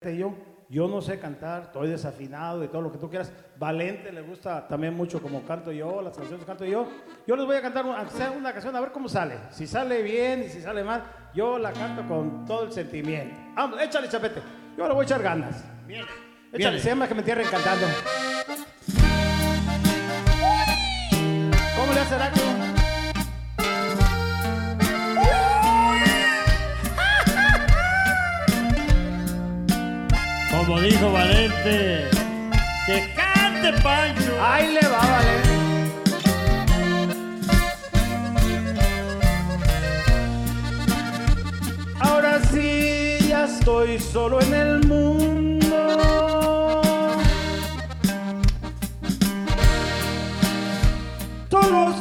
yo. Yo no sé cantar, estoy desafinado y todo lo que tú quieras. Valente le gusta también mucho como canto yo, las canciones que canto yo. Yo les voy a cantar una, una canción a ver cómo sale. Si sale bien y si sale mal, yo la canto con todo el sentimiento. Vamos, échale, chapete. Yo le voy a echar ganas. Bien. Échale, se llama que me entierren cantando. ¿Cómo le hace tú? Como dijo Valente, que cante Pancho. Ahí le va, Valente. Ahora sí ya estoy solo en el mundo. Solo,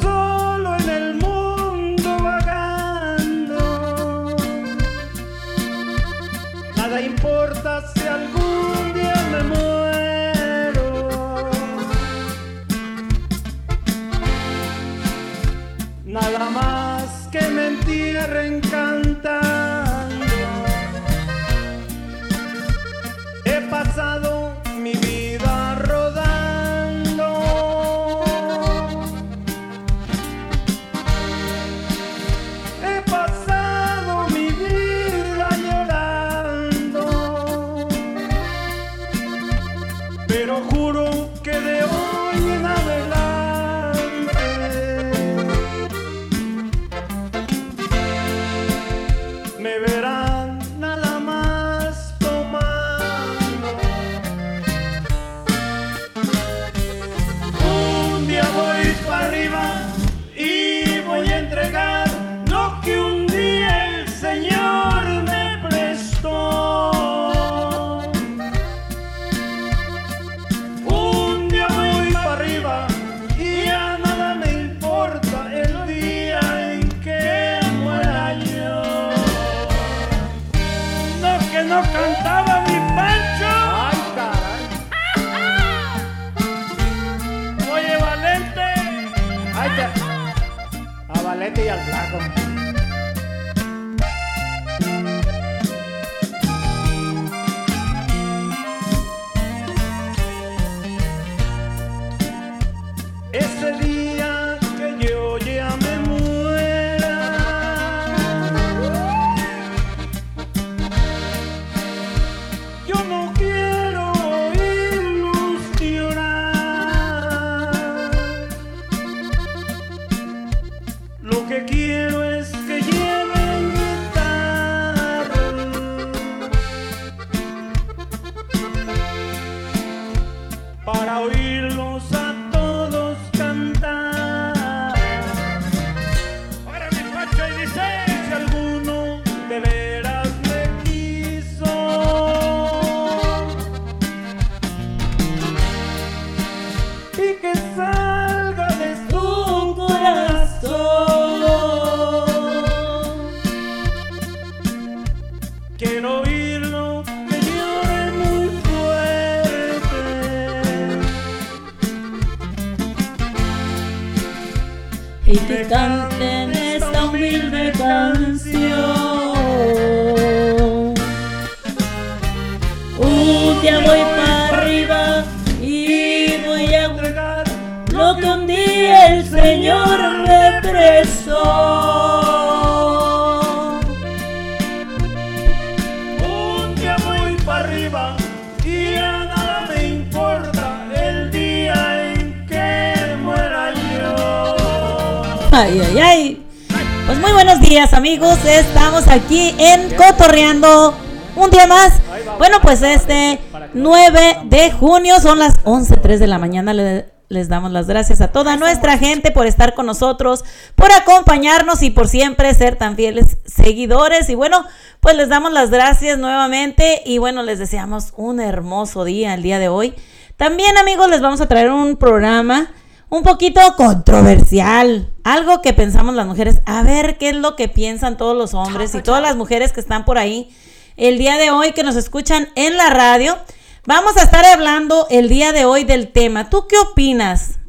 aquí en Cotorreando un día más. Bueno, pues este 9 de junio son las 11.03 de la mañana. Le- les damos las gracias a toda nuestra gente por estar con nosotros, por acompañarnos y por siempre ser tan fieles seguidores. Y bueno, pues les damos las gracias nuevamente y bueno, les deseamos un hermoso día el día de hoy. También amigos, les vamos a traer un programa un poquito controversial, algo que pensamos las mujeres, a ver qué es lo que piensan todos los hombres y todas las mujeres que están por ahí el día de hoy que nos escuchan en la radio. Vamos a estar hablando el día de hoy del tema. ¿Tú qué opinas?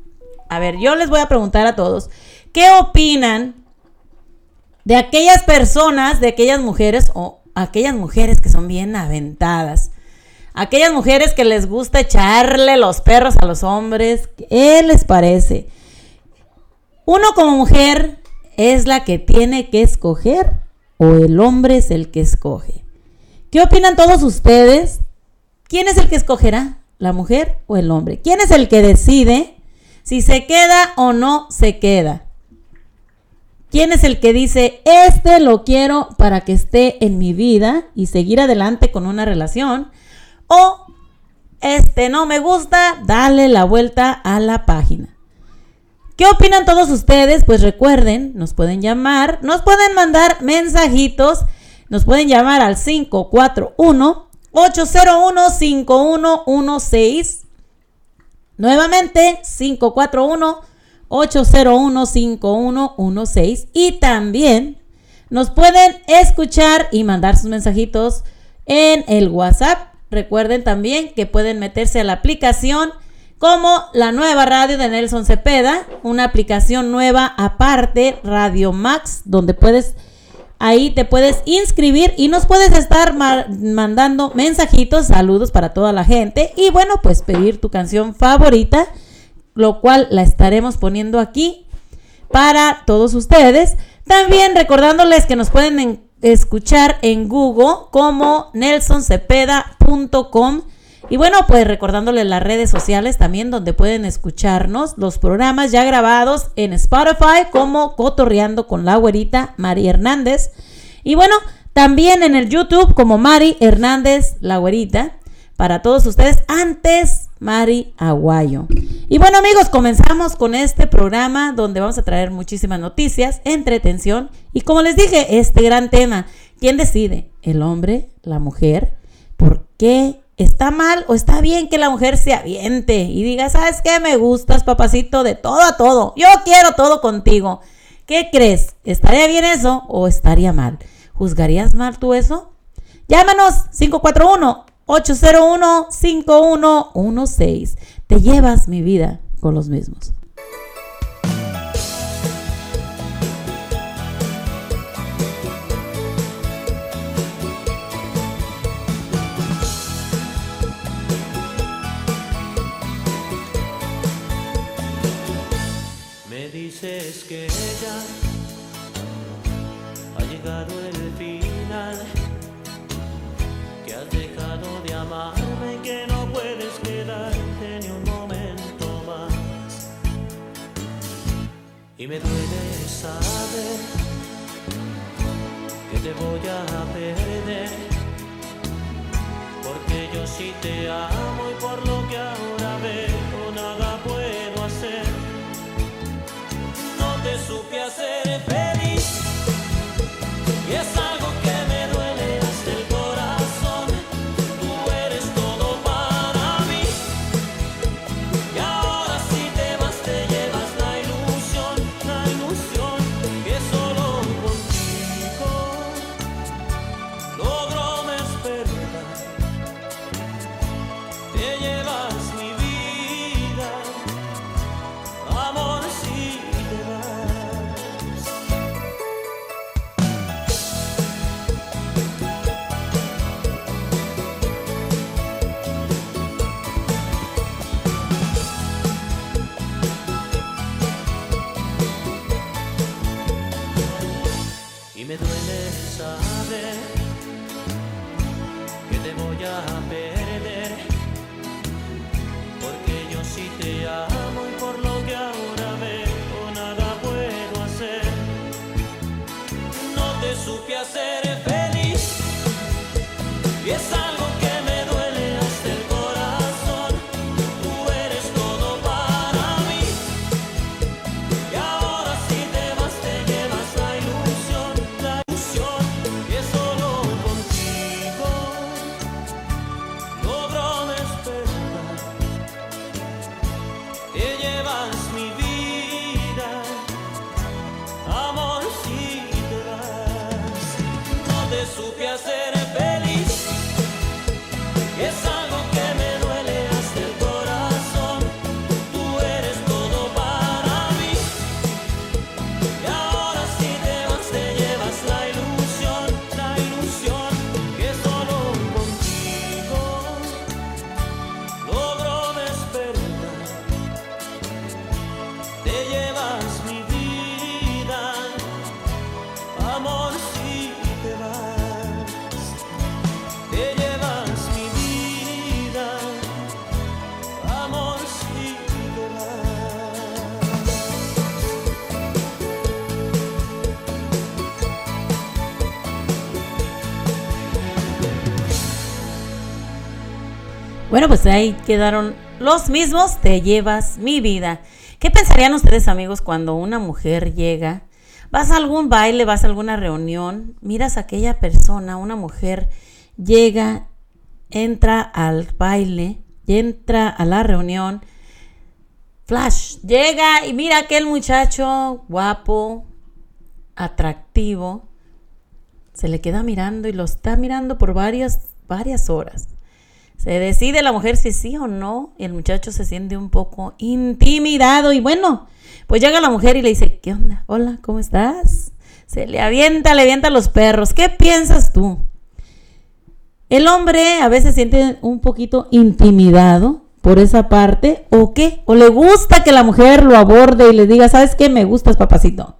A ver, yo les voy a preguntar a todos, ¿qué opinan de aquellas personas, de aquellas mujeres o aquellas mujeres que son bien aventadas? aquellas mujeres que les gusta echarle los perros a los hombres, ¿qué les parece? Uno como mujer es la que tiene que escoger o el hombre es el que escoge. ¿Qué opinan todos ustedes? ¿Quién es el que escogerá? ¿La mujer o el hombre? ¿Quién es el que decide si se queda o no se queda? ¿Quién es el que dice, este lo quiero para que esté en mi vida y seguir adelante con una relación? O este no me gusta, dale la vuelta a la página. ¿Qué opinan todos ustedes? Pues recuerden, nos pueden llamar, nos pueden mandar mensajitos, nos pueden llamar al 541 801 5116. Nuevamente 541 801 5116 y también nos pueden escuchar y mandar sus mensajitos en el WhatsApp Recuerden también que pueden meterse a la aplicación como la nueva radio de Nelson Cepeda, una aplicación nueva aparte, Radio Max, donde puedes, ahí te puedes inscribir y nos puedes estar mandando mensajitos, saludos para toda la gente y bueno, pues pedir tu canción favorita, lo cual la estaremos poniendo aquí para todos ustedes. También recordándoles que nos pueden escuchar en Google como nelsoncepeda.com. Y bueno, pues recordándoles las redes sociales también donde pueden escucharnos los programas ya grabados en Spotify como Cotorreando con la güerita Mari Hernández. Y bueno, también en el YouTube como Mari Hernández la güerita para todos ustedes antes Mari Aguayo. Y bueno amigos, comenzamos con este programa donde vamos a traer muchísimas noticias, entretención y como les dije, este gran tema, ¿quién decide? ¿El hombre? ¿La mujer? ¿Por qué? ¿Está mal o está bien que la mujer se aviente y diga, ¿sabes qué? Me gustas, papacito, de todo a todo. Yo quiero todo contigo. ¿Qué crees? ¿Estaría bien eso o estaría mal? ¿Juzgarías mal tú eso? Llámanos 541 801-5116. Te llevas mi vida con los mismos. Y me duele saber que te voy a perder, porque yo sí te amo y por lo que Pues ahí quedaron los mismos, te llevas mi vida. ¿Qué pensarían ustedes amigos cuando una mujer llega? Vas a algún baile, vas a alguna reunión, miras a aquella persona, una mujer llega, entra al baile, entra a la reunión, flash, llega y mira aquel muchacho guapo, atractivo, se le queda mirando y lo está mirando por varias, varias horas. Se decide la mujer si sí o no y el muchacho se siente un poco intimidado y bueno, pues llega la mujer y le dice, ¿qué onda? Hola, ¿cómo estás? Se le avienta, le avienta a los perros. ¿Qué piensas tú? El hombre a veces siente un poquito intimidado por esa parte o qué? O le gusta que la mujer lo aborde y le diga, ¿sabes qué? Me gustas, papacito.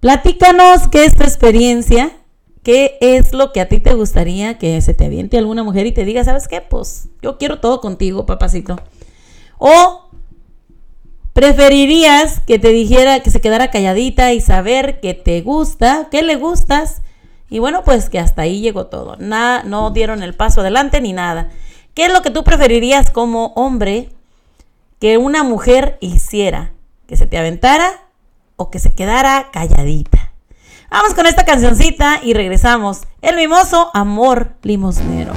Platícanos qué es tu experiencia ¿Qué es lo que a ti te gustaría que se te aviente alguna mujer y te diga, ¿sabes qué? Pues yo quiero todo contigo, papacito. O preferirías que te dijera que se quedara calladita y saber que te gusta, que le gustas. Y bueno, pues que hasta ahí llegó todo. No dieron el paso adelante ni nada. ¿Qué es lo que tú preferirías como hombre que una mujer hiciera? ¿Que se te aventara o que se quedara calladita? Vamos con esta cancioncita y regresamos. El mimoso amor limosnero.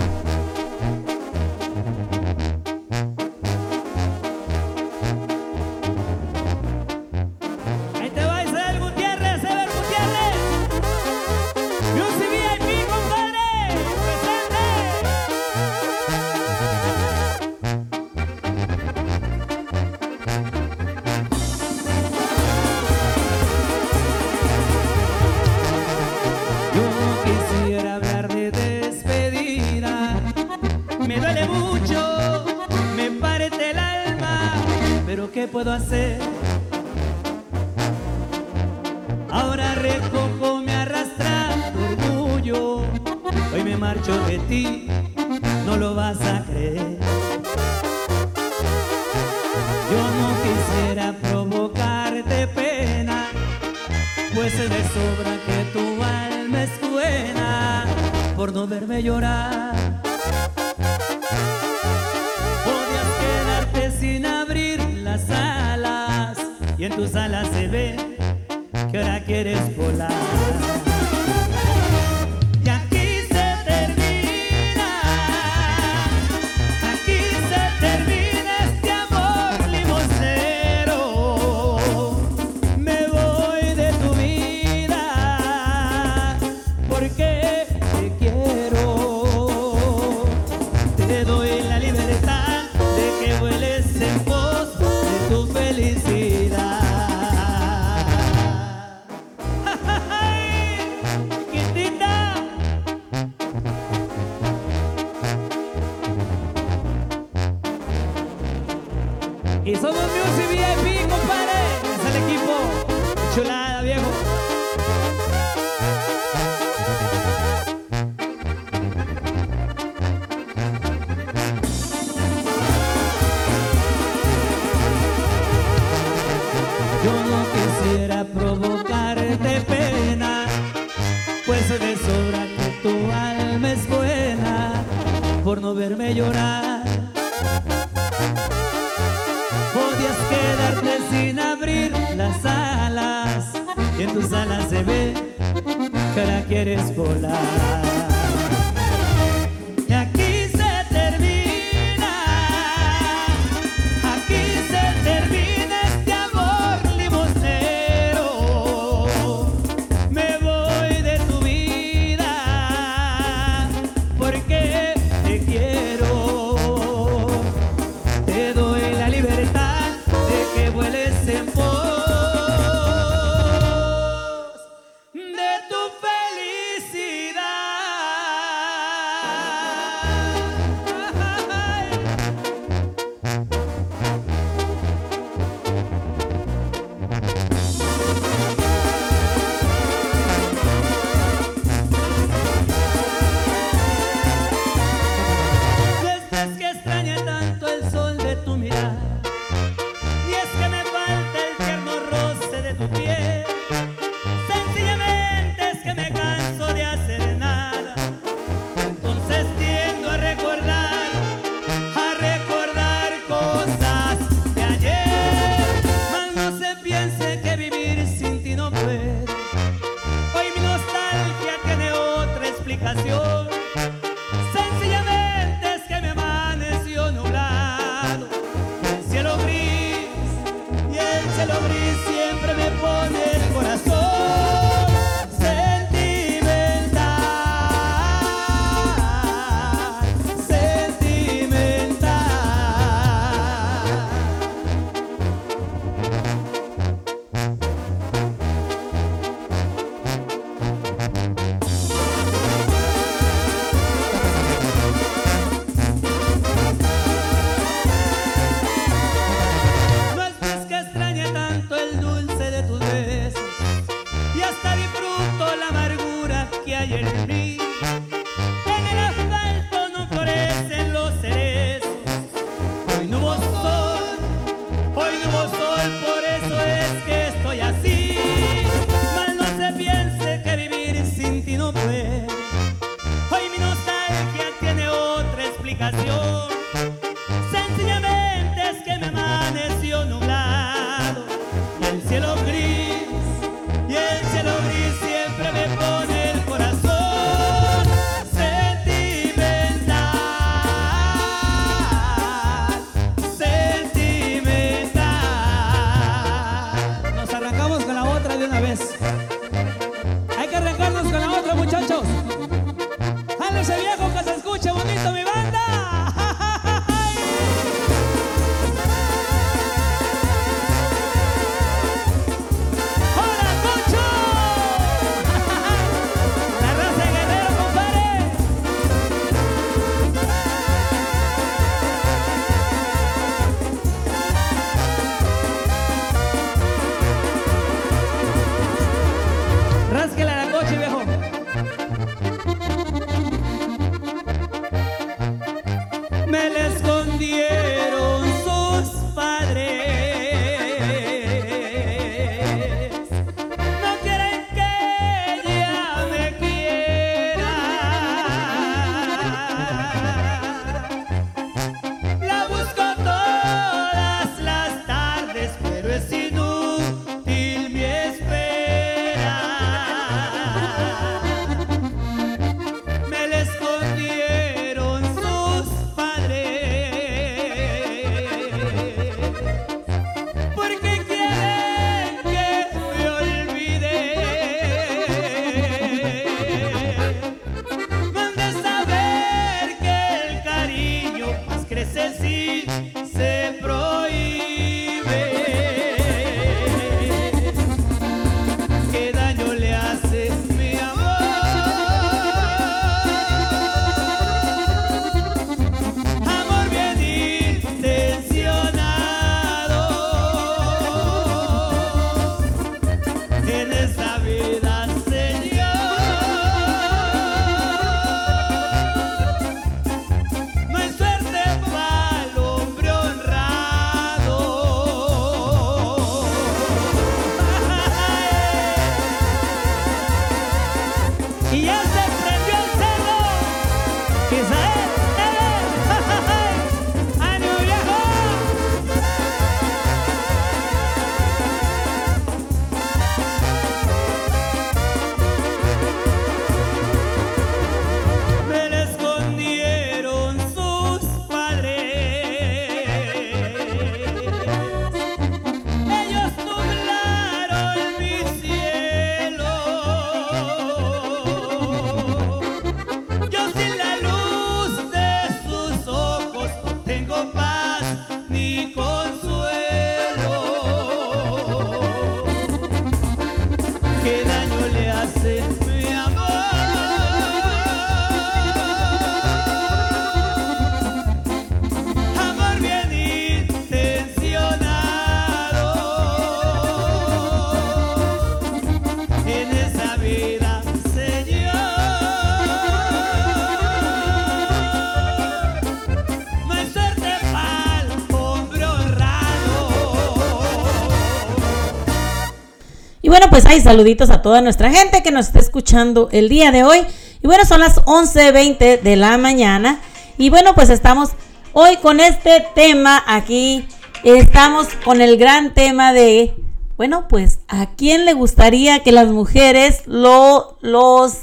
Pues hay saluditos a toda nuestra gente que nos está escuchando el día de hoy. Y bueno, son las 11.20 de la mañana. Y bueno, pues estamos hoy con este tema aquí. Estamos con el gran tema de, bueno, pues a quién le gustaría que las mujeres lo, los,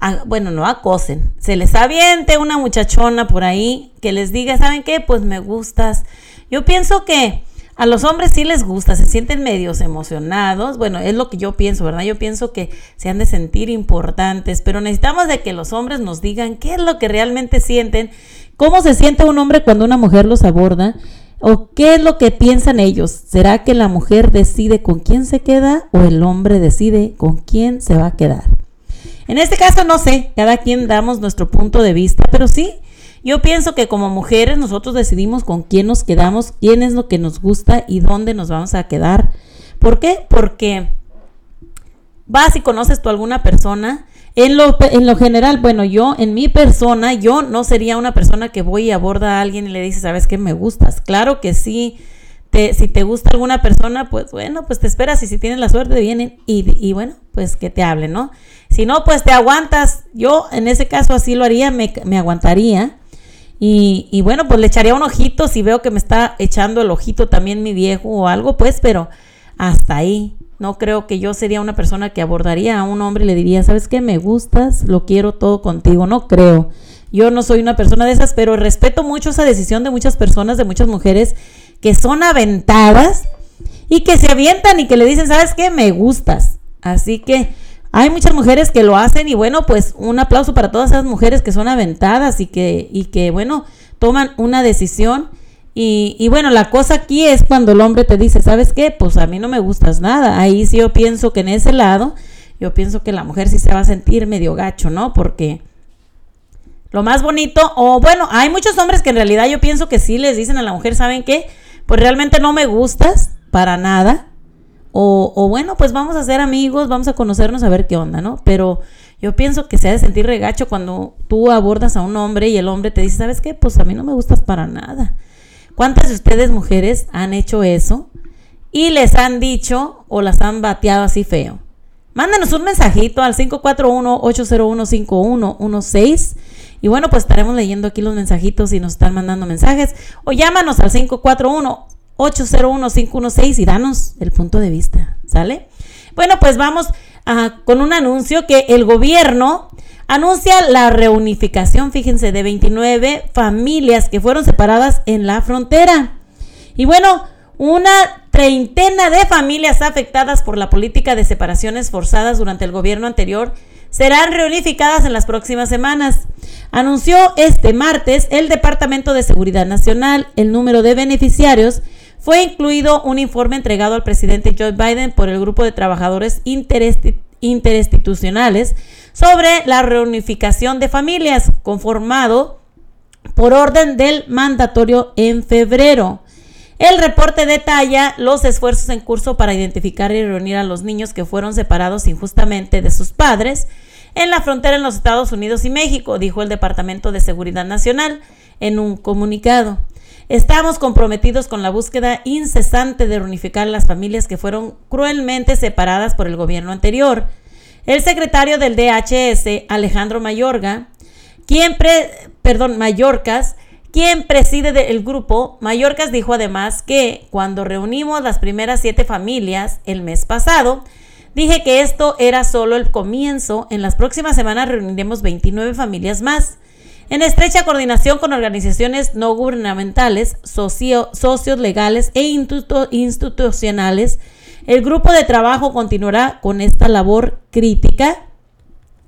a- bueno, no acosen, se les aviente una muchachona por ahí que les diga, ¿saben qué? Pues me gustas. Yo pienso que a los hombres sí les gusta, se sienten medios emocionados. Bueno, es lo que yo pienso, ¿verdad? Yo pienso que se han de sentir importantes, pero necesitamos de que los hombres nos digan qué es lo que realmente sienten, cómo se siente un hombre cuando una mujer los aborda, o qué es lo que piensan ellos. ¿Será que la mujer decide con quién se queda o el hombre decide con quién se va a quedar? En este caso no sé, cada quien damos nuestro punto de vista, pero sí, yo pienso que como mujeres nosotros decidimos con quién nos quedamos, quién es lo que nos gusta y dónde nos vamos a quedar. ¿Por qué? Porque vas y conoces tú a alguna persona. En lo, en lo general, bueno, yo en mi persona, yo no sería una persona que voy y aborda a alguien y le dice, ¿sabes qué? Me gustas. Claro que sí. Te, si te gusta alguna persona, pues bueno, pues te esperas y si tienes la suerte vienen y, y bueno, pues que te hablen, ¿no? Si no, pues te aguantas. Yo en ese caso así lo haría, me, me aguantaría. Y, bueno, pues le echaría un ojito si veo que me está echando el ojito también mi viejo o algo, pues, pero hasta ahí. No creo que yo sería una persona que abordaría a un hombre y le diría, ¿sabes qué? Me gustas, lo quiero todo contigo. No creo. Yo no soy una persona de esas, pero respeto mucho esa decisión de muchas personas, de muchas mujeres que son aventadas y que se avientan y que le dicen, ¿sabes qué? Me gustas. Así que hay muchas mujeres que lo hacen y bueno, pues un aplauso para todas esas mujeres que son aventadas y que, y que bueno, toman una decisión. Y, y, bueno, la cosa aquí es cuando el hombre te dice, ¿sabes qué? Pues a mí no me gustas nada. Ahí sí yo pienso que en ese lado, yo pienso que la mujer sí se va a sentir medio gacho, ¿no? Porque lo más bonito, o bueno, hay muchos hombres que en realidad yo pienso que sí les dicen a la mujer, ¿saben qué? Pues realmente no me gustas para nada. O, o bueno, pues vamos a ser amigos, vamos a conocernos a ver qué onda, ¿no? Pero yo pienso que se ha de sentir regacho cuando tú abordas a un hombre y el hombre te dice, ¿sabes qué? Pues a mí no me gustas para nada. ¿Cuántas de ustedes mujeres han hecho eso y les han dicho o las han bateado así feo? Mándenos un mensajito al 541-801-5116 y bueno, pues estaremos leyendo aquí los mensajitos y nos están mandando mensajes. O llámanos al 541-801-516 y danos el punto de vista. ¿Sale? Bueno, pues vamos con un anuncio que el gobierno anuncia la reunificación, fíjense, de 29 familias que fueron separadas en la frontera. Y bueno, una treintena de familias afectadas por la política de separaciones forzadas durante el gobierno anterior serán reunificadas en las próximas semanas. Anunció este martes el Departamento de Seguridad Nacional el número de beneficiarios. Fue incluido un informe entregado al presidente Joe Biden por el grupo de trabajadores interinstitucionales sobre la reunificación de familias, conformado por orden del mandatorio en febrero. El reporte detalla los esfuerzos en curso para identificar y reunir a los niños que fueron separados injustamente de sus padres en la frontera en los Estados Unidos y México, dijo el Departamento de Seguridad Nacional en un comunicado. Estamos comprometidos con la búsqueda incesante de reunificar las familias que fueron cruelmente separadas por el gobierno anterior. El secretario del DHS, Alejandro Mayorga, quien perdón, quien preside el grupo, Mallorcas dijo además que cuando reunimos las primeras siete familias el mes pasado, dije que esto era solo el comienzo. En las próximas semanas reuniremos 29 familias más. En estrecha coordinación con organizaciones no gubernamentales, socios legales e institucionales, el grupo de trabajo continuará con esta labor crítica.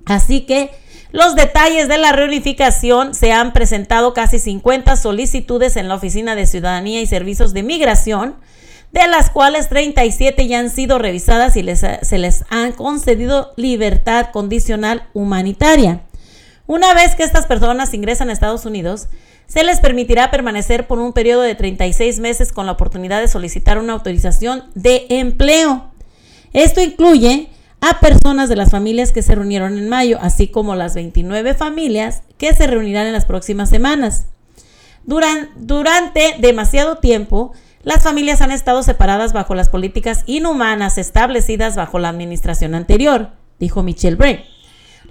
Así que los detalles de la reunificación se han presentado casi 50 solicitudes en la Oficina de Ciudadanía y Servicios de Migración, de las cuales 37 ya han sido revisadas y se les han concedido libertad condicional humanitaria. Una vez que estas personas ingresan a Estados Unidos, se les permitirá permanecer por un periodo de 36 meses con la oportunidad de solicitar una autorización de empleo. Esto incluye a personas de las familias que se reunieron en mayo, así como las 29 familias que se reunirán en las próximas semanas. durante demasiado tiempo, las familias han estado separadas bajo las políticas inhumanas establecidas bajo la administración anterior, dijo Michelle Bray.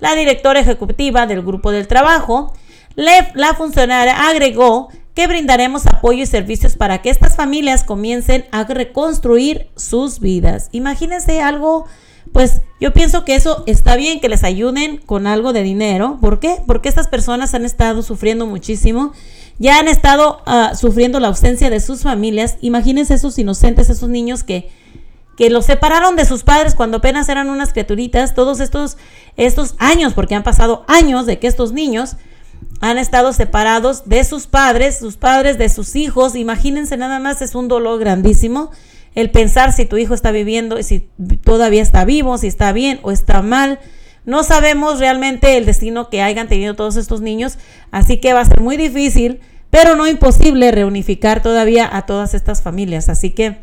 La directora ejecutiva del Grupo del Trabajo, la funcionaria agregó que brindaremos apoyo y servicios para que estas familias comiencen a reconstruir sus vidas. Imagínense algo pues yo pienso que eso está bien, que les ayuden con algo de dinero. ¿Por qué? Porque estas personas han estado sufriendo muchísimo, ya han estado uh, sufriendo la ausencia de sus familias. Imagínense esos inocentes, esos niños que, que los separaron de sus padres cuando apenas eran unas criaturitas, todos estos, estos años, porque han pasado años de que estos niños han estado separados de sus padres, sus padres de sus hijos. Imagínense nada más, es un dolor grandísimo el pensar si tu hijo está viviendo, si todavía está vivo, si está bien o está mal. No sabemos realmente el destino que hayan tenido todos estos niños, así que va a ser muy difícil, pero no imposible reunificar todavía a todas estas familias. Así que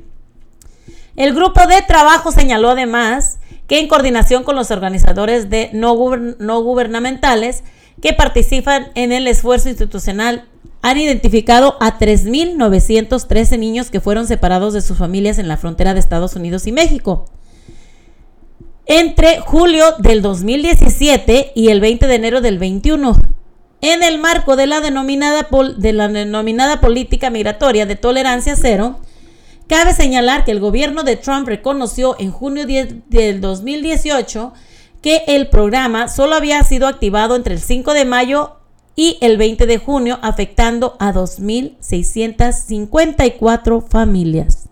el grupo de trabajo señaló además que en coordinación con los organizadores de no, gubernamentales que participan en el esfuerzo institucional han identificado a 3.913 niños que fueron separados de sus familias en la frontera de Estados Unidos y México. Entre julio del 2017 y el 20 de enero del 21, en el marco de la denominada, de la denominada política migratoria de tolerancia cero, cabe señalar que el gobierno de Trump reconoció en junio 10 del 2018 que el programa solo había sido activado entre el 5 de mayo y el 20 de junio, afectando a 2.654 familias.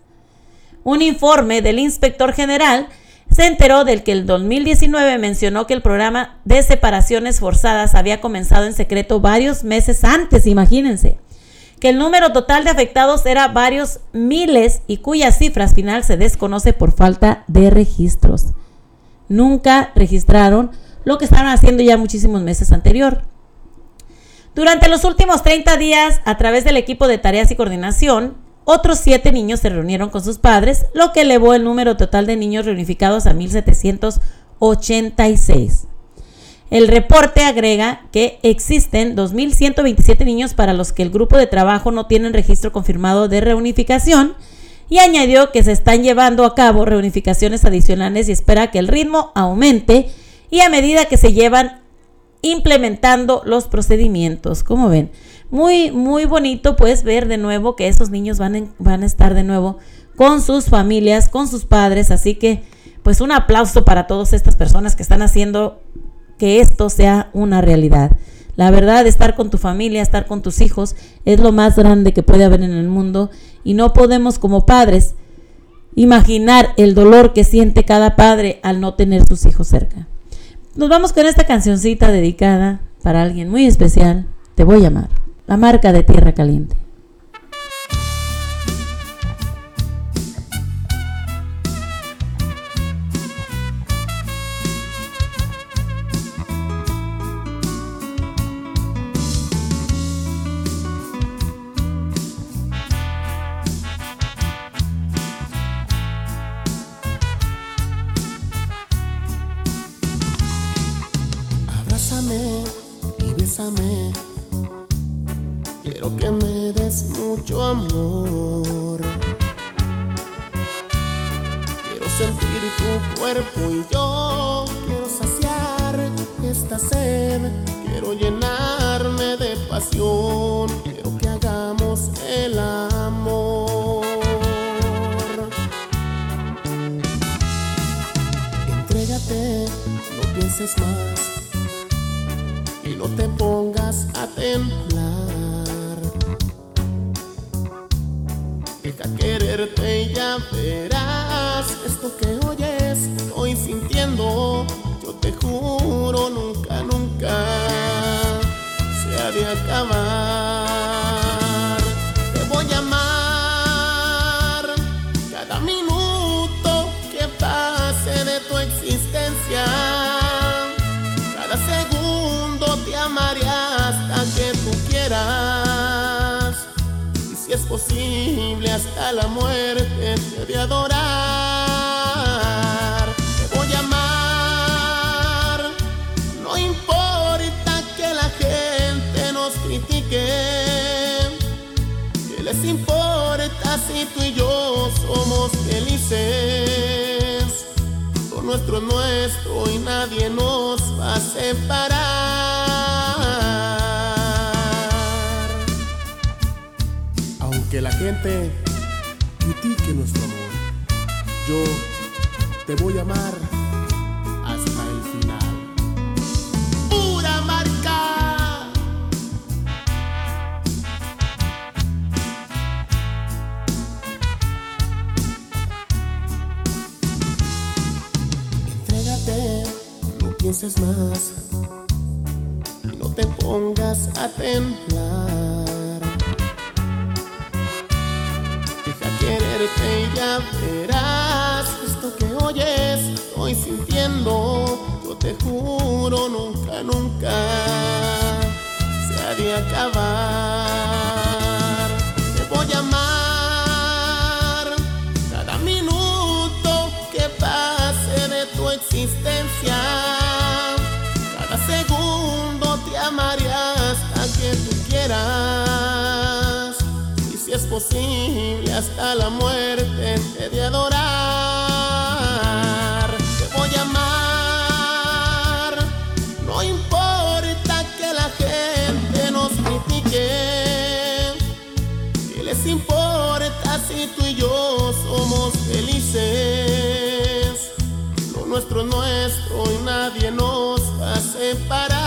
Un informe del inspector general se enteró del que el 2019 mencionó que el programa de separaciones forzadas había comenzado en secreto varios meses antes, imagínense. Que el número total de afectados era varios miles y cuya cifra final se desconoce por falta de registros. Nunca registraron lo que estaban haciendo ya muchísimos meses anterior. Durante los últimos 30 días, a través del equipo de tareas y coordinación, otros siete niños se reunieron con sus padres, lo que elevó el número total de niños reunificados a 1786. El reporte agrega que existen 2.127 niños para los que el grupo de trabajo no tiene registro confirmado de reunificación y añadió que se están llevando a cabo reunificaciones adicionales y espera que el ritmo aumente y a medida que se llevan implementando los procedimientos. Como ven, muy, muy bonito pues ver de nuevo que esos niños van, van a estar de nuevo con sus familias, con sus padres. Así que pues un aplauso para todas estas personas que están haciendo que esto sea una realidad. La verdad, estar con tu familia, estar con tus hijos, es lo más grande que puede haber en el mundo y no podemos como padres imaginar el dolor que siente cada padre al no tener sus hijos cerca. Nos vamos con esta cancioncita dedicada para alguien muy especial. Te voy a llamar. La marca de Tierra Caliente. Quiero que hagamos el amor. Entrégate, no pienses más y no te pongas a temblar. Deja quererte y ya verás esto que oyes, estoy sintiendo. Yo te juro, nunca, nunca de acabar. Te voy a amar cada minuto que pase de tu existencia. Cada segundo te amaré hasta que tú quieras. Y si es posible hasta la muerte te de adorar. Importa si tú y yo somos felices? Lo nuestro es nuestro y nadie nos va a separar. Aunque la gente critique nuestro amor, yo te voy a amar más y no te pongas a temblar. Deja quererte y ya verás esto que oyes, estoy sintiendo. Yo te juro, nunca, nunca se ha de acabar. Te voy a amar cada minuto que pase de tu existencia. es posible hasta la muerte te de adorar. Te voy a amar, no importa que la gente nos critique. ¿Qué les importa si tú y yo somos felices? Lo nuestro es nuestro y nadie nos va a separar.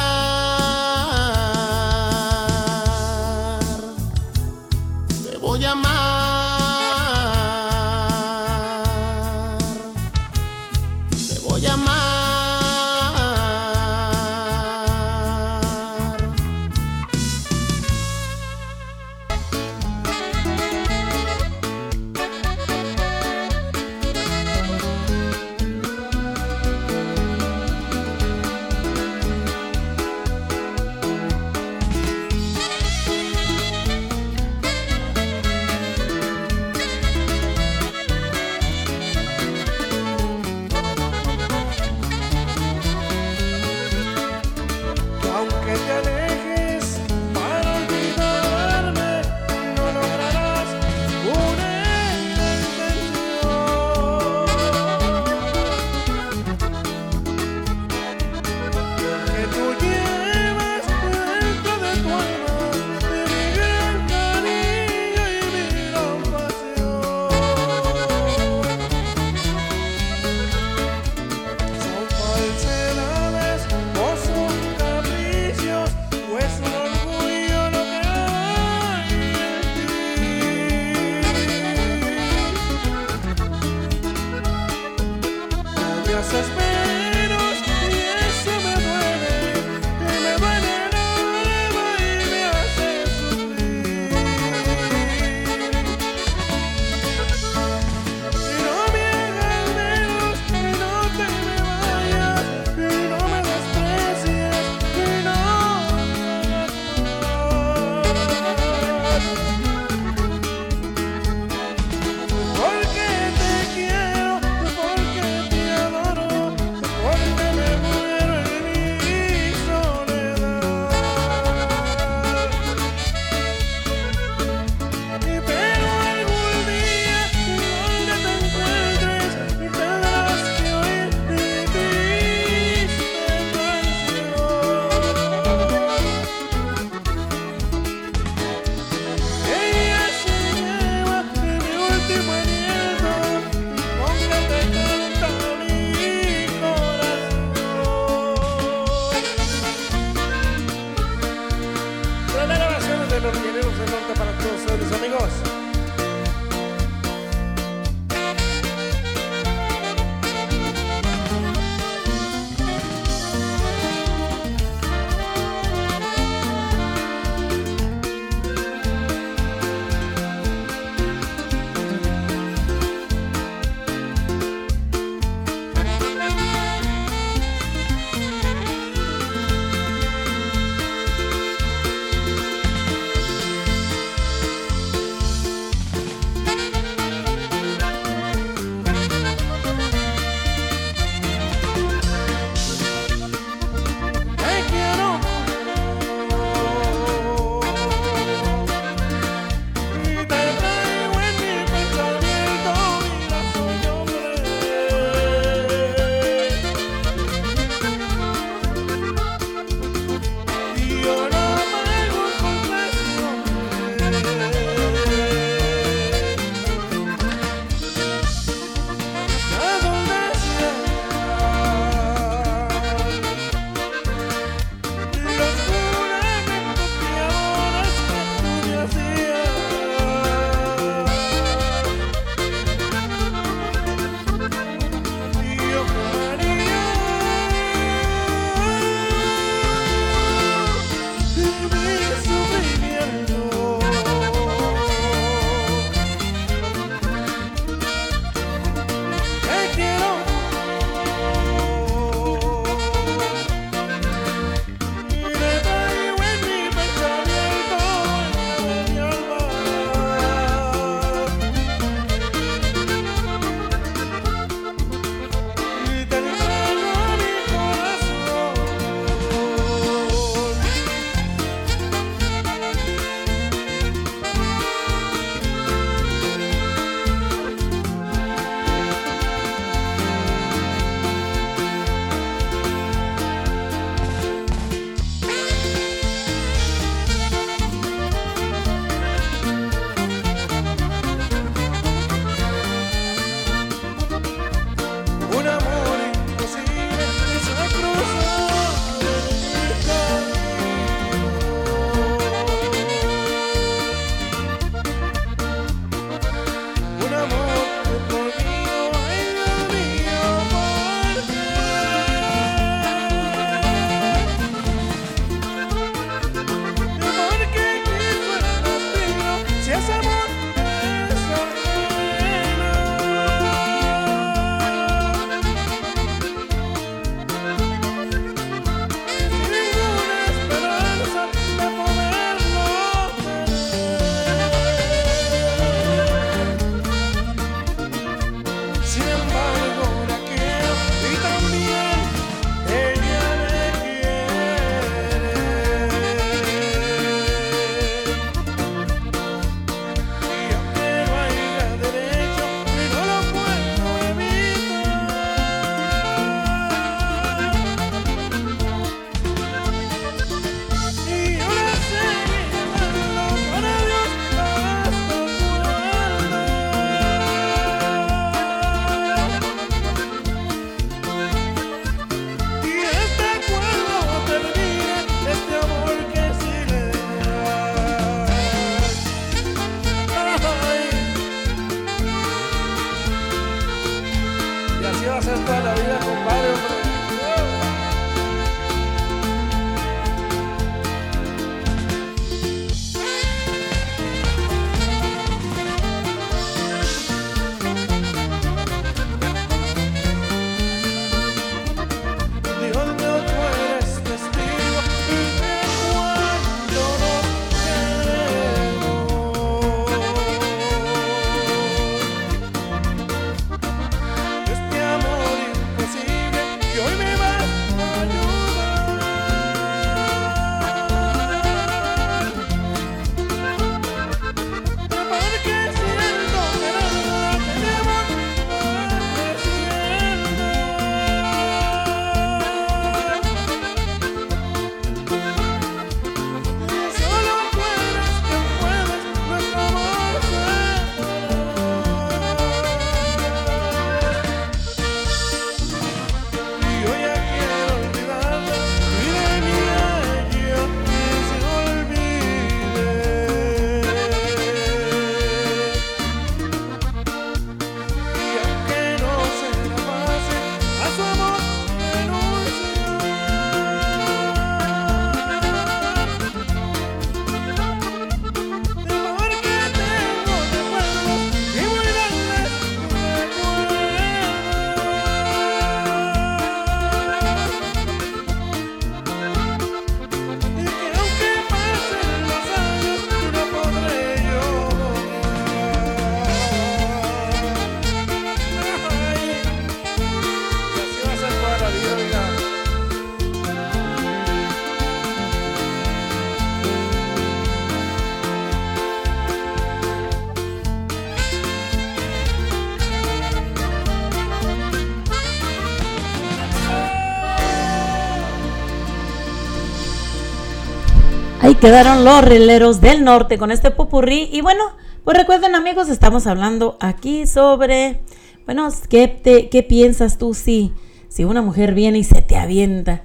Quedaron los rieleros del norte con este popurrí. Y bueno, pues recuerden amigos, estamos hablando aquí sobre, bueno, ¿qué, qué piensas tú si, si una mujer viene y se te avienta?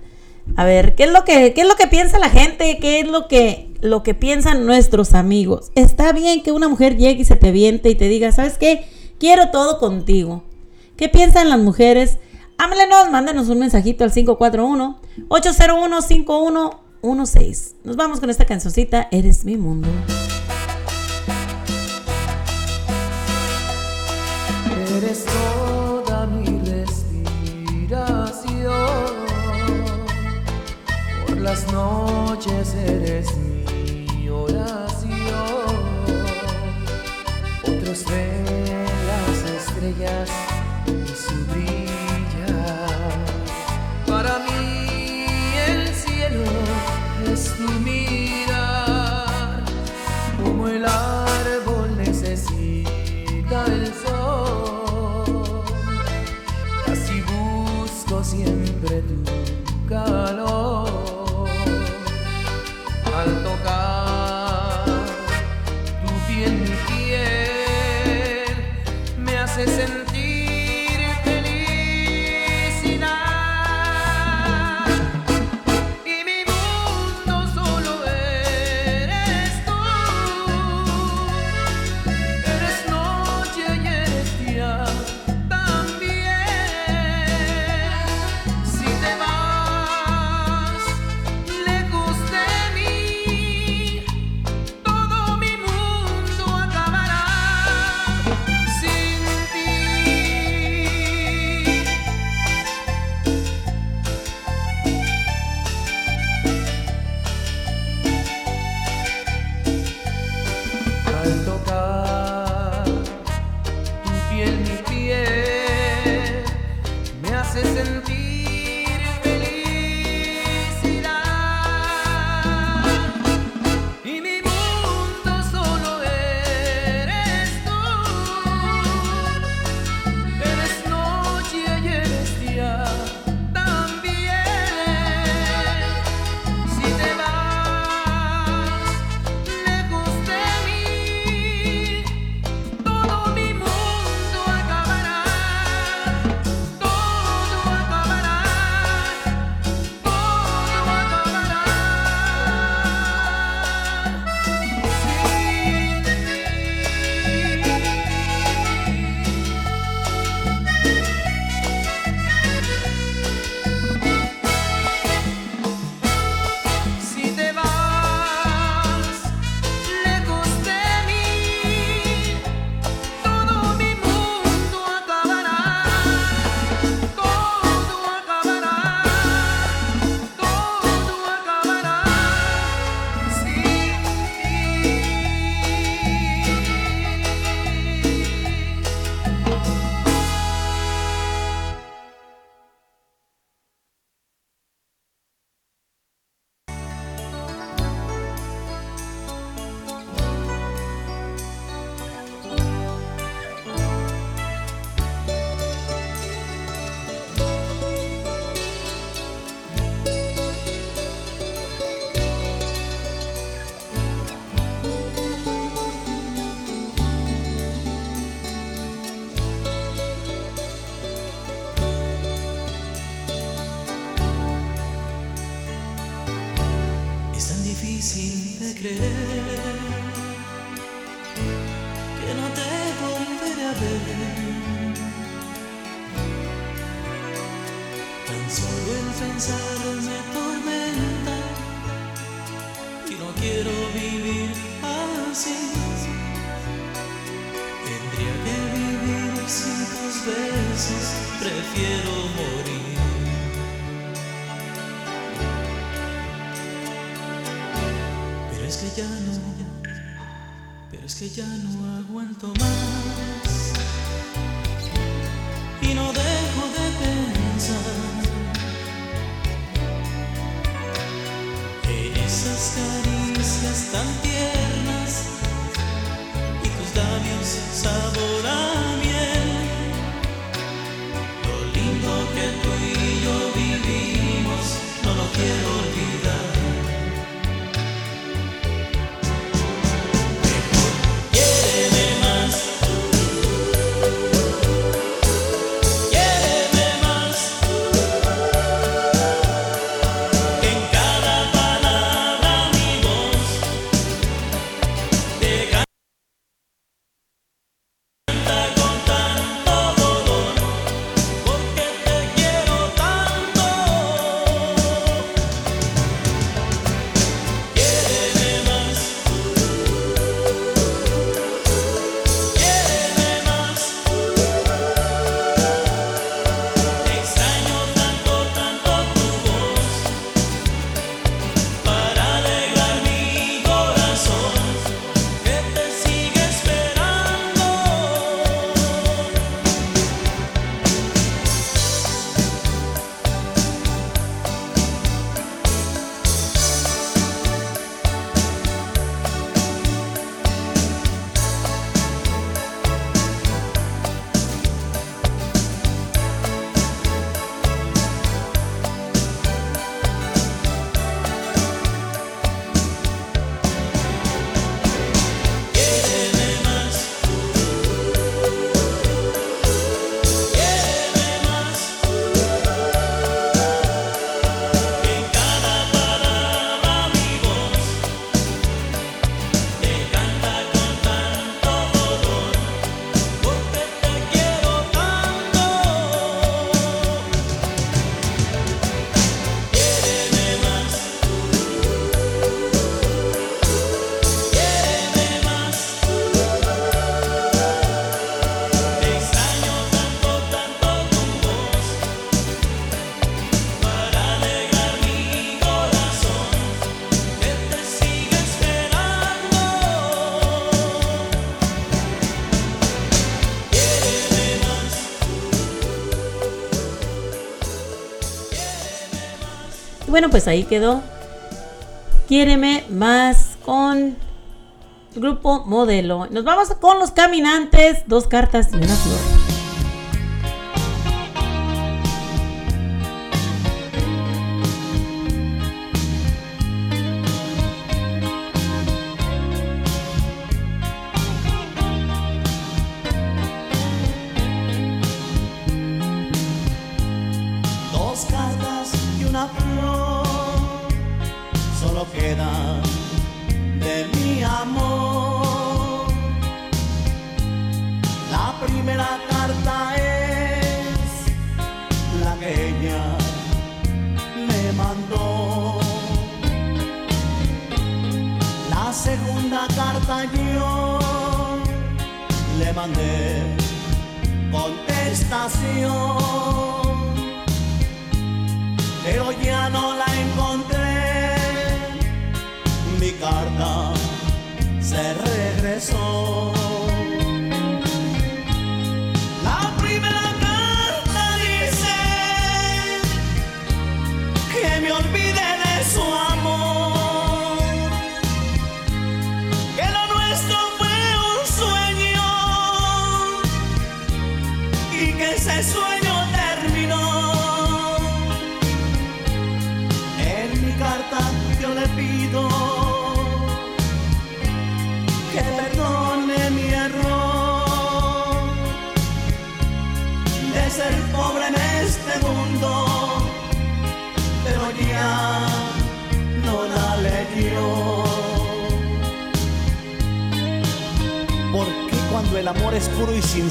A ver, ¿qué es lo que, qué es lo que piensa la gente? ¿Qué es lo que, lo que piensan nuestros amigos? Está bien que una mujer llegue y se te aviente y te diga, ¿sabes qué? Quiero todo contigo. ¿Qué piensan las mujeres? Háblenos, mándenos un mensajito al 541-801-5116. Nos vamos con esta cancioncita, Eres mi mundo. Eres toda mi respiración. Por las noches eres mi oración. Otros ven las estrellas el árbol necesita el sol. Así busco siempre tu calor. Bueno, pues ahí quedó. Quiéreme más con grupo modelo. Nos vamos con los caminantes, dos cartas y una flor.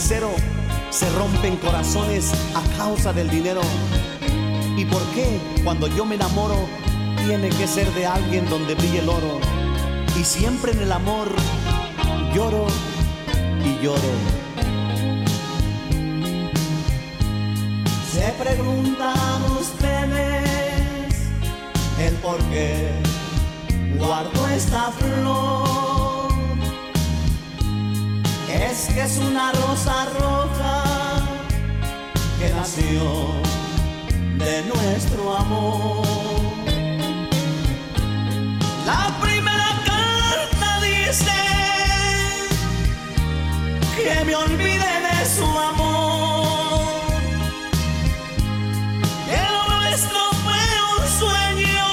Se rompen corazones a causa del dinero? ¿Y por qué cuando yo me enamoro tiene que ser de alguien donde brille el oro? Y siempre en el amor lloro y lloro. Se preguntan ustedes el por qué guardo esta flor. Es que es una rosa roja que nació de nuestro amor. La primera carta dice que me olvide de su amor, que nuestro fue un sueño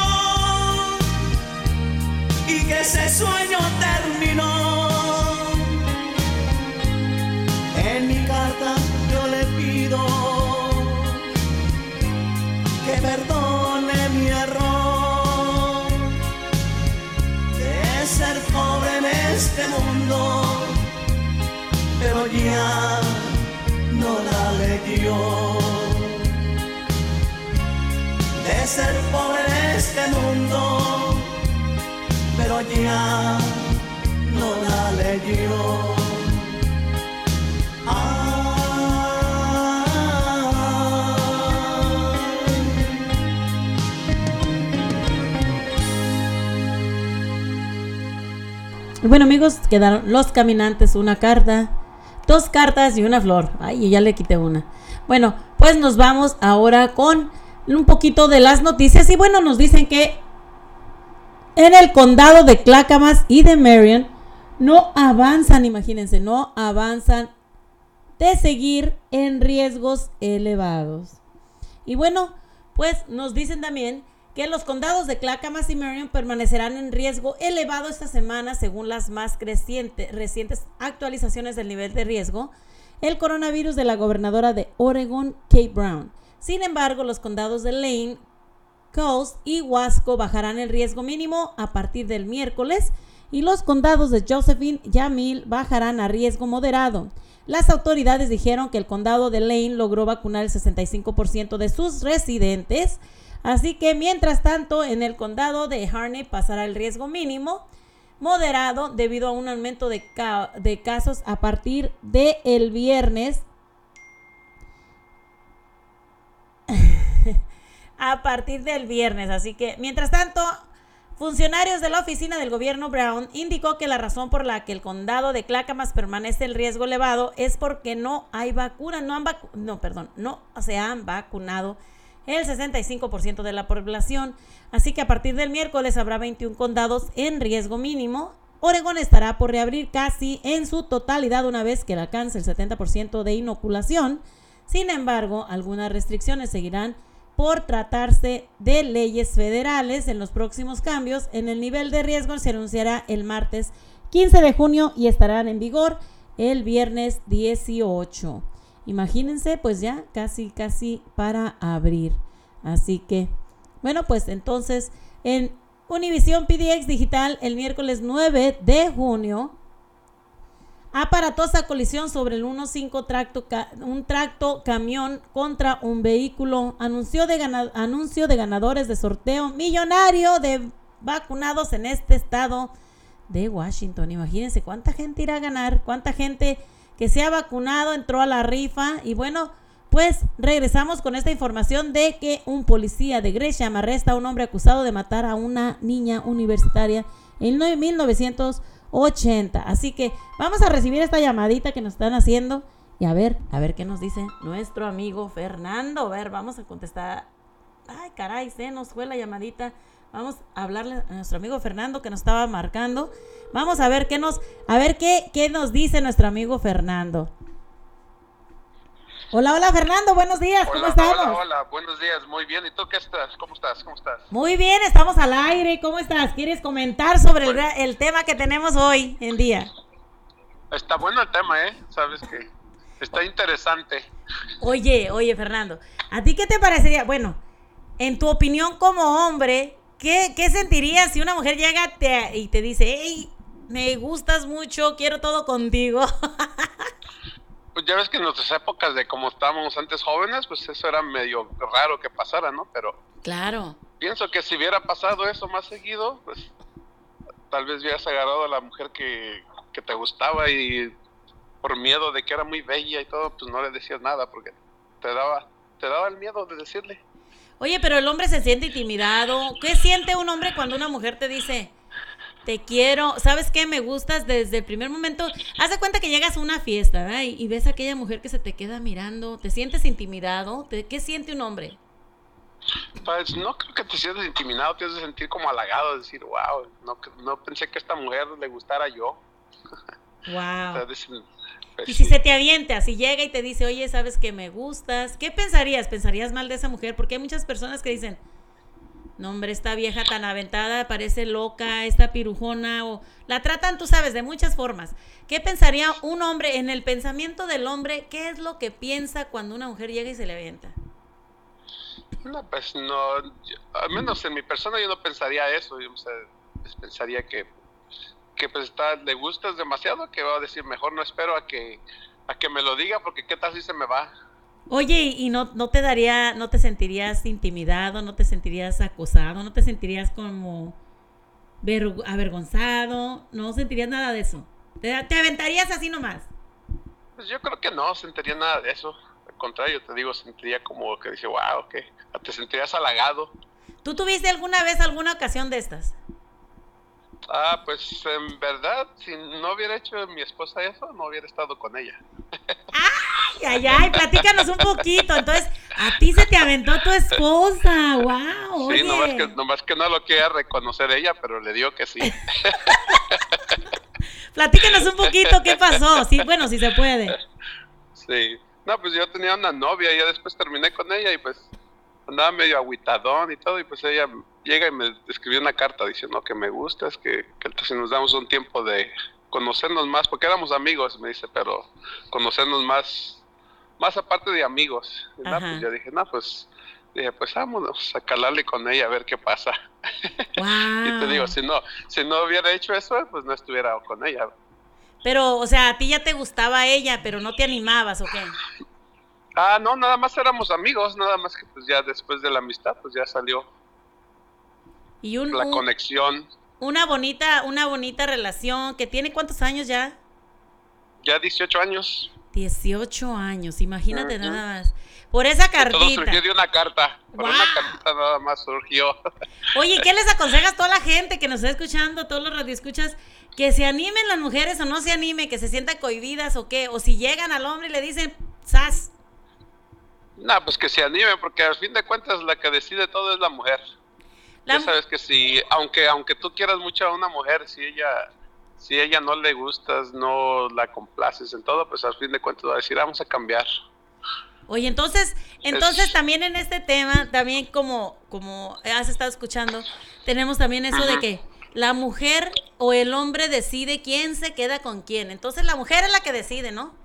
y que ese sueño pero ya no la leyó. De ser pobre en este mundo, pero ya no la leyó. Bueno amigos, quedaron los caminantes, una carta, dos cartas y una flor. Ay, ya le quité una. Bueno, pues nos vamos ahora con un poquito de las noticias. Y bueno, nos dicen que en el condado de Clackamas y de Marion no avanzan, imagínense, no avanzan de seguir en riesgos elevados. Y bueno, pues nos dicen también que los condados de Clackamas y Marion permanecerán en riesgo elevado esta semana según las más recientes actualizaciones del nivel de riesgo, el coronavirus de la gobernadora de Oregon, Kate Brown. Sin embargo, los condados de Lane, Coast y Wasco bajarán el riesgo mínimo a partir del miércoles y los condados de Josephine y Yamil bajarán a riesgo moderado. Las autoridades dijeron que el condado de Lane logró vacunar el 65% de sus residentes, así que mientras tanto en el condado de Harney pasará el riesgo mínimo moderado debido a un aumento de, ca- de casos a partir del el viernes a partir del viernes. Así que, mientras tanto, funcionarios de la oficina del gobierno Brown indicó que la razón por la que el condado de Clackamas permanece en riesgo elevado es porque no hay vacuna, no han no, perdón, no se han vacunado el 65% de la población. Así que a partir del miércoles habrá 21 condados en riesgo mínimo. Oregón estará por reabrir casi en su totalidad una vez que alcance el 70% de inoculación. Sin embargo, algunas restricciones seguirán por tratarse de leyes federales. En los próximos cambios en el nivel de riesgo se anunciará el martes 15 de junio y estarán en vigor el viernes 18. Imagínense, pues ya casi, casi para abrir. Así que, bueno, pues entonces en Univision PDX Digital el miércoles 9 de junio. Aparatosa colisión sobre el 1.5 tracto, un tracto camión contra un vehículo. Anuncio de, anuncio de ganadores de sorteo millonario de vacunados en este estado de Washington. Imagínense cuánta gente irá a ganar, cuánta gente que se ha vacunado entró a la rifa. Y bueno, pues regresamos con esta información de que un policía de Gresham arresta a un hombre acusado de matar a una niña universitaria en 1980. Así que vamos a recibir esta llamadita que nos están haciendo y a ver, a ver qué nos dice nuestro amigo Fernando. A ver, vamos a contestar. Ay, caray, se nos fue la llamadita. Vamos a hablarle a nuestro amigo Fernando que nos estaba marcando. Vamos a ver qué nos, a ver qué, qué nos dice nuestro amigo Fernando. Hola, hola Fernando, buenos días, ¿cómo estamos? hola, hola, buenos días, muy bien. ¿Y tú qué estás? ¿Cómo estás? ¿Cómo estás? Muy bien, estamos al aire. ¿Cómo estás? ¿Quieres comentar sobre el, gra- el tema que tenemos hoy en día? Está bueno el tema, ¿eh? Sabes que está interesante. Oye, oye, Fernando, ¿a ti qué te parecería? Bueno, en tu opinión como hombre, ¿qué, qué sentirías si una mujer llega te- y te dice, hey, me gustas mucho, quiero todo contigo? Pues ya ves que en nuestras épocas de como estábamos antes jóvenes, pues eso era medio raro que pasara, ¿no? Pero claro. pienso que si hubiera pasado eso más seguido, pues tal vez hubieras agarrado a la mujer que, que te gustaba y por miedo de que era muy bella y todo, pues no le decías nada porque te daba, te daba el miedo de decirle. Oye, pero el hombre se siente intimidado. ¿Qué siente un hombre cuando una mujer te dice, te quiero, sabes qué, me gustas desde el primer momento? Haz de cuenta que llegas a una fiesta ¿verdad? y, y ves a aquella mujer que se te queda mirando, ¿te sientes intimidado? ¿Te- ¿Qué siente un hombre? Pues no creo que te sientas intimidado, te has de sentir como halagado, decir, wow, no, no pensé que a esta mujer le gustara yo. Wow. Y si sí. se te avienta, si llega y te dice, oye, sabes que me gustas, ¿qué pensarías? ¿Pensarías mal de esa mujer? Porque hay muchas personas que dicen, no hombre, esta vieja tan aventada, parece loca, esta pirujona, o la tratan, tú sabes, de muchas formas. ¿Qué pensaría un hombre en el pensamiento del hombre? ¿Qué es lo que piensa cuando una mujer llega y se le avienta? No, pues no, yo- al menos en mi persona yo no pensaría eso, yo o sea, pues, pensaría que, que pues está, le gustas demasiado, que va a decir, mejor no espero a que, a que me lo diga, porque qué tal si se me va. Oye, y no, no te daría, no te sentirías intimidado, no te sentirías acosado, no te sentirías como avergonzado, no sentirías nada de eso. Te, te aventarías así nomás. Pues yo creo que no sentiría nada de eso, al contrario, te digo, sentiría como que dice, wow, que te sentirías halagado. ¿Tú tuviste alguna vez alguna ocasión de estas? Ah, pues en verdad, si no hubiera hecho mi esposa eso, no hubiera estado con ella. Ay, ay, ay, platícanos un poquito. Entonces, a ti se te aventó tu esposa. Wow, Sí, nomás que, nomás que no lo quería reconocer ella, pero le digo que sí. Platícanos un poquito qué pasó. Sí, bueno, si se puede. Sí. No, pues yo tenía una novia y ya después terminé con ella y pues andaba medio agüitadón y todo y pues ella llega y me escribió una carta diciendo que me gustas, que, que si nos damos un tiempo de conocernos más, porque éramos amigos, me dice, pero conocernos más, más aparte de amigos. No, pues yo dije, no, pues, dije, pues vámonos a calarle con ella a ver qué pasa. Y te digo, si no, si no hubiera hecho eso, pues no estuviera con ella. Pero, o sea, a ti ya te gustaba ella, pero no te animabas, ¿o qué? Ah, no, nada más éramos amigos, nada más que pues ya después de la amistad, pues ya salió Y un, la un- conexión. una bonita, una bonita relación que tiene cuántos años ya? Ya 18 años. 18 años, imagínate nada más. Por esa Todo cartita. surgió de una carta. Por una cartita nada más surgió. Oye, ¿qué les aconsejas a toda la gente que nos está escuchando, todos los radioescuchas, que se animen las mujeres o no se animen, que se sientan cohibidas o qué? O si llegan al hombre y le dicen, sas, No, pues que se animen, porque al fin de cuentas la que decide todo es la mujer. La- Ya sabes que si, aunque aunque tú quieras mucho a una mujer, si ella si ella no le gustas, no la complaces en todo, pues al fin de cuentas va a decir, vamos a cambiar. Oye, entonces, entonces Es- también en este tema, también como, como has estado escuchando, tenemos también eso de que la mujer o el hombre decide quién se queda con quién. Entonces la mujer es la que decide, ¿no?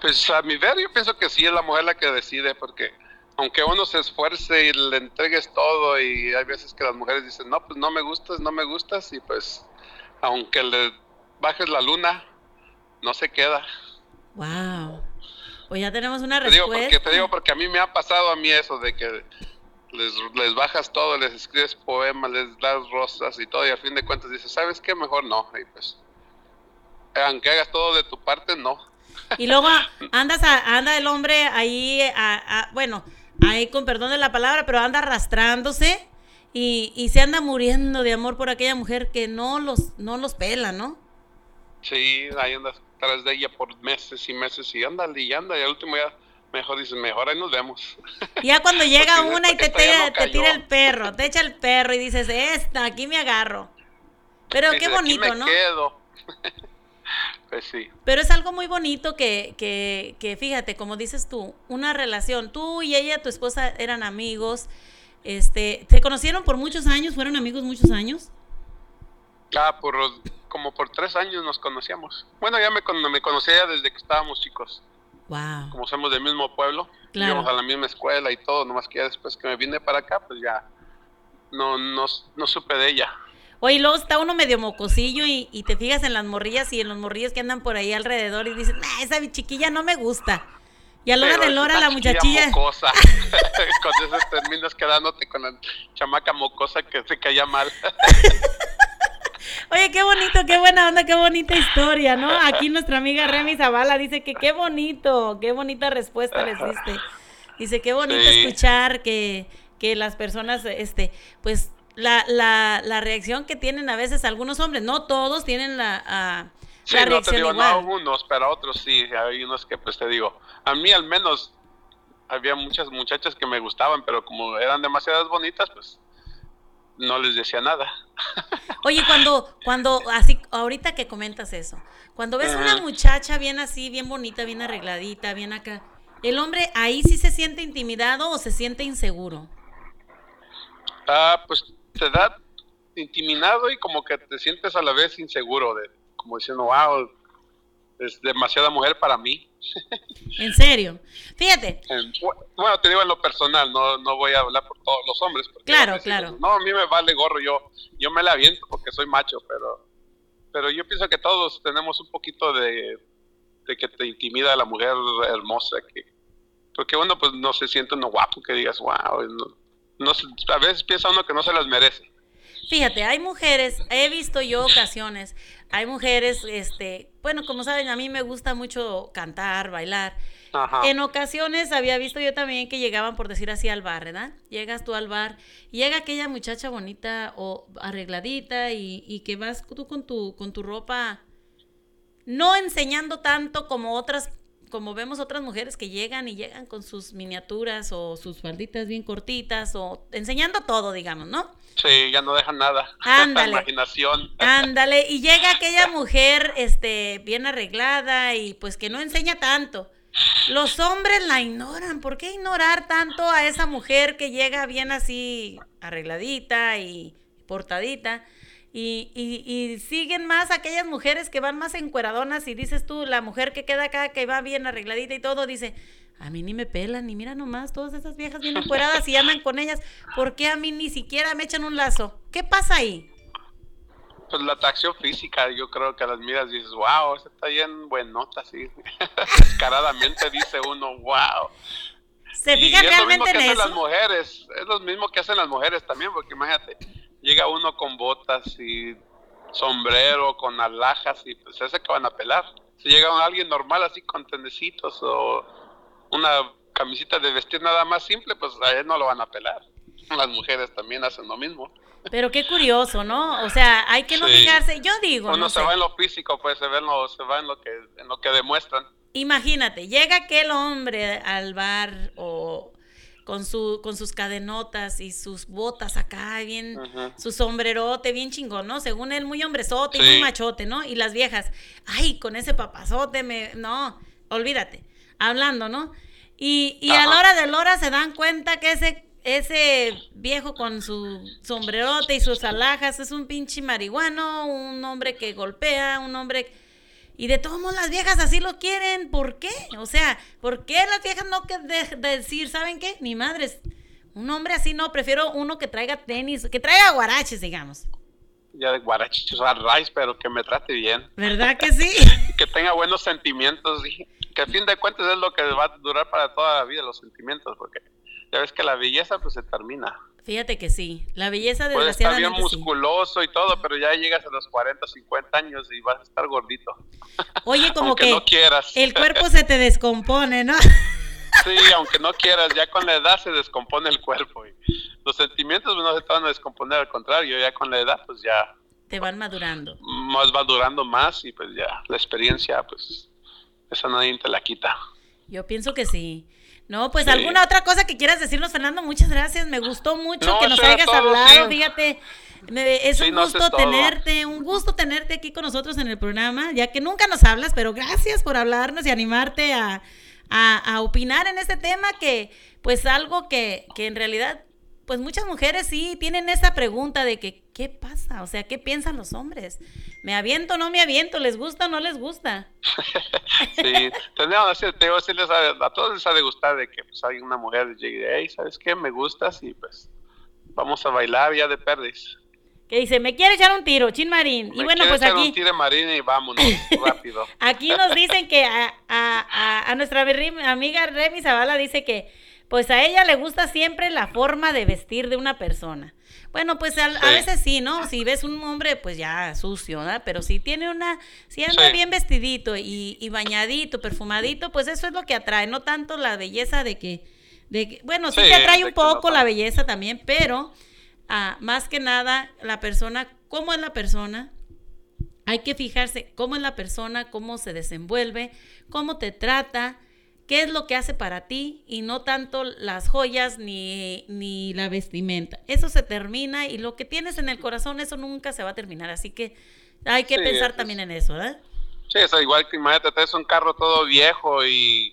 Pues a mi ver, yo pienso que sí es la mujer la que decide, porque aunque uno se esfuerce y le entregues todo, y hay veces que las mujeres dicen, no, pues no me gustas, no me gustas, y pues aunque le bajes la luna, no se queda. Wow. Pues ya tenemos una Te digo, respuesta. porque, te digo porque a mí me ha pasado a mí eso de que les, les bajas todo, les escribes poemas, les das rosas y todo, y al fin de cuentas dices, ¿sabes qué? Mejor no. Y pues, aunque hagas todo de tu parte, no. Y luego andas a- anda el hombre ahí, a- a- bueno, ahí con perdón de la palabra, pero anda arrastrándose y, y se anda muriendo de amor por aquella mujer que no los, no los pela, ¿no? Sí, ahí andas tras de ella por meses y meses y ándale y anda, y al último ya mejor dices, mejor ahí nos vemos. Ya cuando llega una y te, tira, no te tira el perro, te echa el perro y dices, esta, aquí me agarro. Pero qué Dices, "Aquí bonito, me ¿no? quedo. pues sí. Pero es algo muy bonito que, que, que, fíjate, como dices tú, una relación, tú y ella, tu esposa, eran amigos, este, ¿se conocieron por muchos años? ¿Fueron amigos muchos años? Ah, por como por tres años nos conocíamos. Bueno, ya me, me conocía desde que estábamos chicos. Wow. Como somos del mismo pueblo, Claro. íbamos a la misma escuela y todo, nomás que ya después que me vine para acá, pues ya no, no, no supe de ella. Oye, y luego está uno medio mocosillo y, y te fijas en las morrillas y en los morrillos que andan por ahí alrededor y dices, nah, esa chiquilla no me gusta. Y a la hora de esa la muchachilla... mocosa. con eso terminas quedándote con la chamaca mocosa que se caía mal. Oye, qué bonito, qué buena onda, qué bonita historia, ¿no? Aquí nuestra amiga Remy Zavala dice que qué bonito, qué bonita respuesta les diste. Dice, qué bonito Sí. escuchar que, que las personas, este, pues, la, la, la reacción que tienen a veces algunos hombres, no todos tienen la, ah, Sí, la no te reacción digo, igual. no unos, pero otros sí. Hay unos que, pues te digo, a mí al menos había muchas muchachas que me gustaban, pero como eran demasiadas bonitas, pues no les decía nada. Oye, cuando, cuando, así, ahorita que comentas eso, cuando ves una Ajá. muchacha bien así, bien bonita, bien arregladita, bien acá, ¿el hombre ahí sí se siente intimidado o se siente inseguro? Ah, pues te da intimidado y como que te sientes a la vez inseguro, de como diciendo, wow, es demasiada mujer para mí. En serio. Fíjate, En- bueno, te digo en lo personal, no, no voy a hablar por todos los hombres. porque Claro, decir, claro. No, a mí me vale gorro, yo, yo me la aviento porque soy macho, pero, pero yo pienso que todos tenemos un poquito de, de que te intimida la mujer hermosa, que, porque uno pues no se siente uno guapo que digas, wow, no, no a veces piensa uno que no se las merece. fíjate, hay mujeres, he visto yo ocasiones, hay mujeres, este, bueno, como saben, a mí me gusta mucho cantar, bailar. Ajá. En ocasiones había visto yo también que llegaban, por decir así, al bar, ¿verdad? Llegas tú al bar y llega aquella muchacha bonita o arregladita y, y que vas tú con tu, con tu ropa no enseñando tanto como otras, como vemos otras mujeres que llegan y llegan con sus miniaturas o sus falditas bien cortitas o enseñando todo, digamos, ¿no? Sí, ya no dejan nada. Ándale. Imaginación. Ándale, y llega aquella mujer, este, bien arreglada y pues que no enseña tanto. Los hombres la ignoran. ¿Por qué ignorar tanto a esa mujer que llega bien así arregladita y portadita? Y, y, y siguen más aquellas mujeres que van más encueradonas y dices tú, la mujer que queda acá, que va bien arregladita y todo, dice, a mí ni me pelan, ni mira nomás, todas esas viejas bien encueradas y andan con ellas, ¿por qué a mí ni siquiera me echan un lazo? ¿Qué pasa ahí? Pues la atracción física, yo creo que a las miras dices, wow, esa está bien buenota, así. Descaradamente dice uno, wow. ¿Se Y fijan realmente que en hacen las eso? mujeres, es lo mismo que hacen las mujeres también, porque imagínate, llega uno con botas y sombrero, con alhajas, y pues ese que van a pelar. Si llega alguien normal así con tenecitos o una camisita de vestir nada más simple, pues a él no lo van a pelar. Las mujeres también hacen lo mismo. Pero qué curioso, ¿no? O sea, hay que no Sí. fijarse. Yo digo, Uno no se sé. va en lo físico, pues se, ve en lo, se va en lo que, en lo que demuestran. imagínate, llega aquel hombre al bar o con, su, con sus cadenotas y sus botas acá, bien, su sombrerote, bien chingón, ¿no? Según él, muy hombrezote y Sí. muy machote, ¿no? Y las viejas, ay, con ese papazote, me, no, olvídate, hablando, ¿no? Y, y a la hora de la hora se dan cuenta que ese, ese viejo con su sombrerote y sus alhajas es un pinche marihuano, un hombre que golpea, un hombre... Y de todos modos las viejas así lo quieren. ¿Por qué? O sea, ¿por qué las viejas no que de, de decir, ¿saben qué? Ni madres. Un hombre así no, prefiero uno que traiga tenis, que traiga guaraches, digamos. Ya de guarachitos a raíz, pero que me trate bien. ¿Verdad que sí? Que tenga buenos sentimientos. Y que a fin de cuentas es lo que va a durar para toda la vida, los sentimientos. Porque ya ves que la belleza pues se termina. Fíjate que sí. La belleza Puedes estar bien desgraciadamente sí. musculoso y todo, pero ya llegas a los 40, 50 años y vas a estar gordito. Oye, como que no quieras. el cuerpo se te descompone, ¿no? Sí, aunque no quieras, ya con la edad se descompone el cuerpo. Y los sentimientos pues, no se te van a descomponer, al contrario, ya con la edad pues ya Te van madurando. más va durando más y pues ya la experiencia pues esa nadie te la quita. Yo pienso que sí. No, pues Sí. alguna otra cosa que quieras decirnos, Fernando, muchas gracias. Me gustó mucho No, que nos hayas todo, hablado. sí. Fíjate, me- es Sí, un gusto todo. tenerte, un gusto tenerte aquí con nosotros en el programa, ya que nunca nos hablas, pero gracias por hablarnos y animarte a, a- a opinar en este tema que, pues algo que, que en realidad, pues muchas mujeres sí tienen esa pregunta de que, ¿qué pasa? O sea, ¿qué piensan los hombres? ¿Me aviento o no me aviento? ¿Les gusta o no les gusta? Sí, tenemos así, te digo, sí les ha- a todos les ha de gustar de que pues hay una mujer y llegue, hey, ¿sabes qué? Me gustas y pues vamos a bailar ya de perdiz. Que dice, me quiere echar un tiro, Chin Marín. Y Me bueno, quiere pues echar aquí... un tiro marina y vámonos rápido. Aquí nos dicen que a, a- a- a nuestra amiga Remy Zavala dice que pues a ella le gusta siempre la forma de vestir de una persona. Bueno, pues a, Sí. veces sí, ¿no? Si ves un hombre pues ya sucio, ¿verdad? Pero si tiene una, si anda Sí. bien vestidito y, y bañadito, perfumadito, pues eso es lo que atrae, no tanto la belleza de que, de que- bueno, sí, Sí, te atrae un poco la belleza también, pero ah, más que nada la persona, ¿cómo es la persona? Hay que fijarse cómo es la persona, cómo se desenvuelve, cómo te trata, qué es lo que hace para ti y no tanto las joyas ni, ni la vestimenta. Eso se termina y lo que tienes en el corazón, eso nunca se va a terminar. Así que hay que Sí, pensar también en eso, ¿verdad? Sí, es igual que imagínate, traes un carro todo viejo y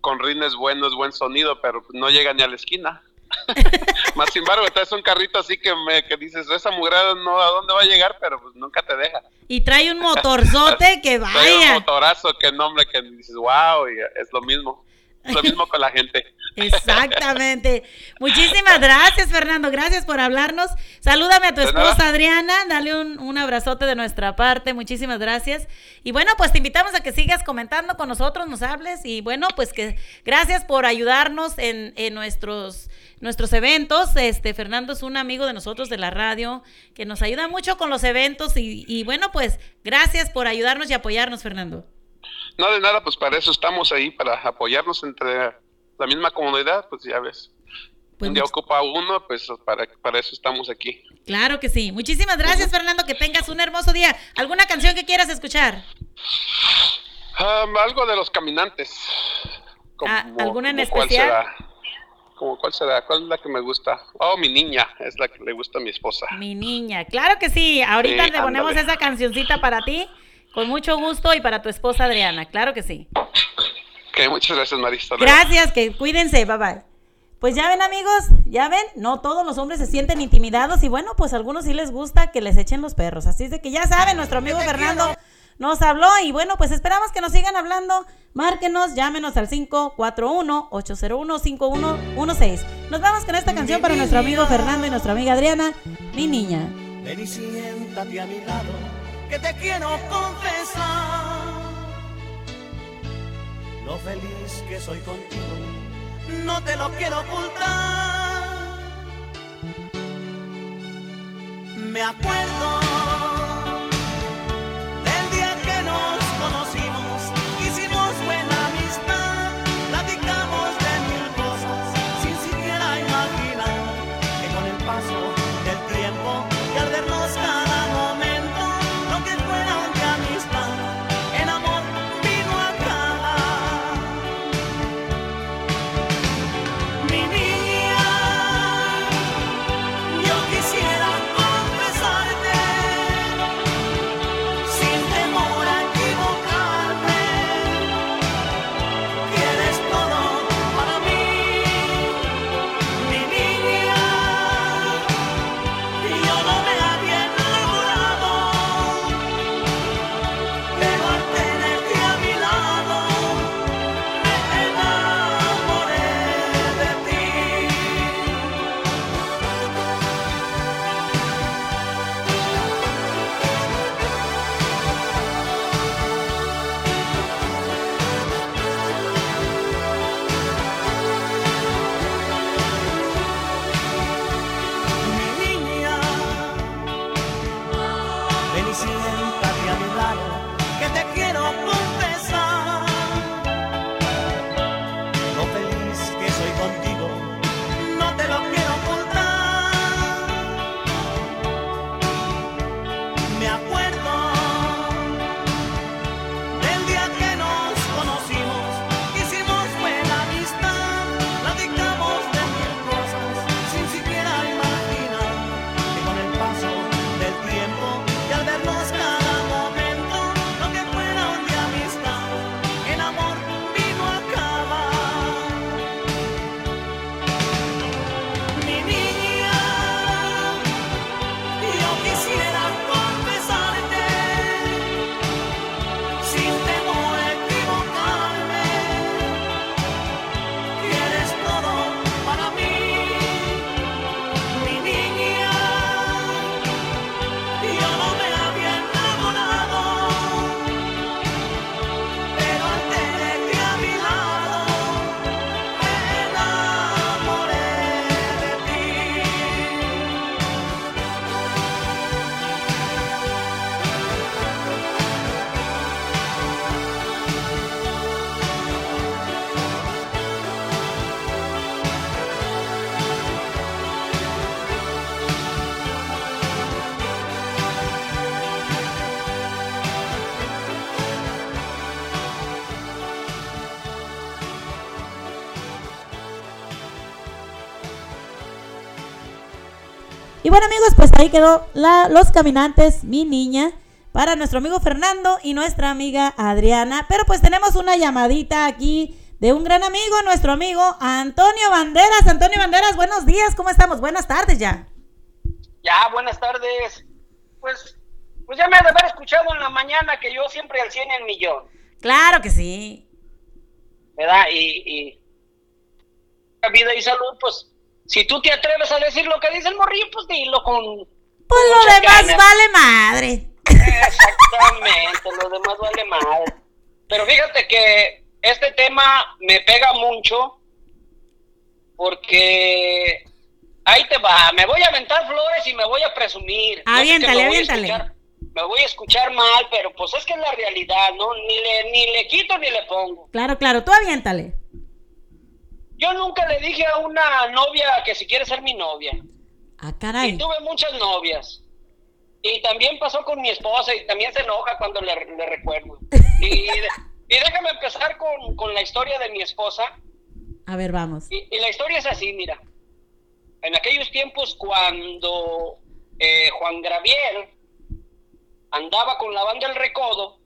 con rines buenos, buen sonido, pero no llega ni a la esquina. Más sin embargo, traes un carrito así que, me, que dices, esa mujer no a dónde va a llegar, pero pues nunca te deja. Y trae un motorzote que Trae un vaya. motorazo, que nombre, que dices, wow, y es lo mismo. Lo mismo con la gente. Exactamente. Muchísimas gracias, Fernando. Gracias por hablarnos. Salúdame a tu esposa Adriana. Dale un, un abrazote de nuestra parte. Muchísimas gracias. Y bueno, pues te invitamos a que sigas comentando con nosotros, nos hables. Y bueno, pues que gracias por ayudarnos en, en nuestros, nuestros eventos. Este Fernando es un amigo de nosotros de la radio que nos ayuda mucho con los eventos. Y, y bueno, pues gracias por ayudarnos y apoyarnos, Fernando. No de nada, pues para eso estamos ahí, para apoyarnos entre la misma comunidad, pues ya ves. Pues un día ocupa uno, pues para, para eso estamos aquí. Claro que sí. Muchísimas gracias, Fernando. Que tengas un hermoso día. ¿Alguna canción que quieras escuchar? Ah, algo de los caminantes. Ah, ¿alguna en como cuál especial? será? Como cuál será? ¿Cuál es la que me gusta? Oh, mi niña, es la que le gusta a mi esposa. Mi niña. Claro que sí. Ahorita Sí, le ponemos ándale. esa cancioncita para ti. Con mucho gusto y para tu esposa Adriana. Claro que sí. Ok, muchas gracias, Marista. Gracias, que cuídense. Bye bye. Pues ya ven amigos, ya ven, no todos los hombres se sienten intimidados y bueno, pues a algunos sí les gusta que les echen los perros. Así es de que ya saben, nuestro amigo Fernando nos habló y bueno, pues esperamos que nos sigan hablando. Márquenos, llámenos al 541-801-5116. Nos vamos con esta canción para nuestro amigo Fernando y nuestra amiga Adriana, mi niña. Ven y siéntate a mi lado, que te quiero confesar lo feliz que soy contigo. No te lo quiero ocultar. Me acuerdo bueno amigos, pues ahí quedó la, los caminantes, mi niña, para nuestro amigo Fernando y nuestra amiga Adriana. Pero pues tenemos una llamadita aquí de un gran amigo, nuestro amigo Antonio Banderas. Antonio Banderas, buenos días, ¿cómo estamos? Buenas tardes ya. Ya, buenas tardes. Pues, pues ya me de haber escuchado en la mañana que yo siempre al 100 en millón, Claro que sí. ¿verdad? Y, y vida y salud, pues, si tú te atreves a decir lo que dice el morrillo, pues dilo con... Pues con lo demás ganas. vale madre. Exactamente, lo demás vale madre. Pero fíjate que este tema me pega mucho porque ahí te va, me voy a aventar flores y me voy a presumir. Sé Aviéntale, me voy a aviéntale. escuchar- Me voy a escuchar mal, pero pues es que es la realidad, ¿no? Ni le, ni le quito ni le pongo. Claro, claro, tú aviéntale. Yo nunca le dije a una novia que si quiere ser mi novia. Ah, Y caray. tuve muchas novias. Y también pasó con mi esposa y también se enoja cuando le, le recuerdo. Y, y déjame empezar con, con la historia de mi esposa. A ver, vamos. Y, y la historia es así, mira. En aquellos tiempos cuando eh, Juan Graviel andaba con la banda El Recodo,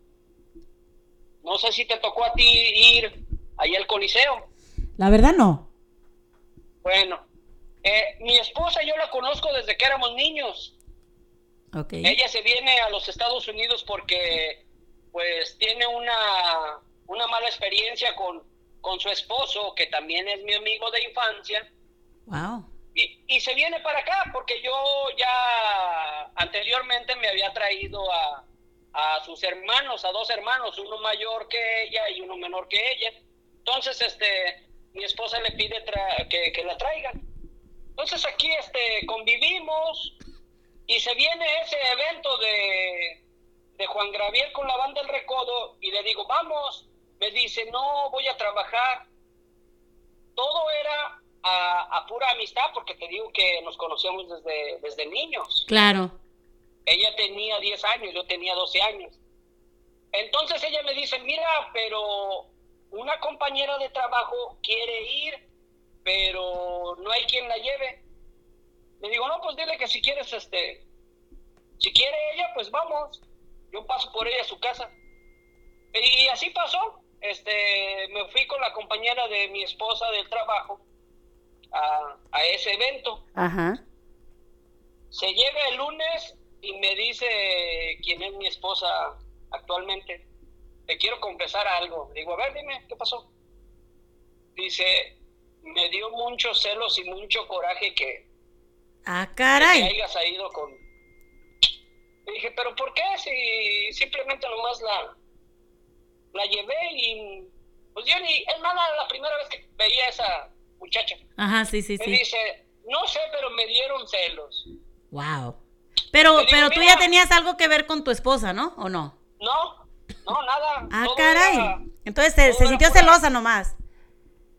no sé si te tocó a ti ir ahí al Coliseo. La verdad no. Bueno, eh, mi esposa yo la conozco desde que éramos niños. Ok. Ella se viene a los Estados Unidos porque pues tiene una, una mala experiencia con, con su esposo, que también es mi amigo de infancia, Wow. y, y se viene para acá porque yo ya anteriormente me había traído a, a sus hermanos, a dos hermanos, uno mayor que ella y uno menor que ella. Entonces, este, mi esposa le pide tra- que, que la traigan. Entonces aquí este, convivimos y se viene ese evento de, de Juan Graviel con la banda El Recodo y le digo, vamos. Me dice, no, voy a trabajar. Todo era a, a pura amistad porque te digo que nos conocíamos desde, desde niños. Claro. Ella tenía 10 años, yo tenía 12 años. Entonces ella me dice, mira, pero una compañera de trabajo quiere ir, pero no hay quien la lleve. Le digo, no, pues dile que si quieres, este, si quiere ella, pues vamos. Yo paso por ella a su casa. Y así pasó. Este, me fui con la compañera de mi esposa del trabajo a, a ese evento. Ajá. Se llega el lunes y me dice quién es mi esposa actualmente. Te quiero confesar algo. Digo, a ver, dime, ¿qué pasó? Dice, me dio muchos celos y mucho coraje que, Ah, que caray. hayas ido con... Le dije, pero ¿por qué? Si simplemente nomás la, la llevé y... Pues yo ni... Es más, la primera vez que veía a esa muchacha. Ajá, sí, sí, Me sí. dice, no sé, pero me dieron celos. Wow. Pero, digo, pero tú ya tenías algo que ver con tu esposa, ¿no? ¿O no? No, no, nada. Ah, caray. era- Entonces se, sintió pura- celosa nomás.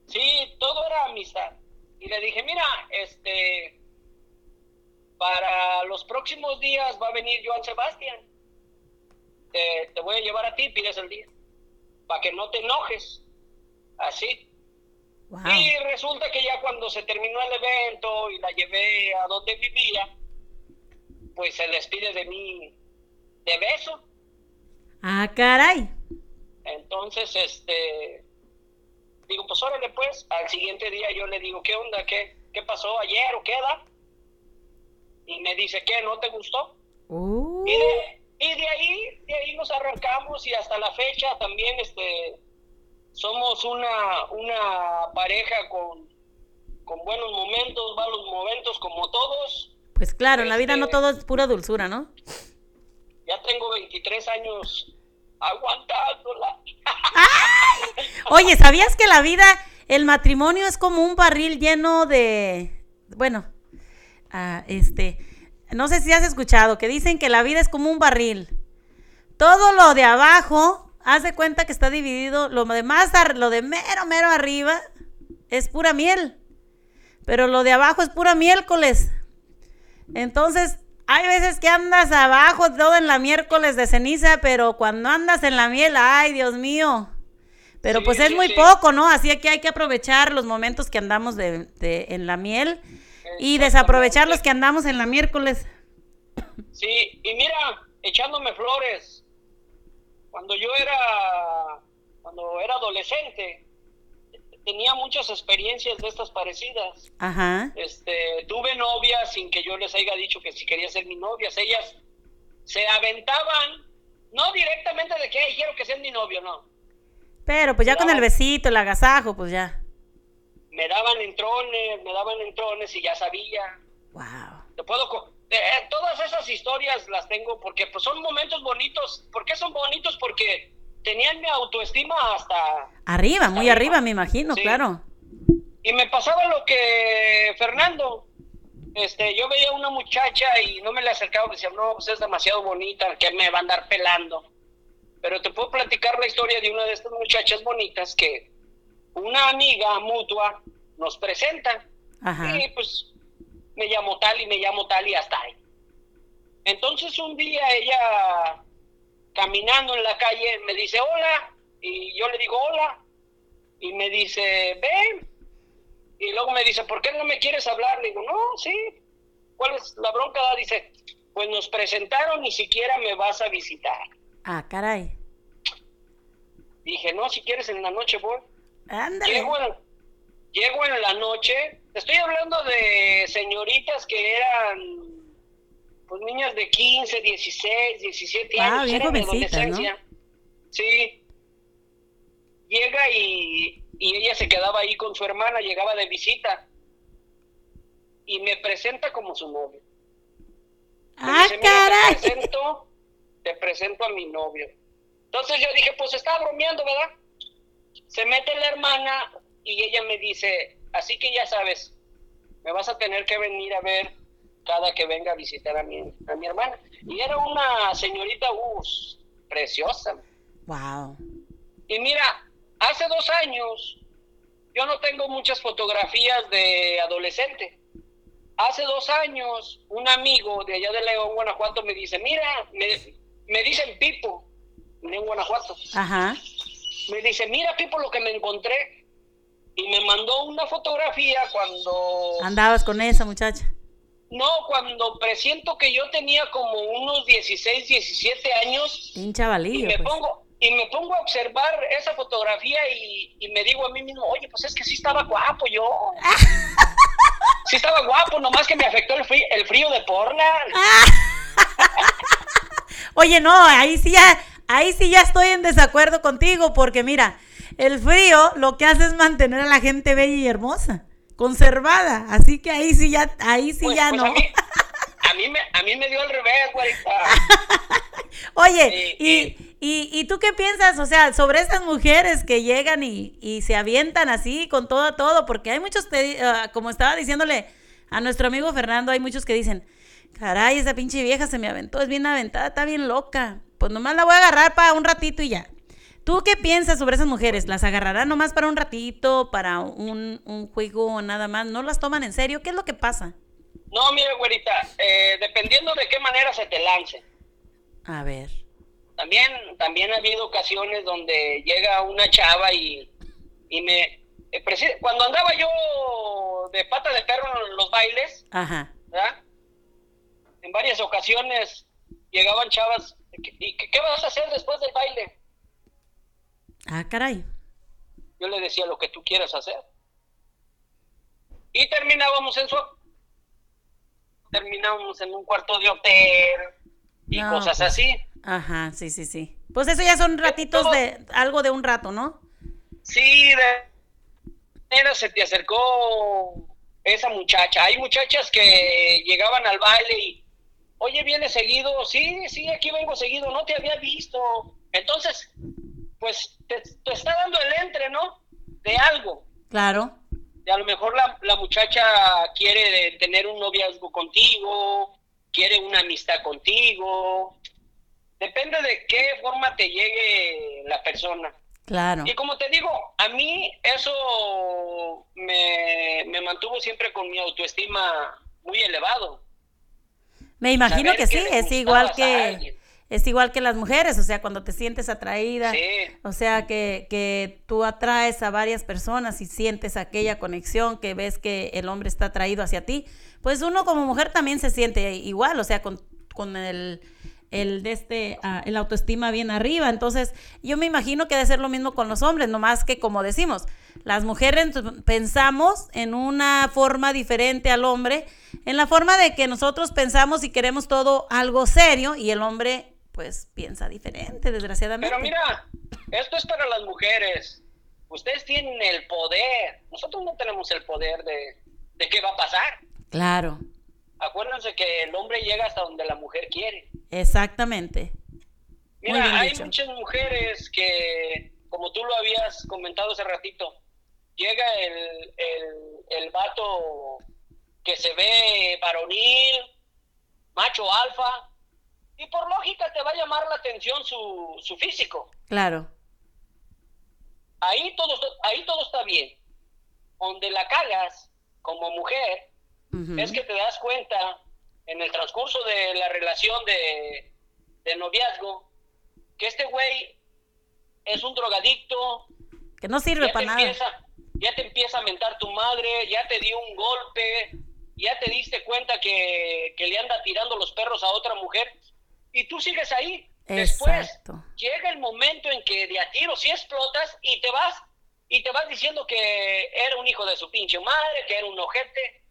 Sí, todo era amistad. Y le dije, mira, este, para los próximos días va a venir Joan Sebastián. Te, te voy a llevar a ti, pides el día, para que no te enojes. Así. Wow. Y resulta que ya cuando se terminó el evento y la llevé a donde vivía, pues se despide de mí de beso. Ah, caray. Entonces, este, digo, pues órale pues, al siguiente día yo le digo, ¿qué onda? ¿Qué, qué pasó ayer o qué da? Y me dice, ¿qué? ¿No te gustó? Uh, Y de, y de ahí, de ahí nos arrancamos y hasta la fecha también, este, somos una, una pareja con, con buenos momentos, malos momentos como todos. pues claro, en la vida no este- todo es pura dulzura, ¿no? Ya tengo 23 años aguantándola. Oye, ¿sabías que la vida, el matrimonio es como un barril lleno de, bueno, ah, este, no sé si has escuchado que dicen que la vida es como un barril. Todo lo de abajo, haz de cuenta que está dividido, lo de más, lo de mero, mero arriba es pura miel, pero lo de abajo es pura miércoles. Entonces, hay veces que andas abajo todo en la miércoles de ceniza, pero cuando andas en la miel, ay, Dios mío. Pero Sí, pues es sí, muy sí. poco, ¿no? Así que hay que aprovechar los momentos que andamos de, de- en la miel. Y desaprovechar los que andamos en la miércoles. Sí, y mira, echándome flores. Cuando yo era, cuando era adolescente, tenía muchas experiencias de estas parecidas. Ajá. Este, tuve novias sin que yo les haya dicho que si quería ser mi novias. Ellas se aventaban, no directamente de que "Ay, quiero que seas mi novio, no. Pero pues ya con el besito, el agasajo, pues ya. Me daban entrones, me daban entrones y ya sabía. Wow. Te puedo eh, eh, todas esas historias las tengo porque pues son momentos bonitos. ¿Por qué son bonitos? Porque tenían mi autoestima hasta Arriba, muy Arriba. arriba, me imagino, Sí. claro. y me pasaba lo que Fernando este yo veía una muchacha y no me le acercaba decía no pues es demasiado bonita que me va a andar pelando pero te puedo platicar la historia de una de estas muchachas bonitas que una amiga mutua nos presenta Ajá. y pues me llamo tal y me llamo tal y hasta ahí. Entonces un día ella caminando en la calle me dice hola y yo le digo hola y me dice ven y luego me dice ¿por qué no me quieres hablar? Le digo no, sí. ¿Cuál es la bronca? Dice pues nos presentaron ni siquiera me vas a visitar. Ah, caray. Dije no, si quieres en la noche voy. Ándale. Llego en, llego en la noche. Estoy hablando de señoritas que eran pues niñas de 15, 16, 17 Ah, años. bien jovencitas, ¿no? adolescencia. Sí. Llega y, y ella se quedaba ahí con su hermana, llegaba de visita. Y me presenta como su novio. Ah, dice, "Mira, caray. Te presento, te presento a mi novio. Entonces yo dije, pues está bromeando, ¿verdad? Se mete la hermana y ella me dice, así que ya sabes, me vas a tener que venir a ver cada que venga a visitar a mi, a mi hermana. Y era una señorita, uh, preciosa. Wow. Y mira, hace dos años, yo no tengo muchas fotografías de adolescente. Hace dos años, un amigo de allá de León, Guanajuato, me dice, mira, me, me dicen Pipo, en Guanajuato. Ajá. Me dice, mira Pipo lo que me encontré. Y me mandó una fotografía cuando... Andabas con esa muchacha. No, cuando presiento que yo tenía como unos 16, 17 años Un y chavalillo, me pues. pongo y me pongo a observar esa fotografía y, y me digo a mí mismo, oye, pues es que sí estaba guapo yo. Sí estaba guapo, nomás que me afectó el frío, el frío de Portland. Oye, no, ahí sí ya, ahí sí ya estoy en desacuerdo contigo, porque mira, el frío lo que hace es mantener a la gente bella y hermosa, conservada. Así que ahí sí ya, ahí sí Pues- ya pues no. A mí, a mí me, a mí me dio al revés, güerita. Oye, y, y, ¿y tú qué piensas, o sea, sobre estas mujeres que llegan y, y se avientan así con todo, todo? Porque hay muchos, que, ah, como estaba diciéndole a nuestro amigo Fernando, hay muchos que dicen, caray, esa pinche vieja se me aventó, es bien aventada, está bien loca. Pues nomás la voy a agarrar para un ratito y ya. ¿Tú qué piensas sobre esas mujeres? ¿Las agarrarán nomás para un ratito, para un, un juego nada más? ¿No las toman en serio? ¿Qué es lo que pasa? No, mire, güerita, eh, dependiendo de qué manera se te lance. A ver. También, también ha habido ocasiones donde llega una chava y, y me... eh, cuando andaba yo de pata de perro en los bailes, Ajá. ¿verdad? En varias ocasiones llegaban chavas, ¿y qué, qué vas a hacer después del baile? Ah, caray. Yo le decía lo que tú quieras hacer. Y terminábamos en su... Terminábamos en un cuarto de hotel y No, cosas pues. así. Ajá, sí, sí, sí. Pues eso ya son ratitos de algo de un rato, ¿no? Sí, de manera se te acercó esa muchacha. Hay muchachas que llegaban al baile y, oye, ¿viene seguido? Sí, sí, aquí vengo seguido, no te había visto. Entonces, pues te, te está dando el entre, ¿no? De algo. Claro. Y a lo mejor la, la muchacha quiere tener un noviazgo contigo, quiere una amistad contigo. Depende de qué forma te llegue la persona. Claro. Y como te digo, a mí eso me, me mantuvo siempre con mi autoestima muy elevado. Me imagino saber que sí, es igual que. Es igual que las mujeres, o sea, cuando te sientes atraída, Sí. o sea, que, que tú atraes a varias personas y sientes aquella conexión, que ves que el hombre está atraído hacia ti, pues uno como mujer también se siente igual, o sea, con, con el, el de este, ah, el autoestima bien arriba. Entonces, yo me imagino que debe ser lo mismo con los hombres, nomás que como decimos, las mujeres pensamos en una forma diferente al hombre, en la forma de que nosotros pensamos y queremos todo algo serio y el hombre pues piensa diferente, desgraciadamente. Pero mira, esto es para las mujeres. Ustedes tienen el poder. Nosotros no tenemos el poder de, de qué va a pasar. Claro, Acuérdense que el hombre llega hasta donde la mujer quiere. exactamente. Mira, hay dicho. muchas mujeres que, como tú lo habías comentado hace ratito, llega el, el, el vato que se ve varonil, macho alfa, y por lógica te va a llamar la atención su, su físico. Claro, Ahí todo, ahí todo está bien. Donde la cagas como mujer es que te das cuenta en el transcurso de la relación de, de noviazgo que este güey es un drogadicto, que no sirve ya te, para nada. empieza, ya te empieza a mentar tu madre, ya te dio un golpe, ya te diste cuenta que, que le anda tirando los perros a otra mujer y tú sigues ahí. Después Exacto. llega el momento en que de a tiro sí explotas y te vas y te vas diciendo que era un hijo de su pinche madre, que era un ojete.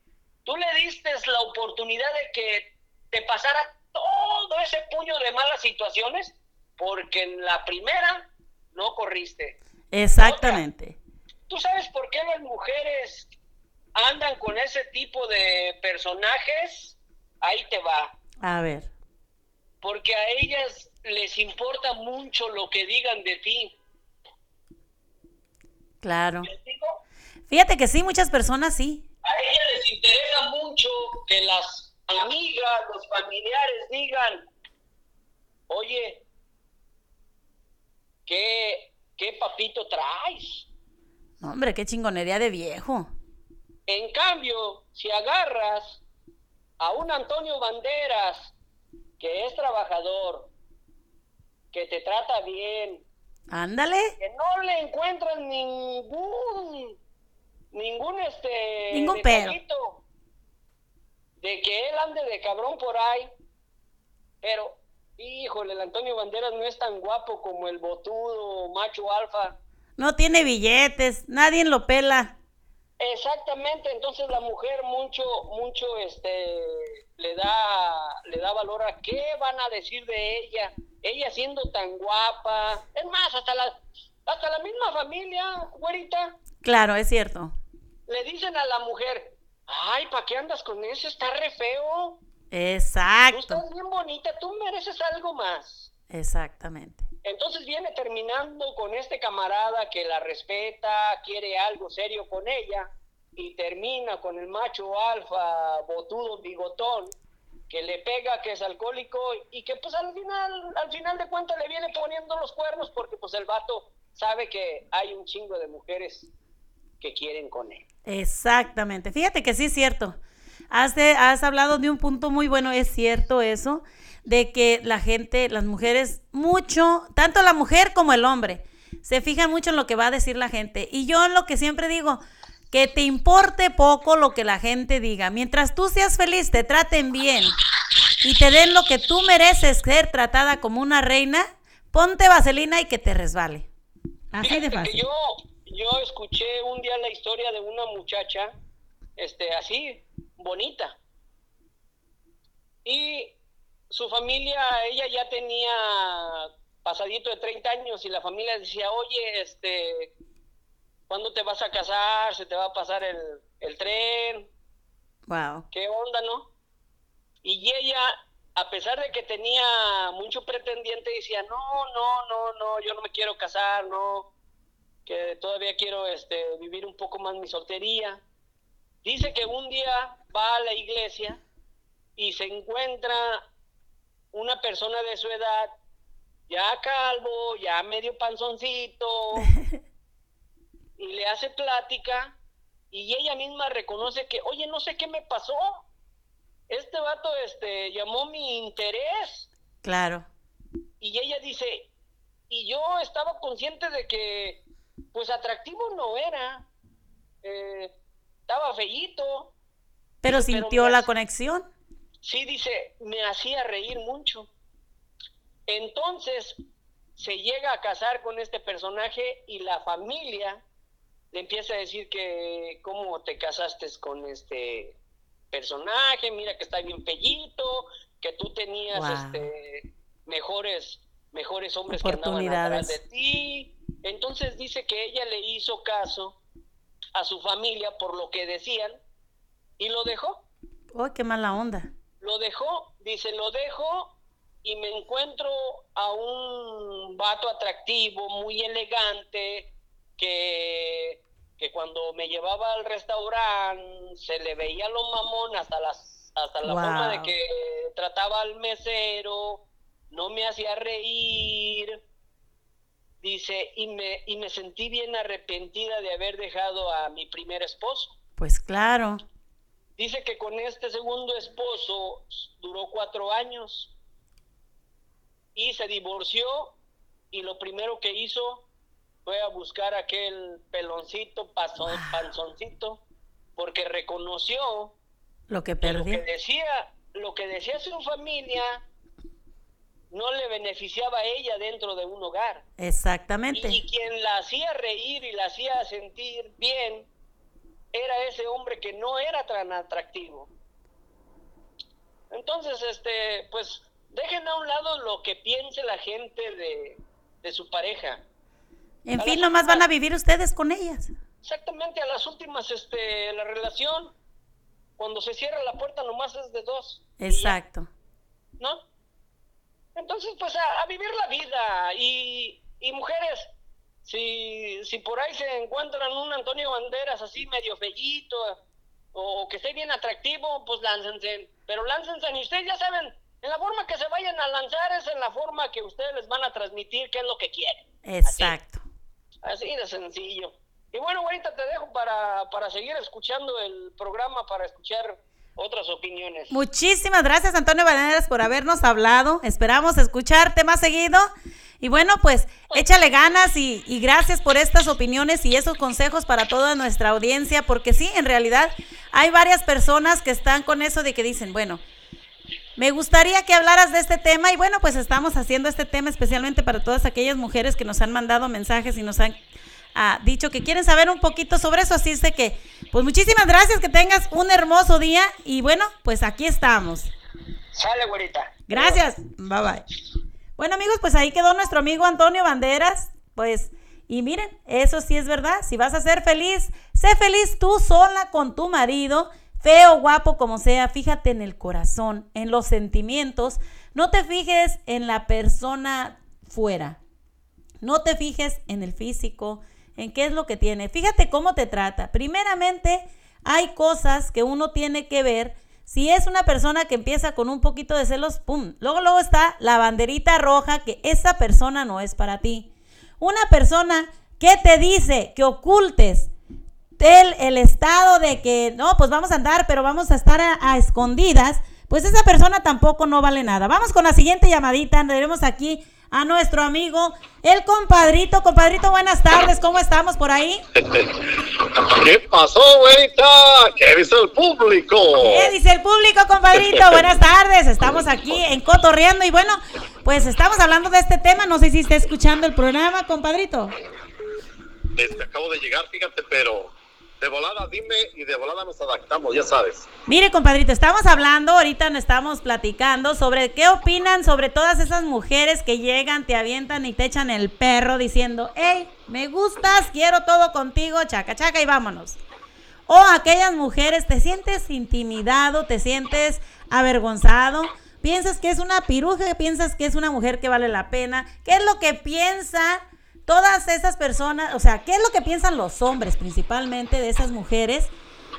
Tú le diste la oportunidad de que te pasara todo ese puño de malas situaciones porque en la primera no corriste. Exactamente. ¿Tú sabes por qué las mujeres andan con ese tipo de personajes? Ahí te va. A ver, Porque a ellas les importa mucho lo que digan de ti. claro. Fíjate que sí, muchas personas sí. A ellas les interesa mucho que las amigas, los familiares digan, oye, ¿qué, qué papito traes? No, hombre, qué chingonería de viejo. En cambio, si agarras a un Antonio Banderas que es trabajador, que te trata bien, Ándale. que no le encuentran ningún ningún este Ningún detallito de que él ande de cabrón por ahí pero híjole el Antonio Banderas no es tan guapo como el botudo macho alfa No tiene billetes, nadie lo pela. exactamente entonces la mujer mucho mucho este le da le da valor a qué van a decir de ella ella siendo tan guapa es más hasta la hasta la misma familia güerita Claro, es cierto. le dicen a la mujer, ay, ¿para qué andas con eso? Está re feo. Tú Exacto. estás bien bonita, tú mereces algo más. Exactamente. Entonces viene terminando con este camarada que la respeta, quiere algo serio con ella, y termina con el macho alfa, botudo, bigotón, que le pega, que es alcohólico, y que pues al final, al final de cuentas le viene poniendo los cuernos porque pues el vato sabe que hay un chingo de mujeres que quieren con él. Exactamente. Fíjate que sí es cierto. Has, has hablado de un punto muy bueno, es cierto eso, de que la gente, las mujeres, mucho, tanto la mujer como el hombre, se fijan mucho en lo que va a decir la gente. Y yo lo que siempre digo, que te importe poco lo que la gente diga. Mientras tú seas feliz, te traten bien y te den lo que tú mereces ser tratada como una reina, ponte vaselina y que te resbale. Así de que fácil. yo, yo escuché un día la historia de una muchacha, este, así, bonita. Y su familia, ella ya tenía pasadito de 30 años y la familia decía, oye, este, ¿cuándo te vas a casar? ¿Se te va a pasar el, el tren? Wow. ¿Qué onda, no? Y ella, a pesar de que tenía mucho pretendiente, decía, no, no, no, no, yo no me quiero casar, no, que todavía quiero este, vivir un poco más mi soltería. Dice que un día va a la iglesia y se encuentra una persona de su edad, ya calvo, ya medio panzoncito, y le hace plática y ella misma reconoce que, oye, no sé qué me pasó. Este vato este, llamó mi interés. Claro. y ella dice, y yo estaba consciente de que, pues atractivo no era, eh, estaba feíto, Pero sintió la conexión. sí dice, me hacía reír mucho. Entonces se llega a casar con este personaje y la familia le empieza a decir que cómo te casaste con este personaje, mira que está bien pellito, que tú tenías Wow. este mejores mejores hombres que andaban atrás de ti. Entonces dice que ella le hizo caso a su familia por lo que decían y lo dejó Uy, qué mala onda. lo dejó, dice, lo dejo y me encuentro a un vato atractivo, muy elegante, que, que cuando me llevaba al restaurante se le veía lo mamón hasta las hasta la Wow. forma de que trataba al mesero, no me hacía reír. Dice, y me, y me sentí bien arrepentida de haber dejado a mi primer esposo. Pues claro. Dice que con este segundo esposo duró cuatro años y se divorció y lo primero que hizo fue a buscar aquel peloncito, pasón, panzoncito, porque reconoció Lo que que lo perdió. que decía, lo que decía su familia no le beneficiaba a ella dentro de un hogar. Exactamente. Y quien la hacía reír y la hacía sentir bien era ese hombre que no era tan atractivo. Entonces, este, pues, dejen a un lado lo que piense la gente de, de su pareja. En a fin, nomás van a vivir ustedes con ellas. Exactamente, a las últimas, este, la relación, cuando se cierra la puerta nomás es de dos. ya. Exacto. ¿no? Entonces, pues a, a vivir la vida y, y mujeres, si, si por ahí se encuentran un Antonio Banderas así medio fellito o que esté bien atractivo, pues láncense, pero láncense y ustedes ya saben, en la forma que se vayan a lanzar es en la forma que ustedes les van a transmitir qué es lo que quieren. Exacto. Así de sencillo. Y bueno, ahorita te dejo para, para seguir escuchando el programa, para escuchar otras opiniones. Muchísimas gracias, Antonio Banderas, por habernos hablado. Esperamos escucharte más seguido. Y bueno, pues échale ganas y gracias por estas opiniones y esos consejos para toda nuestra audiencia, porque sí, en realidad hay varias personas que están con eso de que dicen, bueno, me gustaría que hablaras de este tema y bueno, pues estamos haciendo este tema especialmente para todas aquellas mujeres que nos han mandado mensajes y nos han ah, dicho que quieren saber un poquito sobre eso. Así es de que, pues muchísimas gracias, que tengas un hermoso día y bueno, pues aquí estamos. Sale, güerita. Gracias. Bye bye. Bueno, amigos, pues ahí quedó nuestro amigo Antonio Banderas. Pues, y miren, eso sí es verdad. Si vas a ser feliz, sé feliz tú sola con tu marido, feo, guapo, como sea. Fíjate en el corazón, en los sentimientos. No te fijes en la persona fuera. No te fijes en el físico, en qué es lo que tiene. Fíjate cómo te trata. Primeramente, hay cosas que uno tiene que ver. Si es una persona que empieza con un poquito de celos, ¡pum! Luego, luego está la banderita roja que esa persona no es para ti. Una persona que te dice que ocultes el, el estado de que, no, pues vamos a andar, pero vamos a estar a, a escondidas, pues esa persona tampoco no vale nada. Vamos con la siguiente llamadita. Tenemos aquí a nuestro amigo, el compadrito. Compadrito, buenas tardes. ¿Cómo estamos por ahí? ¿Qué pasó, güerita? ¿Qué dice el público? ¿Qué dice el público, compadrito? Buenas tardes. Estamos aquí en Cotorreando y bueno, pues estamos hablando de este tema. No sé si está escuchando el programa, compadrito. Este, acabo de llegar, fíjate, pero de volada dime y de volada nos adaptamos, ya sabes. Mire, compadrito, estamos hablando, ahorita nos estamos platicando sobre qué opinan sobre todas esas mujeres que llegan, te avientan y te echan el perro diciendo, hey, me gustas, quiero todo contigo, chaca, chaca y vámonos. O aquellas mujeres, te sientes intimidado, te sientes avergonzado, piensas que es una piruja, piensas que es una mujer que vale la pena. ¿Qué es lo que piensa todas esas personas? O sea, ¿qué es lo que piensan los hombres principalmente de esas mujeres?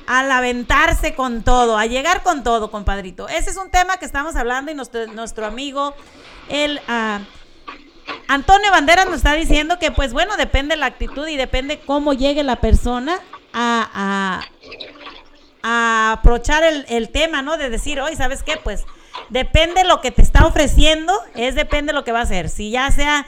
Al aventarse con todo, a llegar con todo, compadrito. Ese es un tema que estamos hablando y nuestro, amigo, el ah, Antonio Banderas nos está diciendo que, pues bueno, depende la actitud y depende cómo llegue la persona a, a, a aprovechar el, el tema, ¿no? De decir, oye, ¿sabes qué? Pues depende lo que te está ofreciendo, es depende lo que va a hacer. Si ya sea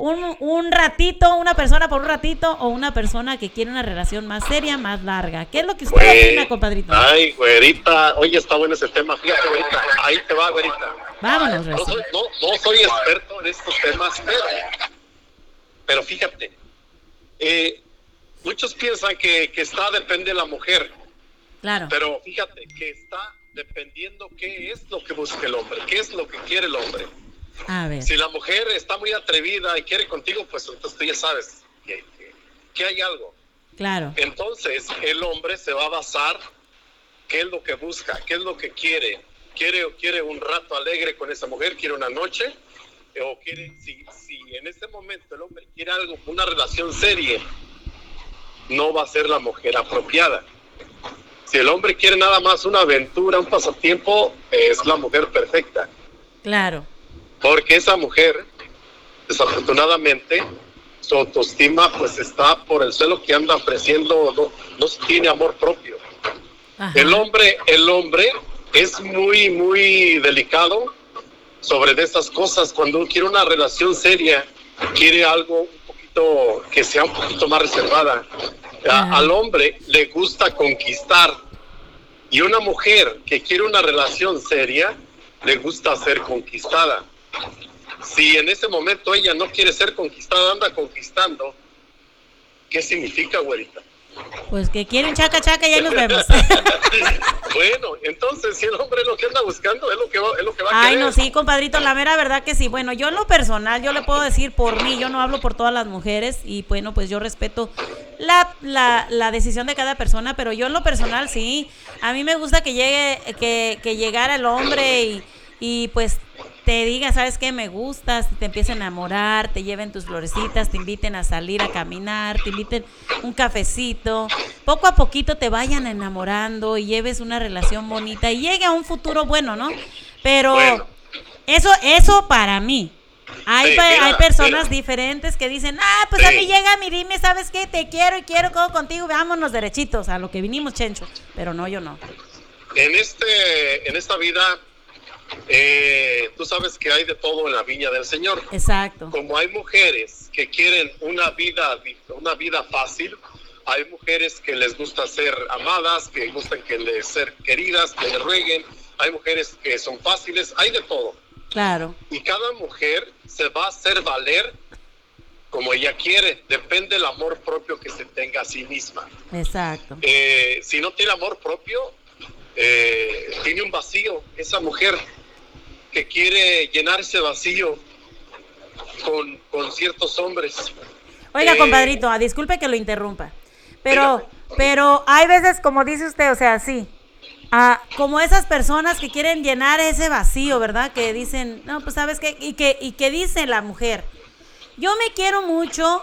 un, un ratito, una persona por un ratito o una persona que quiere una relación más seria, más larga. ¿Qué es lo que usted Güey. opina, compadrito? Ay, güerita. Oye, está bueno ese tema. Fíjate, güerita. Ahí te va, güerita. Vámonos, No soy, no, no soy experto en estos temas, pero, pero fíjate. eh, muchos piensan que, que está depende de la mujer, Claro. pero fíjate que está dependiendo qué es lo que busca el hombre, qué es lo que quiere el hombre. A ver. Si la mujer está muy atrevida y quiere contigo, pues entonces tú ya sabes que, que- que hay algo. Claro. Entonces el hombre se va a basar qué es lo que busca, qué es lo que quiere. Quiere, quiere un rato alegre con esa mujer, quiere una noche, o quiere, si, si en ese momento el hombre quiere algo, una relación seria, no va a ser la mujer apropiada. Si el hombre quiere nada más una aventura, un pasatiempo, es la mujer perfecta. Claro. Porque esa mujer, desafortunadamente, su autoestima pues está por el suelo que anda ofreciendo, no, no tiene amor propio. Ajá. El hombre, el hombre es muy, muy delicado sobre de estas cosas. Cuando quiere una relación seria, quiere algo un poquito, que sea un poquito más reservada. A- al hombre le gusta conquistar. Y una mujer que quiere una relación seria, le gusta ser conquistada. Si en ese momento ella no quiere ser conquistada, anda conquistando, ¿qué significa, güerita? Pues que quieren chaca chaca y ahí nos vemos. Bueno, entonces si el hombre lo que anda buscando es lo que va, es lo que va a Ay, querer. no, sí, compadrito, la mera verdad que sí. Bueno, yo en lo personal, yo le puedo decir por mí, yo no hablo por todas las mujeres y bueno, pues yo respeto la, la, la decisión de cada persona, pero yo en lo personal sí. A mí me gusta que llegue, que, que llegara el hombre y, y pues te diga, ¿sabes qué? Me gustas, te empiecen a enamorar, te lleven tus florecitas, te inviten a salir a caminar, te inviten un cafecito, poco a poquito te vayan enamorando y lleves una relación bonita y llegue a un futuro bueno, ¿no? Pero Bueno. eso, eso para mí. Hay, Sí, pe- mira, hay personas mira. diferentes que dicen, ah, pues a mí llega mi dime, ¿sabes qué? Te quiero y quiero todo contigo, vámonos derechitos a lo que vinimos, Chencho. Pero no, yo no. En este, en esta vida, eh, tú sabes que hay de todo en la viña del Señor. Exacto. Como hay mujeres que quieren una vida, una vida fácil, hay mujeres que les gusta ser amadas, que gustan que les ser queridas, que les rueguen. Hay mujeres que son fáciles, hay de todo. Claro. Y cada mujer se va a hacer valer como ella quiere. Depende del amor propio que se tenga a sí misma. Exacto. Eh, si no tiene amor propio, eh, tiene un vacío. Esa mujer que quiere llenar ese vacío con, con ciertos hombres. Oiga, Eh, compadrito, ah, disculpe que lo interrumpa. Pero, pero hay veces, como dice usted, o sea, sí. ah, como esas personas que quieren llenar ese vacío, ¿verdad? Que dicen, no, pues sabes qué, y que, y que dice la mujer, yo me quiero mucho,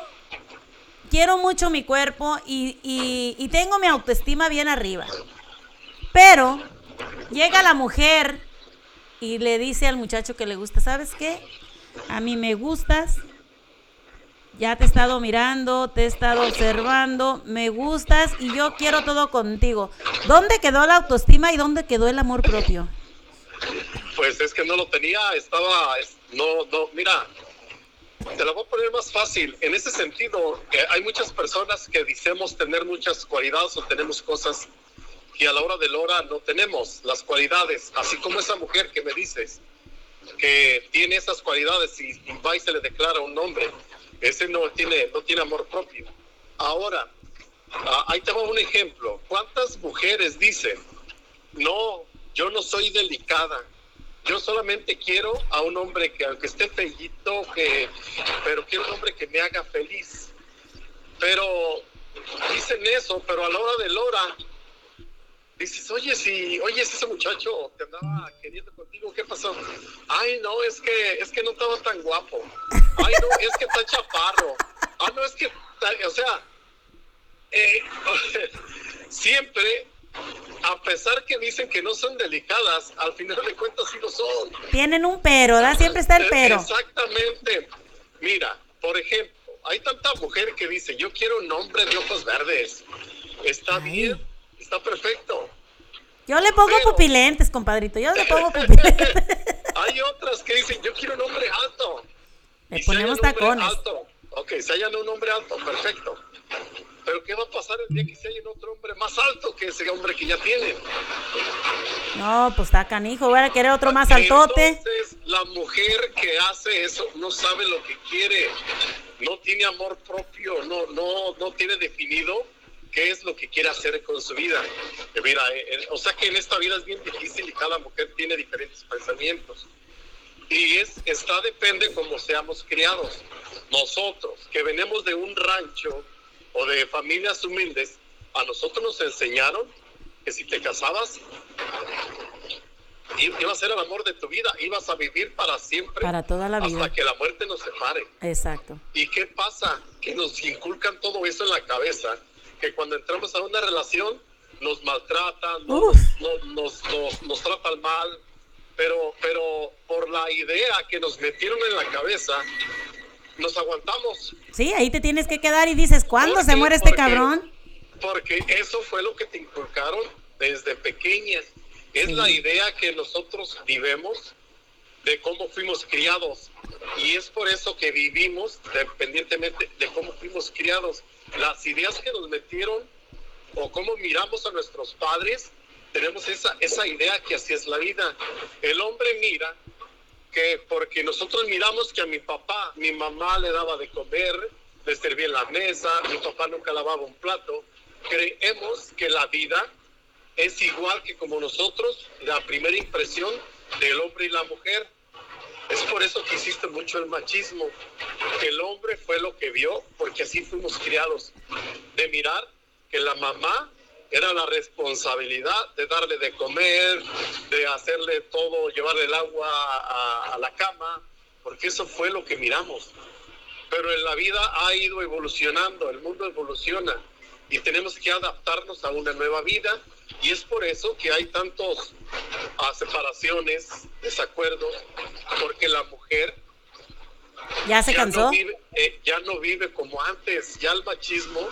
quiero mucho mi cuerpo y, y, y tengo mi autoestima bien arriba. Pero llega la mujer y le dice al muchacho que le gusta, ¿sabes qué? A mí me gustas, ya te he estado mirando, te he estado observando, me gustas y yo quiero todo contigo. ¿Dónde quedó la autoestima y dónde quedó el amor propio? Pues es que no lo tenía, estaba, es- no, no, mira, te la voy a poner más fácil. En ese sentido, eh, hay muchas personas que decimos tener muchas cualidades o tenemos cosas que a la hora de la hora no tenemos, las cualidades, así como esa mujer que me dices que tiene esas cualidades y, va y se le declara un nombre, ese no tiene, no tiene amor propio. Ahora, ah, ahí te va un ejemplo. ¿Cuántas mujeres dicen, no, yo no soy delicada. Yo solamente quiero a un hombre que aunque esté feillito, que, pero quiero un hombre que me haga feliz. Pero dicen eso, pero a la hora de la hora dices, oye, si, oye, si ese muchacho te andaba queriendo contigo, ¿qué pasó? Ay, no, es que, es que no estaba tan guapo. Ay, no, es que está chaparro. Ah, no, es que, o sea, eh, siempre, a pesar que dicen que no son delicadas, al final de cuentas sí lo son. Tienen un pero, ¿verdad? Siempre está el Eh, pero. Exactamente. Mira, por ejemplo, hay tanta mujer que dice, yo quiero un hombre de ojos verdes. Está bien, está perfecto. Yo le pongo Pero- pupilentes, compadrito. Yo le pongo pupilentes. Hay otras que dicen, yo quiero un hombre alto. Le Y si ponemos hallan hombre tacones. Alto, ok, si hayan un hombre alto, perfecto. Pero ¿qué va a pasar el día que se hayan otro hombre más alto que ese hombre que ya tienen? No, pues está canijo. Voy a querer otro más altote. Entonces, la mujer que hace eso no sabe lo que quiere, no tiene amor propio, no, no, no tiene definido qué es lo que quiere hacer con su vida. Eh, Mira, eh, eh, o sea que en esta vida es bien difícil y cada mujer tiene diferentes pensamientos. Y es, está depende cómo seamos criados. Nosotros, que venimos de un rancho o de familias humildes, a nosotros nos enseñaron que si te casabas, iba a ser el amor de tu vida, ibas a vivir para siempre. Para toda la vida. Hasta que la muerte nos separe. Exacto. ¿Y qué pasa? Que nos inculcan todo eso en la cabeza, que cuando entramos a una relación nos maltratan, nos, nos, nos, nos- nos tratan mal, pero, pero por la idea que nos metieron en la cabeza, nos aguantamos. Sí, ahí te tienes que quedar y dices, ¿cuándo ¿Por se muere este Porque- cabrón? Porque eso fue lo que te inculcaron desde pequeña. Es la idea que nosotros vivimos de cómo fuimos criados. Y es por eso que vivimos, dependientemente de cómo fuimos criados. Las ideas que nos metieron o cómo miramos a nuestros padres, tenemos esa, esa idea que así es la vida. El hombre mira que porque nosotros miramos que a mi papá, mi mamá le daba de comer, le servía en la mesa, mi papá nunca lavaba un plato, creemos que la vida es igual que como nosotros, la primera impresión del hombre y la mujer. Es por eso que existe mucho el machismo, que el hombre fue lo que vio, porque así fuimos criados, de mirar que la mamá era la responsabilidad de darle de comer, de hacerle todo, llevarle el agua a, a la cama, porque eso fue lo que miramos. Pero en la vida ha ido evolucionando, el mundo evoluciona y tenemos que adaptarnos a una nueva vida y es por eso que hay tantos separaciones, desacuerdos, porque la mujer ¿Ya se ya cansó? No vive, eh, ya no vive como antes, ya el machismo,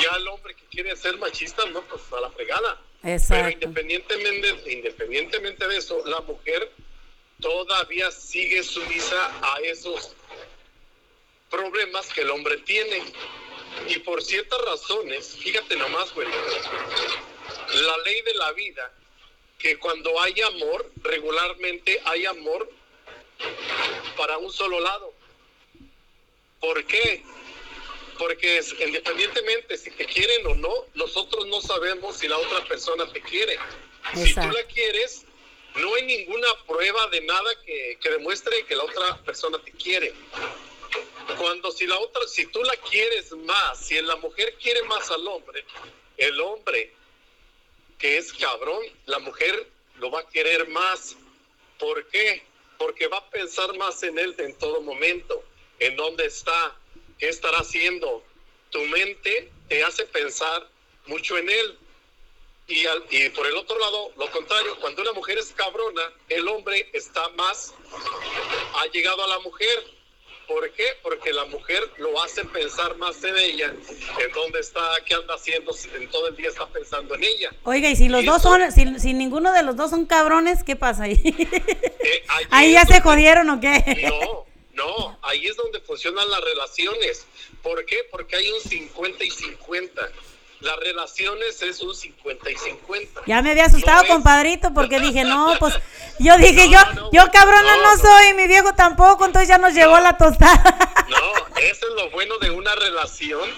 ya el hombre que quiere ser machista, no, pues a la fregada. Pero Exacto. independientemente, independientemente de eso, la mujer todavía sigue sumisa a esos problemas que el hombre tiene. Y por ciertas razones, fíjate nomás, güey, la ley de la vida, que cuando hay amor, regularmente hay amor para un solo lado. ¿Por qué? Porque independientemente si te quieren o no, nosotros no sabemos si la otra persona te quiere. Si tú Exacto. la quieres, no hay ninguna prueba de nada que, que demuestre que la otra persona te quiere. Cuando si la otra, si tú la quieres más, si la mujer quiere más al hombre, el hombre que es cabrón, la mujer lo va a querer más. ¿Por qué? Porque va a pensar más en él en todo momento, en dónde está, qué estará haciendo. Tu mente te hace pensar mucho en él. Y, al- y por el otro lado, lo contrario, cuando una mujer es cabrona, el hombre está más, ha llegado a la mujer. ¿Por qué? Porque la mujer lo hace pensar más en ella, en dónde está, qué anda haciendo, si en todo el día está pensando en ella. Oiga, y si los Y dos eso- son, si, si ninguno de los dos son cabrones, ¿qué pasa ahí? Eh, ahí ya se jodieron o qué? No, no, ahí es donde funcionan las relaciones. ¿Por qué? Porque hay un 50 y 50. Las relaciones es un 50 y 50. Ya me había asustado, No compadrito, porque dije, no, pues, yo dije, No, yo, no, yo cabrona no, no, no. soy, mi viejo tampoco, entonces ya nos llevó la tostada. No, eso es lo bueno de una relación.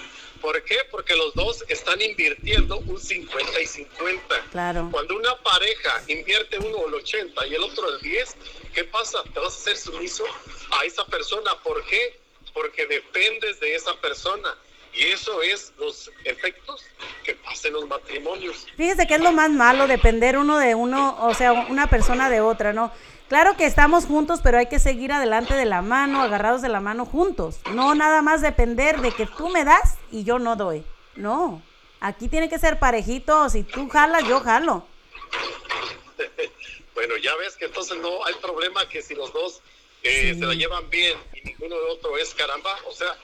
¿Por qué? Porque los dos están invirtiendo un 50 y 50. Claro. Cuando una pareja invierte uno el 80 y el otro el 10, ¿qué pasa? Te vas a hacer sumiso a esa persona. ¿Por qué? Porque dependes de esa persona. Y eso es los efectos que pasan en los matrimonios. Fíjese que es lo más malo, depender uno de uno, o sea, una persona de otra, ¿no? Claro que estamos juntos, pero hay que seguir adelante de la mano, agarrados de la mano juntos. No nada más depender de que tú me das y yo no doy. No. Aquí tiene que ser parejito, si tú jalas, yo jalo. Bueno, ya ves que entonces no hay problema que si los dos eh, se la llevan bien y ninguno de otro es caramba, o sea,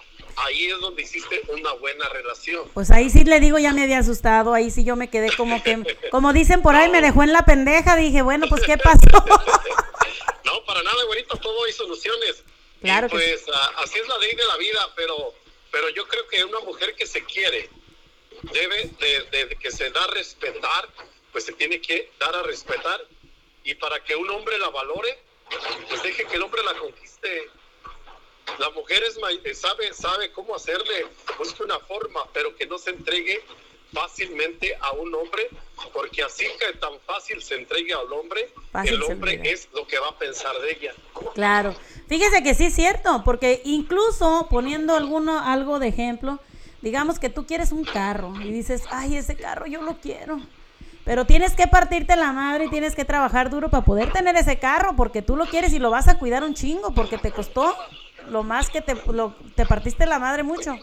ahí es donde hiciste una buena relación. Pues ahí sí le digo, ya me había asustado, ahí sí yo me quedé como que, como dicen por ahí, me dejó en la pendeja, dije, bueno, pues ¿qué pasó? No, para nada, güerito, todo hay soluciones. Claro y que pues a- así es la ley de la vida, pero, pero yo creo que una mujer que se quiere debe de, de- de que se da a respetar, pues se tiene que dar a respetar. Y para que un hombre la valore, pues deje que el hombre la conquiste. La mujer es eh, sabe, sabe cómo hacerle, busca una forma, pero que no se entregue fácilmente a un hombre, porque así que tan fácil se entregue al hombre, Fácil el hombre es lo que va a pensar de ella. Claro. Fíjese que sí es cierto, porque incluso poniendo alguno, algo de ejemplo, digamos que tú quieres un carro y dices, ay, ese carro yo lo quiero. Pero tienes que partirte la madre y tienes que trabajar duro para poder tener ese carro, porque tú lo quieres y lo vas a cuidar un chingo, porque te costó lo más que te, lo- te partiste la madre mucho.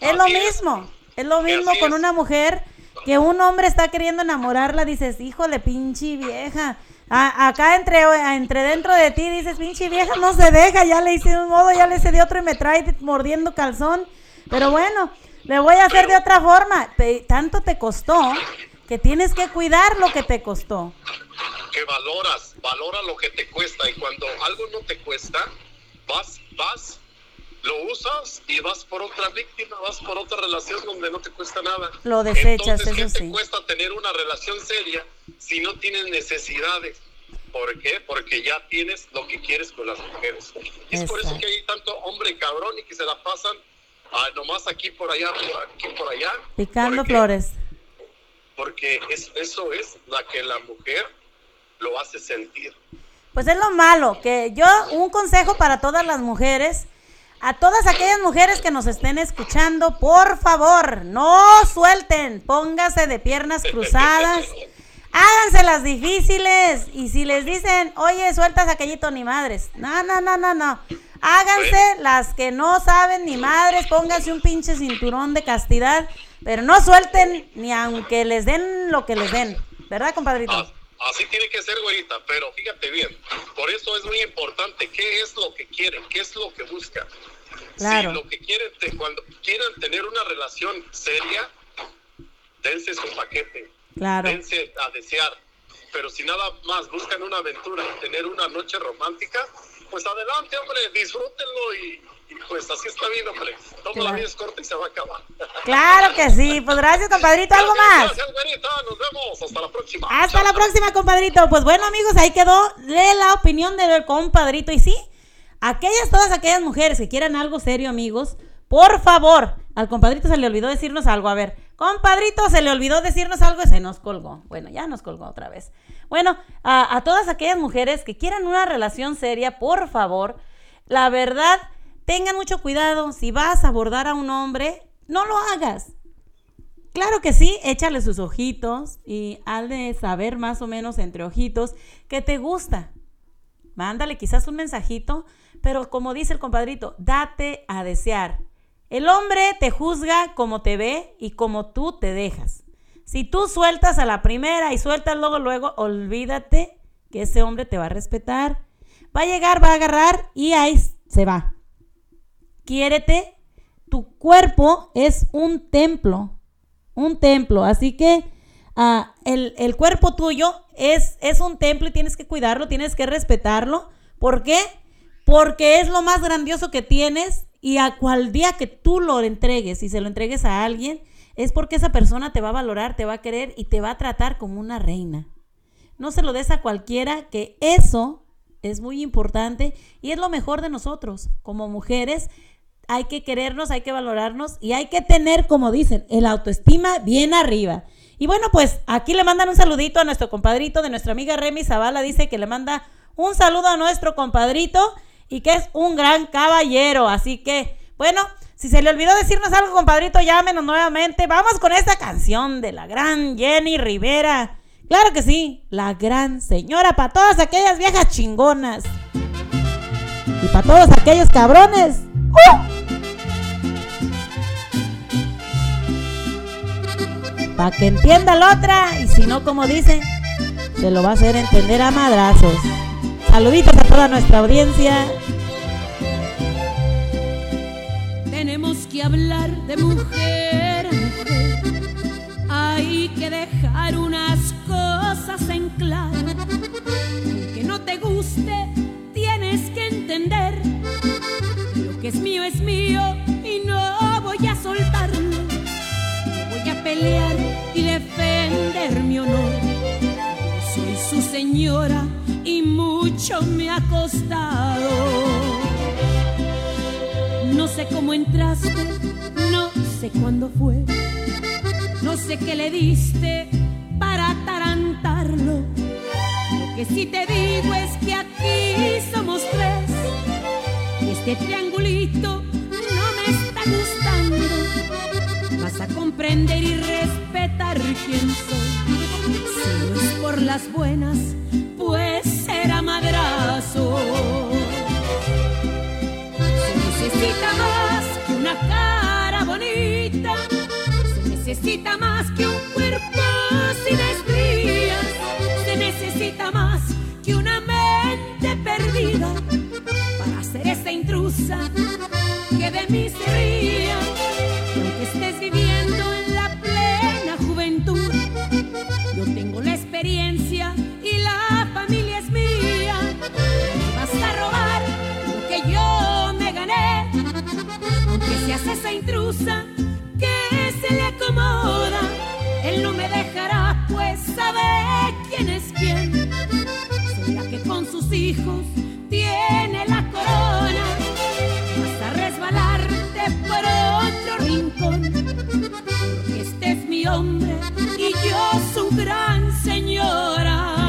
Es lo Así mismo, es lo mismo con es. una mujer que un hombre está queriendo enamorarla, dices, híjole, pinche vieja. A- acá entre, entre dentro de ti dices, pinche vieja, no se deja, ya le hice de un modo, ya le hice de otro y me trae mordiendo calzón. Pero bueno, le voy a hacer de otra forma. Te- tanto te costó que tienes que cuidar lo que te costó. que valoras, valora lo que te cuesta y cuando algo no te cuesta, vas, vas, lo usas y vas por otra víctima, vas por otra relación donde no te cuesta nada. Lo desechas, Entonces, ¿qué eso te sí. cuesta tener una relación seria si no tienes necesidades? ¿Por qué? Porque ya tienes lo que quieres con las mujeres. Y es por eso que hay tanto hombre cabrón y que se la pasan ah, nomás aquí por allá, por aquí por allá. Picando porque- flores. Porque es, eso es la que la mujer lo hace sentir. Pues es lo malo, que yo, un consejo para todas las mujeres, a todas aquellas mujeres que nos estén escuchando, por favor, no suelten, póngase de piernas cruzadas, háganse las difíciles, y si les dicen, oye, sueltas aquellito, ni madres, no, no, no, no, no, háganse las que no saben ni madres, pónganse un pinche cinturón de castidad, pero no suelten ni aunque les den lo que les den, ¿verdad, compadrito? Así tiene que ser, güerita, pero fíjate bien, por eso es muy importante qué es lo que quieren, qué es lo que buscan. Claro. Si lo que quieren, te- cuando quieran tener una relación seria, dense su paquete, Claro. dense a desear. Pero si nada más buscan una aventura y tener una noche romántica, pues adelante, hombre, disfrútenlo y pues así está bien, hombre. Toda la Claro. vida es corta y se va a acabar. Claro que sí, pues gracias, compadrito, ¿algo más? Gracias, güerita, nos vemos, hasta la próxima. Hasta Chao, la próxima, compadrito. Pues bueno, amigos, ahí quedó de la opinión del compadrito. Y sí, aquellas, todas aquellas mujeres que quieran algo serio, amigos, por favor, al compadrito se le olvidó decirnos algo. A ver, compadrito, se le olvidó decirnos algo y se nos colgó. Bueno, ya nos colgó otra vez. Bueno, a, a todas aquellas mujeres que quieran una relación seria, por favor, la verdad, tengan mucho cuidado. Si vas a abordar a un hombre, no lo hagas. Claro que sí, échale sus ojitos y de saber más o menos entre ojitos que te gusta. Mándale quizás un mensajito, pero como dice el compadrito, date a desear. El hombre te juzga como te ve y como tú te dejas. Si tú sueltas a la primera y sueltas luego, luego, olvídate que ese hombre te va a respetar. Va a llegar, va a agarrar y ahí se va. Quiérete. Tu cuerpo es un templo un templo. Así que ah, el, el cuerpo tuyo es, es un templo y tienes que cuidarlo, tienes que respetarlo. ¿Por qué? Porque es lo más grandioso que tienes y a cual día que tú lo entregues y se lo entregues a alguien, es porque esa persona te va a valorar, te va a querer y te va a tratar como una reina. No se lo des a cualquiera, que eso es muy importante y es lo mejor de nosotros como mujeres hay que querernos, hay que valorarnos y hay que tener, como dicen, el autoestima bien arriba. Y bueno, pues aquí le mandan un saludito a nuestro compadrito de nuestra amiga Remy Zavala. Dice que le manda un saludo a nuestro compadrito y que es un gran caballero. Así que, bueno, si se le olvidó decirnos algo, compadrito, llámenos nuevamente. Vamos con esta canción de la gran Jenny Rivera. Claro que sí, la gran señora para todas aquellas viejas chingonas. Y para todos aquellos cabrones. ¡Uh! Para que entienda la otra. Y si no, como dice, se lo va a hacer entender a madrazos. Saluditos a toda nuestra audiencia. Tenemos que hablar de mujer. Hay que dejar unas cosas en claro. Aunque no te guste, tienes que entender. que Lo que es mío es mío y no voy a soltarlo. Pelear y defender mi honor. Soy su señora y mucho me ha costado. No sé cómo entraste, no sé cuándo fue, no sé qué le diste para atarantarlo. Lo que sí te digo es que aquí somos tres y este triangulito no me está gustando. A comprender y respetar quién soy. Si es por las buenas, pues será madrazo. Se necesita más que una cara bonita. Se necesita más que un cuerpo sin estrías. Se necesita más que una mente perdida para ser esa intrusa que de mí se ría. Esa intrusa que se le acomoda. Él no me dejará, pues sabe quién es quién. La que con sus hijos tiene la corona. Vas a resbalarte por otro rincón. Este es mi hombre y yo su gran señora.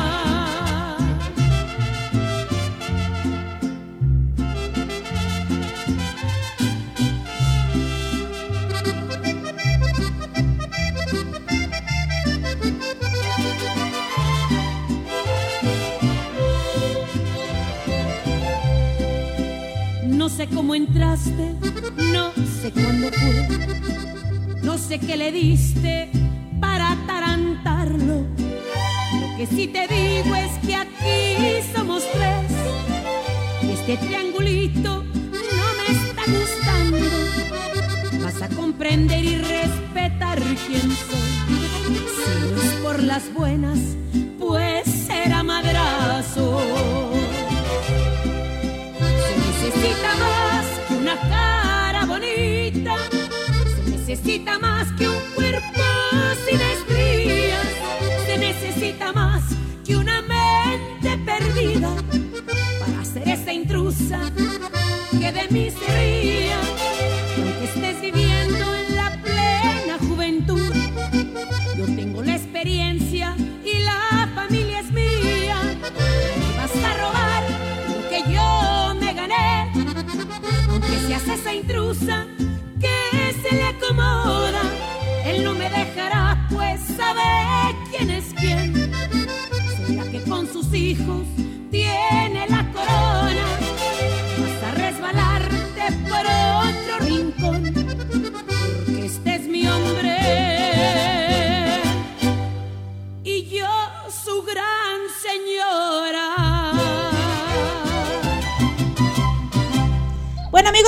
No sé cómo entraste, no sé cuándo fue, no sé qué le diste para atarantarlo. Lo que sí te digo es que aquí somos tres y este triangulito no me está gustando. Vas a comprender y respetar quién soy. Si no es por las buenas, pues será madrazo. Se necesita más que una cara bonita. Se necesita más que un cuerpo sin estrías. Se necesita más que una mente perdida para ser esa intrusa que de mí se ría. Que se le acomoda. Él no me dejará, pues sabe quién es quién. La que con sus hijos tiene la corona.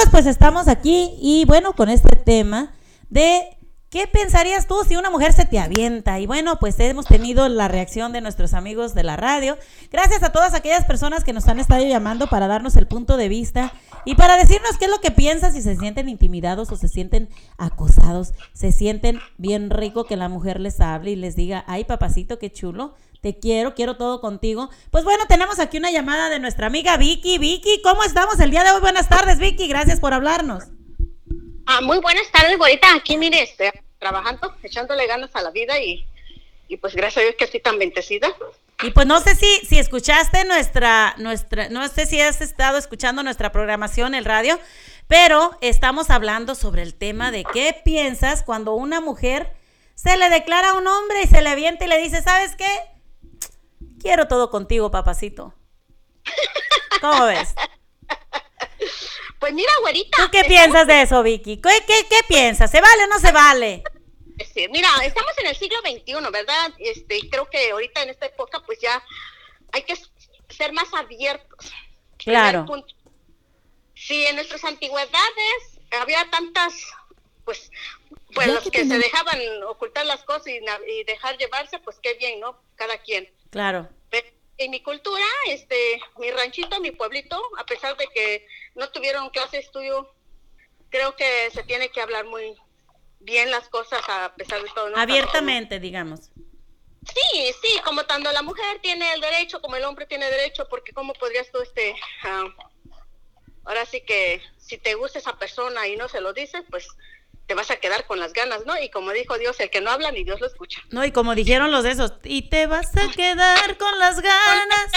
Pues estamos aquí y bueno, con este tema de ¿qué pensarías tú si una mujer se te avienta? Y bueno, pues hemos tenido la reacción de nuestros amigos de la radio. Gracias a todas aquellas personas que nos han estado llamando para darnos el punto de vista y para decirnos qué es lo que piensan, si se sienten intimidados o se sienten acosados, se sienten bien rico que la mujer les hable y les diga, ay papacito, qué chulo. Te quiero, quiero todo contigo. Pues bueno, tenemos aquí una llamada de nuestra amiga Vicky. Vicky, ¿cómo estamos el día de hoy? Buenas tardes, Vicky. Gracias por hablarnos. Ah, muy buenas tardes, güerita. Aquí, mire, estoy trabajando, echándole ganas a la vida y, y pues gracias a Dios que estoy tan bendecida. Y pues no sé si, si escuchaste nuestra, nuestra, no sé si has estado escuchando nuestra programación, el radio, pero estamos hablando sobre el tema de qué piensas cuando una mujer se le declara a un hombre y se le avienta y le dice, ¿sabes qué? Quiero todo contigo, papacito. ¿Cómo ves? Pues mira, güerita. ¿Tú qué piensas de eso, Vicky? ¿Qué, qué, qué piensas? ¿Se vale o no se vale? Sí, mira, estamos en el siglo XXI, ¿verdad? Este, creo que ahorita en esta época, pues ya hay que ser más abiertos. Claro. Si en nuestras antigüedades había tantas pues, pues los que que se dejaban ocultar las cosas y, y dejar llevarse, pues qué bien, ¿no? Cada quien. Claro. En mi cultura, este, mi ranchito, mi pueblito, a pesar de que no tuvieron clase de estudio, creo que se tiene que hablar muy bien las cosas a pesar de todo. ¿no? Abiertamente, digamos. Sí, sí, como tanto la mujer tiene el derecho como el hombre tiene derecho, porque cómo podrías tú, este, ah, ahora sí que si te gusta esa persona y no se lo dices, pues te vas a quedar con las ganas, ¿no? Y como dijo Dios, el que no habla ni Dios lo escucha. No, y como dijeron los de esos, y te vas a quedar con las ganas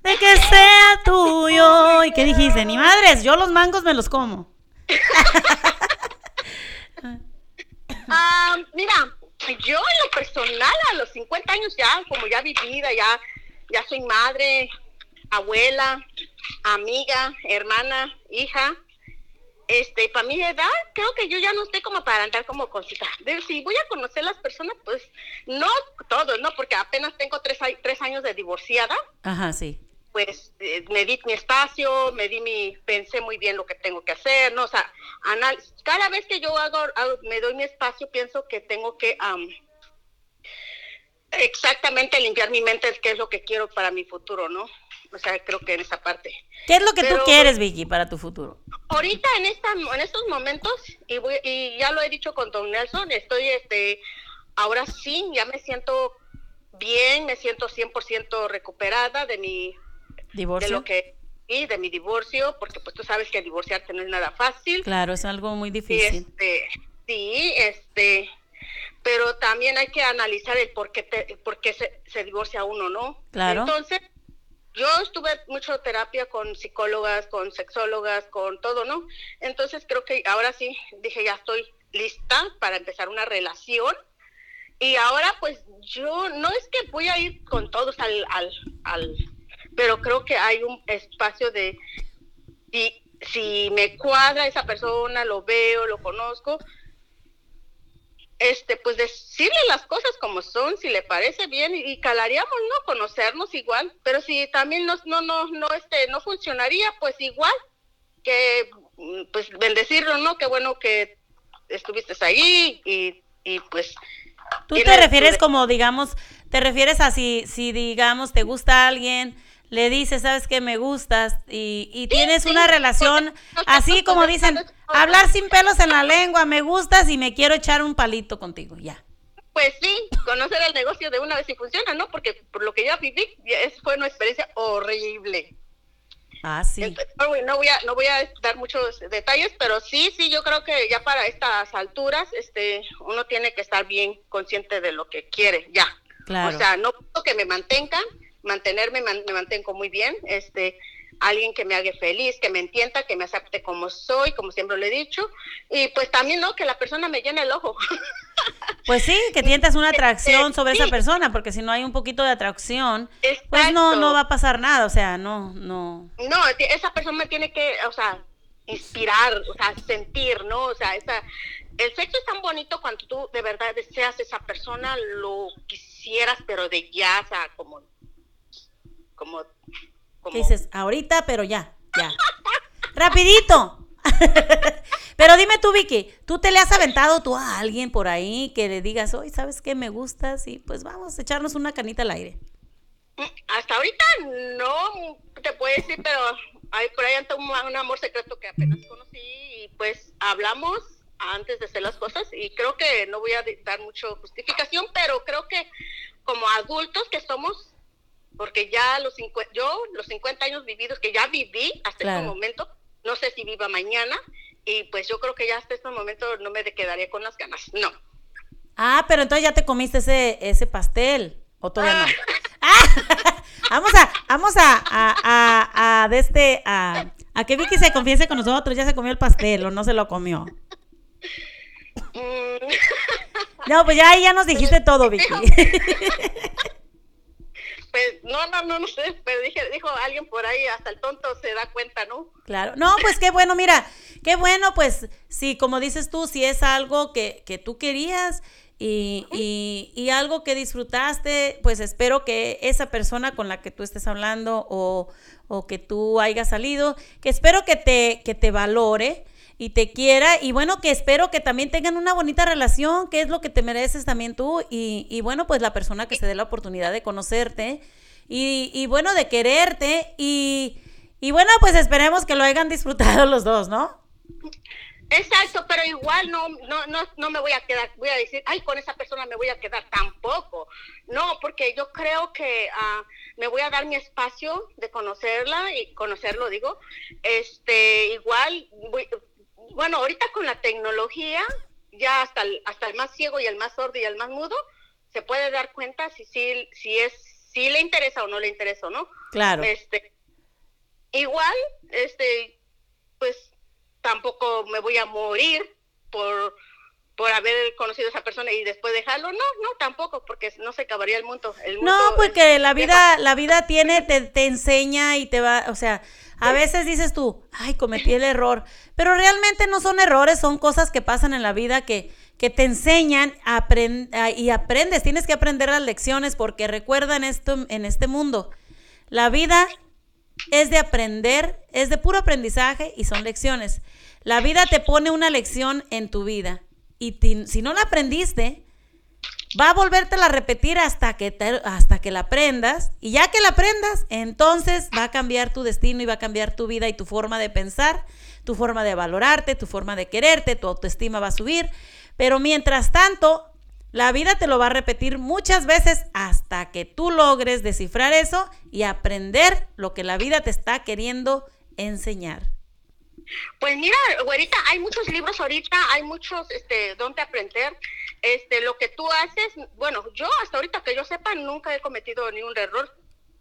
de que sea tuyo. ¿Y qué dijiste? Ni madres, yo los mangos me los como. Ah, mira, yo en lo personal a los 50 años ya, como ya vivida, ya, ya soy madre, abuela, amiga, hermana, hija. Este, para mi edad, creo que yo ya no estoy como para andar como cosita. Si voy a conocer las personas, pues no todos, ¿no? Porque apenas tengo tres, tres años de divorciada Ajá, sí. pues eh, me di mi espacio, me di mi, pensé muy bien lo que tengo que hacer, ¿no? O sea, anal- cada vez que yo hago, hago- me doy mi espacio, pienso que tengo que am, exactamente limpiar mi mente, qué es lo que quiero para mi futuro, ¿no? O sea, creo que en esa parte. ¿Qué es lo que tú Pero- quieres, Vicky, para tu futuro? Ahorita en esta, en estos momentos, y, voy- y ya lo he dicho con Don Nelson, estoy, este, ahora sí, ya me siento bien, me siento 100% recuperada de mi ¿Divorcio? de lo que y de mi divorcio, porque pues tú sabes que divorciarte no es nada fácil. Claro, es algo muy difícil. este, sí, este, pero también hay que analizar el por qué, te- por qué se, se divorcia uno, ¿no? Claro. Entonces, yo estuve mucho terapia con psicólogas, con sexólogas, con todo, ¿no? Entonces creo que ahora sí, dije, ya estoy lista para empezar una relación. Y ahora pues yo no es que voy a ir con todos al, al, al pero creo que hay un espacio de si, si me cuadra esa persona, lo veo, lo conozco, este, pues decirle las cosas como son, si le parece bien y, y calaríamos, ¿no? Conocernos igual, pero si también no, no, no, no, este, no funcionaría, pues igual que, pues bendecirlo, ¿no? Qué bueno que estuviste ahí y, y pues. Tú te tu refieres como, digamos, te refieres a si, si digamos, te gusta alguien, le dices, sabes que me gustas y, y tienes sí, una relación así como dicen, hablar sin pelos en la lengua, me gustas y me quiero echar un palito contigo, ya. Pues sí, conocer el negocio de una vez y funciona, ¿no? Porque por lo que ya viví, fue una experiencia horrible. Ah, sí. Entonces, no, voy- a no voy a dar muchos detalles, pero sí, sí, yo creo que ya para estas alturas, este, uno tiene que estar bien consciente de lo que quiere, ya. Claro. O sea, no que me mantengan, mantenerme man- me mantengo muy bien, este, alguien que me haga feliz, que me entienda, que me acepte como soy, como siempre le he dicho, y pues también, ¿no? Que la persona me llene el ojo. Pues sí, que tientas una atracción sobre esa persona, porque si no hay un poquito de atracción, pues no, no va a pasar nada, o sea, no, no. No, esa persona me tiene que, o sea, inspirar, o sea, sentir, ¿no? O sea, esa, el sexo es tan bonito cuando tú de verdad deseas esa persona, lo quisieras, pero de ya, o sea, como, como, como ¿Qué dices? Ahorita, pero ya, ya. Rapidito. pero dime tú, Vicky, ¿tú te le has aventado tú a alguien por ahí que le digas, hoy sabes que me gustas y pues vamos a echarnos una canita al aire? hasta ahorita no te puedo decir, pero hay por ahí anda un, un amor secreto que apenas conocí y pues hablamos antes de hacer las cosas y creo que no voy a dar mucho justificación, pero creo que como adultos que somos, porque ya los 50, yo los 50 años vividos que ya viví hasta Claro. este momento, no sé si viva mañana y pues yo creo que ya hasta este momento no me quedaría con las ganas, no. Ah, pero entonces ya te comiste ese, ese pastel. ¿O todavía no? Ah, vamos a, vamos a, a, a, a de este, a, a que Vicky se confiese con nosotros, ya se comió el pastel o no se lo comió. Mm, No, pues ya ahí ya nos dijiste todo, Vicky. Pues no, no, no, no sé, pero dije, dijo alguien por ahí, hasta el tonto se da cuenta, ¿no? Claro, no, pues qué bueno, mira, qué bueno, pues sí, como dices tú, si es algo que, que tú querías y, y, y algo que disfrutaste, pues espero que esa persona con la que tú estés hablando o, o que tú hayas salido, que espero que te, que te valore, y te quiera y bueno, que espero que también tengan una bonita relación, que es lo que te mereces también tú y, y bueno, pues la persona que se dé la oportunidad de conocerte y, y bueno, de quererte y, y bueno, pues esperemos que lo hayan disfrutado los dos, ¿no? Exacto, pero igual no, no, no, no me voy a quedar, voy a decir, ay, con esa persona me voy a quedar tampoco. No, porque yo creo que ah, me voy a dar mi espacio de conocerla y conocerlo, digo. Este, igual, voy- bueno, ahorita con la tecnología, ya hasta el, hasta el más ciego y el más sordo y el más mudo se puede dar cuenta si, si, si es, si le interesa o no le interesa o no. Claro. Este, igual, este, pues tampoco me voy a morir por, por haber conocido a esa persona y después dejarlo. No, no, tampoco, porque no se acabaría el mundo. El mundo No, porque la vida, la vida tiene, te, te enseña y te va, o sea, a veces dices tú, ay, cometí el error, pero realmente no son errores, son cosas que pasan en la vida que, que te enseñan y aprendes, tienes que aprender las lecciones porque recuerda en esto, en este mundo, la vida es de aprender, es de puro aprendizaje y son lecciones. La vida te pone una lección en tu vida y si no la aprendiste, va a volvértela a repetir hasta que, te- hasta que la aprendas. Y ya que la aprendas, entonces va a cambiar tu destino y va a cambiar tu vida y tu forma de pensar, tu forma de valorarte, tu forma de quererte, tu autoestima va a subir. Pero mientras tanto, la vida te lo va a repetir muchas veces hasta que tú logres descifrar eso y aprender lo que la vida te está queriendo enseñar. Pues mira, güerita, hay muchos libros ahorita, hay muchos, este, donde aprender. Este, lo que tú haces, bueno, yo hasta ahorita que yo sepa nunca he cometido ni un error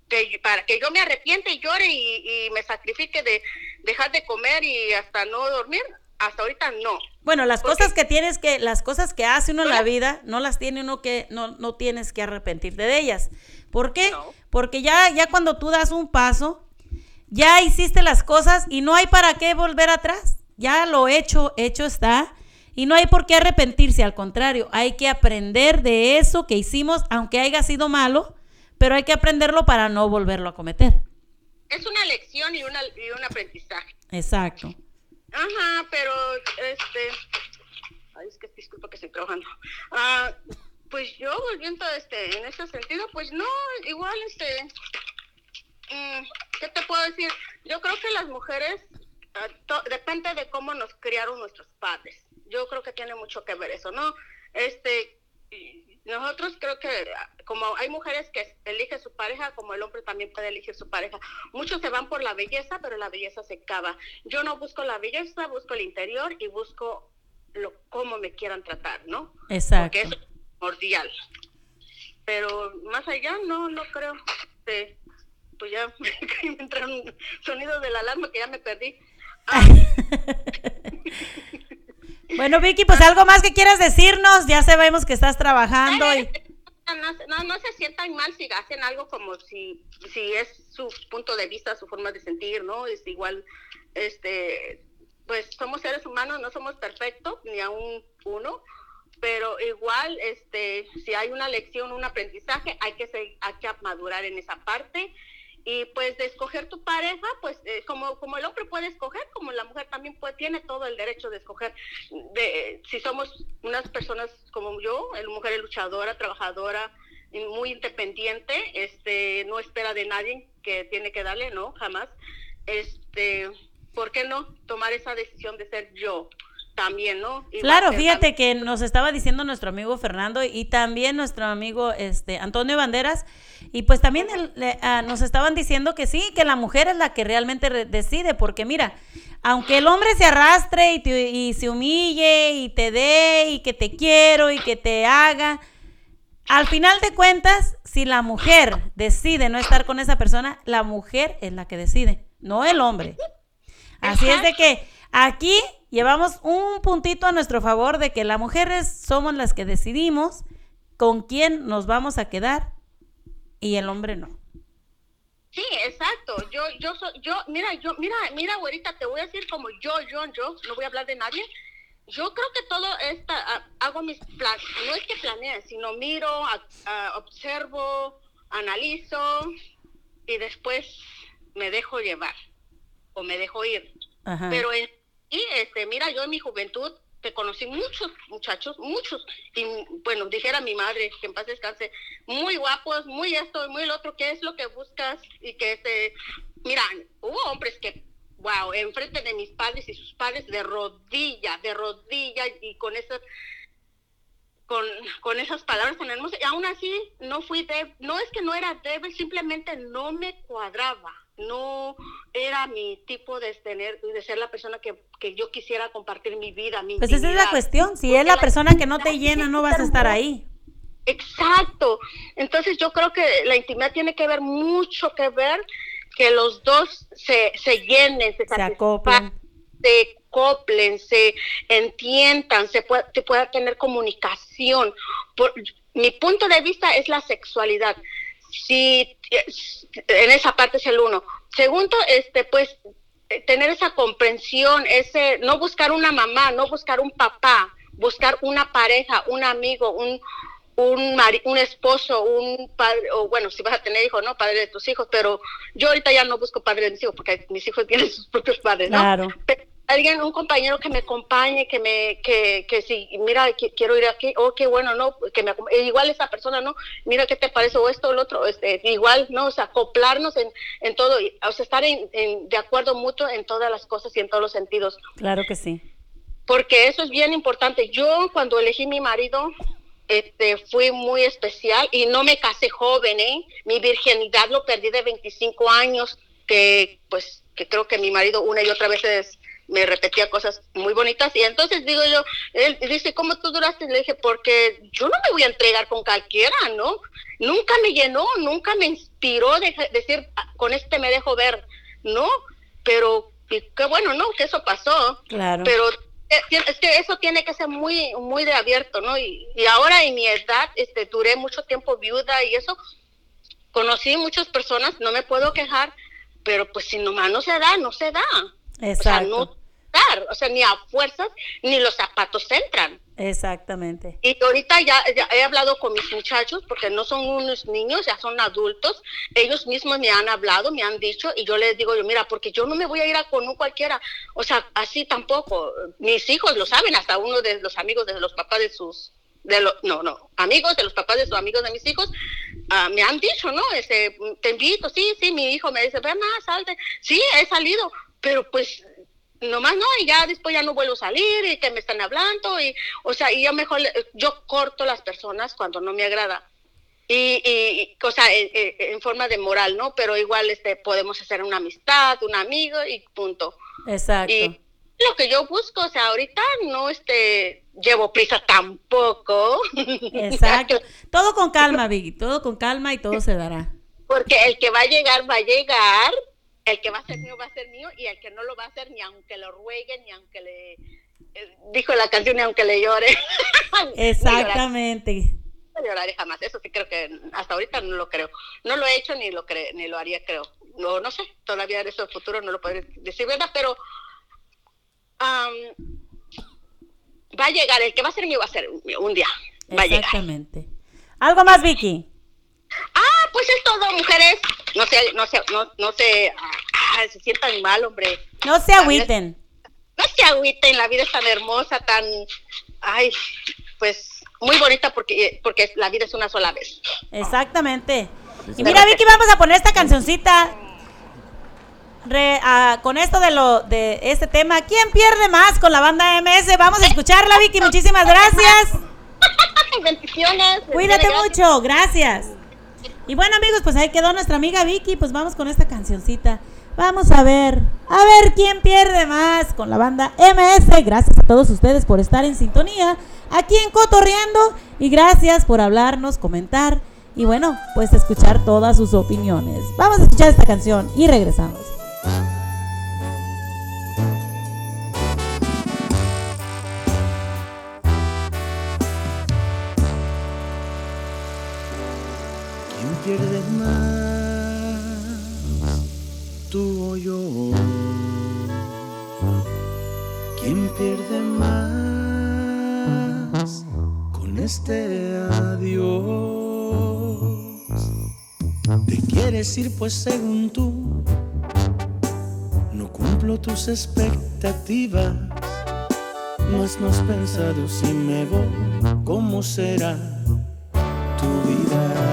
que para que yo me arrepiente y llore y, y me sacrifique de dejar de comer y hasta no dormir, hasta ahorita no. Bueno, las Porque- cosas que tienes que, las cosas que hace uno en la vida, no las tiene uno que, no, no tienes que arrepentirte de ellas. ¿Por qué? Porque ya, ya cuando tú das un paso, ya hiciste las cosas y no hay para qué volver atrás. Ya lo hecho, hecho está. Y no hay por qué arrepentirse, al contrario, hay que aprender de eso que hicimos, aunque haya sido malo, pero hay que aprenderlo para no volverlo a cometer. Es una lección y, una, y un aprendizaje. Exacto. Ajá, pero este. Ay, es que disculpa que estoy trabajando. Ah, pues yo volviendo este, en ese sentido, pues no, igual este. mm, ¿Qué te puedo decir? Yo creo que las mujeres. ah, depende de cómo nos criaron nuestros padres. Yo creo que tiene mucho que ver eso, ¿no? Este. Nosotros creo que ah, como hay mujeres que eligen su pareja, como el hombre también puede elegir su pareja. Muchos se van por la belleza, pero la belleza se acaba. Yo no busco la belleza, busco el interior y busco lo, cómo me quieran tratar, ¿no? Exacto. Porque eso es primordial. Pero más allá, no, no creo. Este, pues ya me entraron sonidos de la alarma que ya me perdí. Bueno, Vicky, pues algo más que quieras decirnos. Ya sabemos que estás trabajando y No, no, no se sientan mal si hacen algo como si, si es su punto de vista, su forma de sentir, ¿no? Es igual, este, pues somos seres humanos, no somos perfectos, ni aún uno, pero igual, este, si hay una lección, un aprendizaje, hay que, hay que madurar en esa parte. Y pues de escoger tu pareja, pues eh, como, como el hombre puede escoger, como la mujer también puede, tiene todo el derecho de escoger. De, si somos unas personas como yo, el mujer es luchadora, trabajadora, muy independiente, este, no espera de nadie que tiene que darle, no, jamás. Este, ¿por qué no tomar esa decisión de ser yo también, no? Claro, fíjate que nos estaba diciendo nuestro amigo Fernando y también nuestro amigo este Antonio Banderas y pues también el- le- ah, nos estaban diciendo que sí, que la mujer es la que realmente re- decide, porque mira, aunque el hombre se arrastre y, te- y se humille y te dé y que te quiero y que te haga, al final de cuentas, si la mujer decide no estar con esa persona, la mujer es la que decide, no el hombre. Así es de que aquí llevamos un puntito a nuestro favor de que las mujeres somos las que decidimos con quién nos vamos a quedar y el hombre no. Sí, exacto. Yo, yo, soy, yo, mira, yo, mira, mira, güerita, te voy a decir como yo, yo, yo, no voy a hablar de nadie. Yo creo que todo esta, hago mis planes, no es que planee, sino miro, a- a- observo, analizo y después me dejo llevar o me dejo ir. Ajá. Pero en Y este, mira, yo en mi juventud te conocí muchos muchachos, muchos, y bueno, dijera mi madre, que en paz descanse, muy guapos, muy esto y muy el otro, ¿qué es lo que buscas? Y que este, mira, hubo hombres que, wow, enfrente de mis padres y sus padres de rodilla, de rodilla y con esas con, con esas palabras tan hermosas, y aún así no fui débil, no es que no era débil, simplemente no me cuadraba, no era mi tipo de tener, de ser la persona que, que yo quisiera compartir mi vida, mi Pues esa es la cuestión. Si Porque es la persona que no te llena, no vas a estar ahí. Exacto. Entonces yo creo que la intimidad tiene que ver mucho que ver que los dos se, se llenen, se, Se acoplan. se acoplen, se entiendan, se pueda, se pueda tener comunicación. Por, mi punto de vista es la sexualidad. Si en esa parte es el uno. Segundo, este, pues eh, tener esa comprensión, ese no buscar una mamá, no buscar un papá, buscar una pareja, un amigo, un un, mari- un esposo, un padre, o bueno, si vas a tener hijos, ¿no? Padre de tus hijos, pero yo ahorita ya no busco padre de mis hijos porque mis hijos tienen sus propios padres, ¿no? Claro. Pero alguien, un compañero que me acompañe, que me, que, que si, mira, qui- quiero ir aquí, oh, qué bueno, ¿no? Que me, acom- e igual esa persona, ¿no? Mira, ¿qué te parece? O esto, o lo otro, este, igual, ¿no? O sea, acoplarnos en, en todo, o sea, estar en, en- de acuerdo mutuo en todas las cosas y en todos los sentidos Claro que sí. porque eso es bien importante. Yo cuando elegí mi marido, este, fui muy especial y no me casé joven, ¿eh? Mi virginidad lo perdí de 25 años, que pues que creo que mi marido una y otra vez es- me repetía cosas muy bonitas y entonces digo yo, él dice, ¿cómo tú duraste? Le dije, porque yo no me voy a entregar con cualquiera, ¿no? Nunca me llenó, nunca me inspiró de decir, "Ah, con este me dejo ver, ¿no? Pero qué bueno, ¿no? Que eso pasó. Claro. Pero eh, es que eso tiene que ser muy muy de abierto, ¿no? Y, y ahora en mi edad, este, duré mucho tiempo viuda y eso, conocí muchas personas, no me puedo quejar, pero pues si nomás no se da, no se da. O sea, Exacto. no o sea, ni a fuerzas, ni los zapatos entran. Exactamente. Y ahorita ya, ya he hablado con mis muchachos, porque no son unos niños, ya son adultos. Ellos mismos me han hablado, me han dicho, y yo les digo, yo, mira, porque yo no me voy a ir a con un cualquiera. O sea, así tampoco. Mis hijos lo saben, hasta uno de los amigos de los papás de sus, de los, no, no, amigos de los papás de sus amigos de mis hijos, ah, me han dicho, ¿no? Ese, te invito, sí, sí, mi hijo me dice, ven, ah, salte. Sí, he salido, pero pues nomás no, y ya después ya no vuelvo a salir y que me están hablando y, o sea, y yo mejor, yo corto las personas cuando no me agrada. Y, y, y, o sea, en, en- en forma de moral, ¿no? Pero igual este, podemos hacer una amistad, un amigo y punto. Exacto. Y lo que yo busco, o sea, ahorita no este, llevo prisa tampoco. Exacto. Todo con calma, Vicky. Todo con calma y todo se dará. Porque el que va a llegar, va a llegar. El que va a ser mío, va a ser mío. Y el que no lo va a hacer, ni aunque lo ruegue, ni aunque le. eh, Dijo la canción, ni aunque le llore. Exactamente. No lloraré jamás. Eso sí creo que hasta ahorita no lo creo. No lo he hecho ni lo cre ni lo haría, creo. No, no sé. Todavía eso del futuro no lo puedo decir, ¿verdad? Pero. am, va a llegar. El que va a ser mío, va a ser mío, un día. Va a llegar. Exactamente. ¿Algo más, Vicky? Ah, pues es todo, mujeres. No se, no se, no, no se, ah, se sientan mal, hombre. No se agüiten. No se agüiten, la vida es tan hermosa, tan, ay, pues muy bonita porque, porque la vida es una sola vez. Exactamente. Y mira, Vicky, vamos a poner esta cancioncita. Re- ah, con esto de lo de este tema, ¿quién pierde más con la banda MS? Vamos a escucharla, Vicky. Muchísimas gracias. Bendiciones. Cuídate mucho, gracias. Y bueno, amigos, pues ahí quedó nuestra amiga Vicky. Pues vamos con esta cancioncita. Vamos a ver, a ver quién pierde más con la banda MS. Gracias a todos ustedes por estar en sintonía aquí en Cotorreando. Y gracias por hablarnos, comentar y bueno, pues escuchar todas sus opiniones. Vamos a escuchar esta canción y regresamos. ¿Quién pierde más? ¿Tú o yo? ¿Quién pierde más con este adiós? ¿Te quieres ir pues según tú? No cumplo tus expectativas. Mas no has pensado si me voy, cómo será tu vida.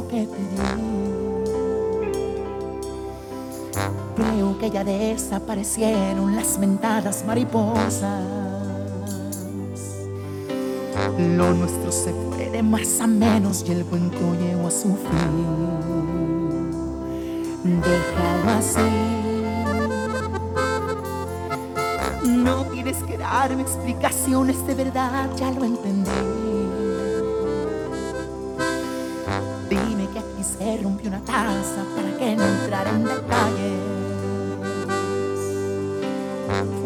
Que te di. Creo que ya desaparecieron las mentadas mariposas. Lo nuestro se fue de más a menos y el cuento llegó a su fin. Déjalo así. No tienes que darme explicaciones de verdad, ya lo entendí. Para que no entrara en detalles.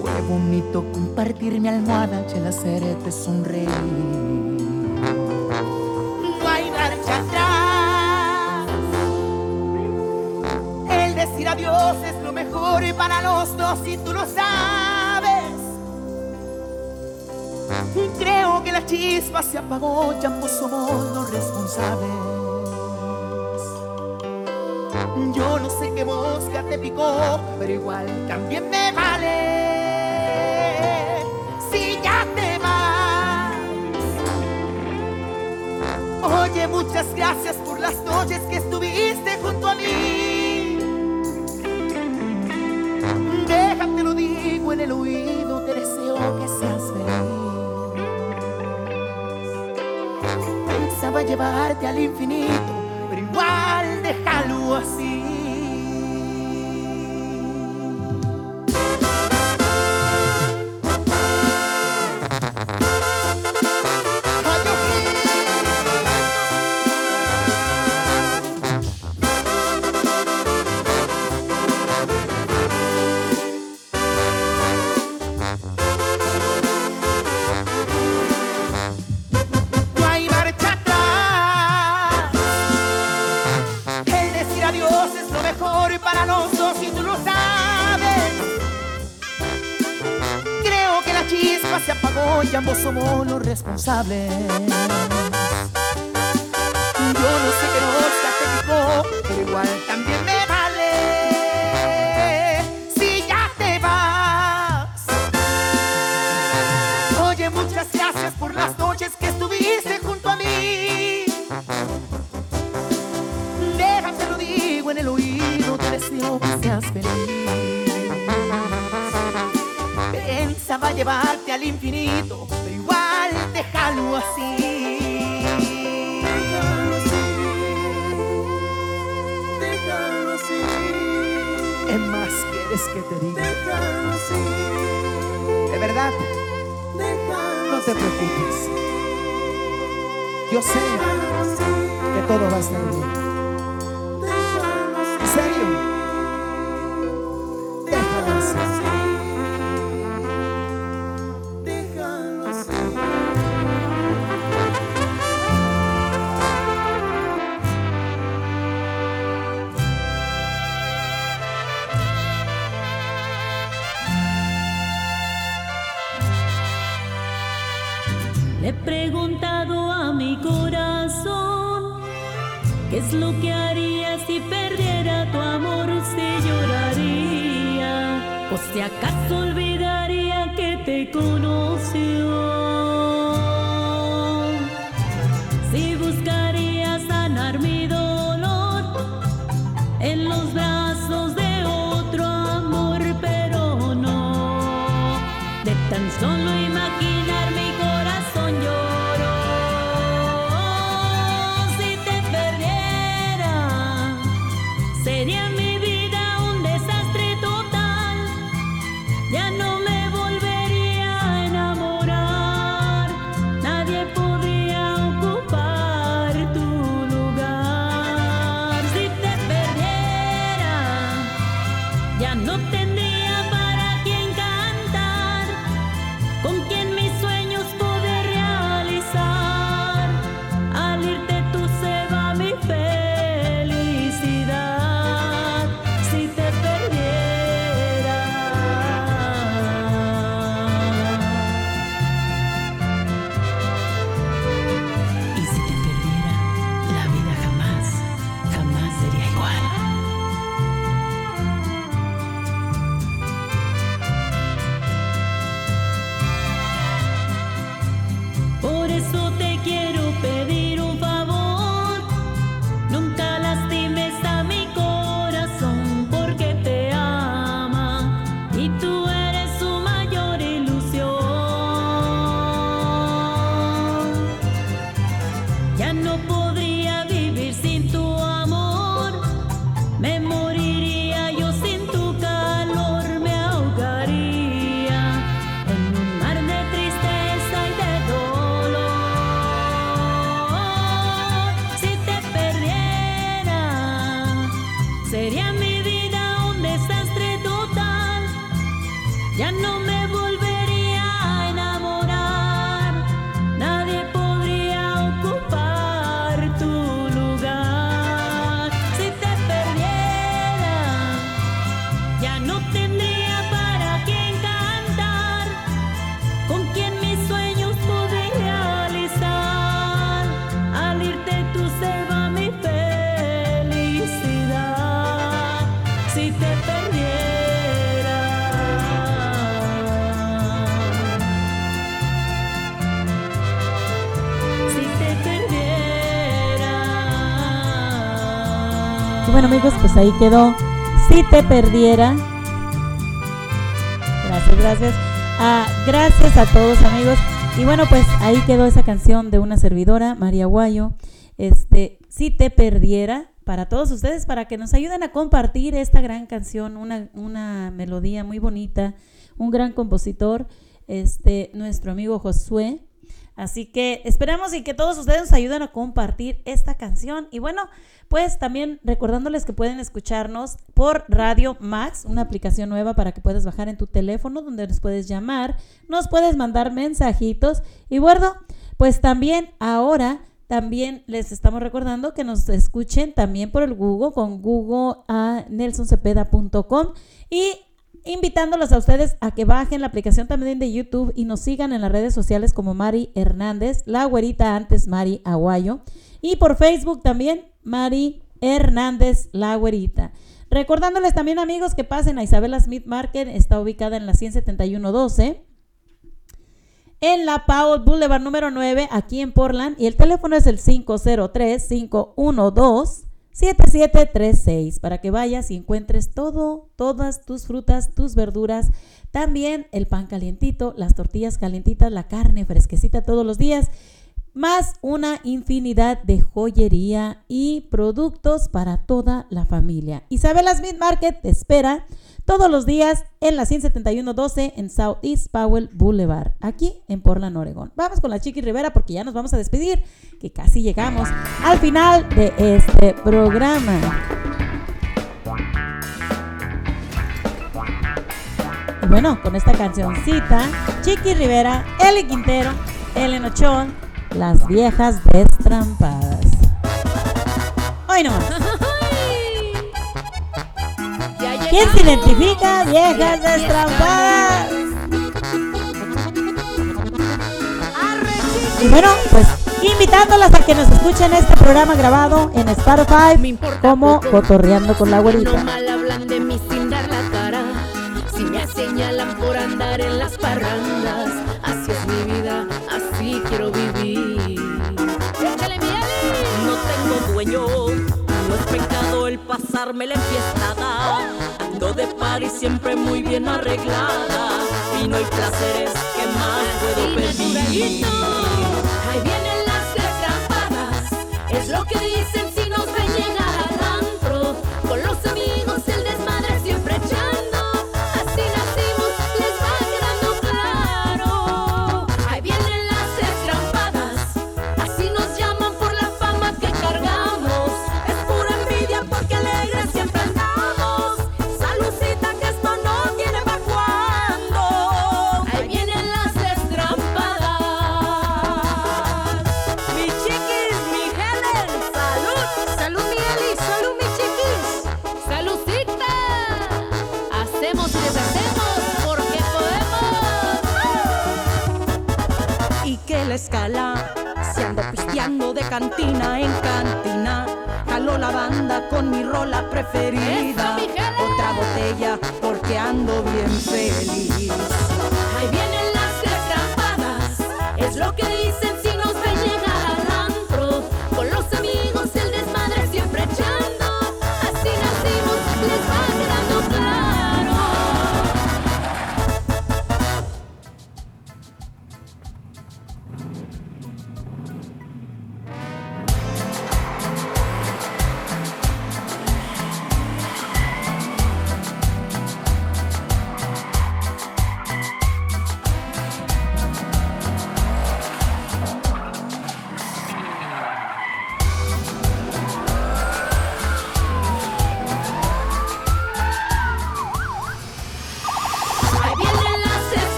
Fue bonito compartir mi almohada y el hacerte sonreír. No hay marcha atrás. El decir adiós es lo mejor para los dos y tú lo sabes. Creo que la chispa se apagó, ya ambos somos los responsables. Yo no sé qué mosca te picó, pero igual también me vale. Si ya te vas. Oye, muchas gracias por las noches que estuviste junto a mí. Déjate lo digo en el oído, te deseo que seas feliz. Pensaba llevarte al infinito, así. responsable. que todo va a estar bien. ¿En serio? Pues ahí quedó. Si te perdiera. Gracias, gracias. Ah, gracias a todos amigos. Y bueno, pues ahí quedó esa canción de una servidora, María Guayo. Este, si te perdiera, para todos ustedes, para que nos ayuden a compartir esta gran canción, una, una melodía muy bonita, un gran compositor, este, nuestro amigo Josué Así que esperamos y que todos ustedes nos ayuden a compartir esta canción. Y bueno, pues también recordándoles que pueden escucharnos por Radio Max, una aplicación nueva para que puedas bajar en tu teléfono donde nos puedes llamar, nos puedes mandar mensajitos. Y bueno, pues también ahora también les estamos recordando que nos escuchen también por el Google con google a nelsoncepeda.com y invitándolos a ustedes a que bajen la aplicación también de YouTube y nos sigan en las redes sociales como Mari Hernández, la güerita antes Mari Aguayo, y por Facebook también Mari Hernández, la güerita. Recordándoles también amigos que pasen a Isabela Smith Market, está ubicada en la 17112 en la Powell Boulevard número 9, aquí en Portland. Y el teléfono es el 503-512-7736 para que vayas y encuentres todo, todas tus frutas, tus verduras, también el pan calientito, las tortillas calientitas, la carne fresquecita todos los días, más una infinidad de joyería y productos para toda la familia. Isabela Smith Market te espera todos los días en la 17112 en Southeast Powell Boulevard, aquí en Portland, Oregon. Vamos con la Chiqui Rivera porque ya nos vamos a despedir, que casi llegamos al final de este programa. Y bueno, con esta cancioncita, Chiqui Rivera, Eli Quintero, Ellen Ochoa, Las Viejas Destrampadas. Hoy nomás. ¿Quién se identifica? Viejas destrampadas. Y bueno, pues invitándolas a que nos escuchen este programa grabado en Spotify como Cotorreando con la No Güerita. mal hablan de mí sin dar la cara. Si me señalan por andar en las parrandas, pasarme la enfiestada. Ando de par y siempre muy bien arreglada. Y no hay placeres que más puedo pedir. Ahí vienen las destrampadas, es lo que dicen cantina en cantina. Jaló la banda con mi rola preferida. Otra botella porque ando bien feliz. Ahí vienen las destrampadas, es lo que dicen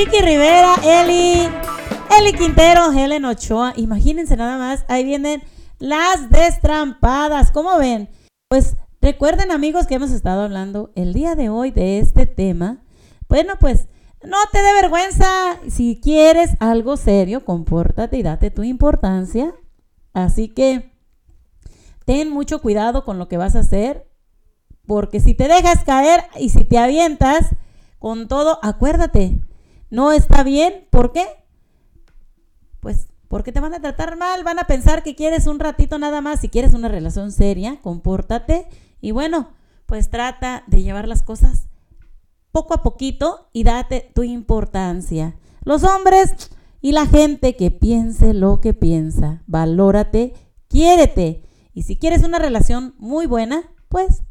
Chiqui Rivera, Eli, Eli Quintero, Helen Ochoa. Imagínense nada más. Ahí vienen las destrampadas. ¿Cómo ven? Pues recuerden amigos que hemos estado hablando el día de hoy de este tema. Bueno, pues no te dé vergüenza. Si quieres algo serio, compórtate y date tu importancia. Así que ten mucho cuidado con lo que vas a hacer. Porque si te dejas caer y si te avientas con todo, acuérdate, no está bien. ¿Por qué? Pues porque te van a tratar mal, van a pensar que quieres un ratito nada más. Si quieres una relación seria, compórtate. Y bueno, pues trata de llevar las cosas poco a poquito y date tu importancia. Los hombres, y la gente que piense lo que piensa. Valórate, quiérete. Y si quieres una relación muy buena, pues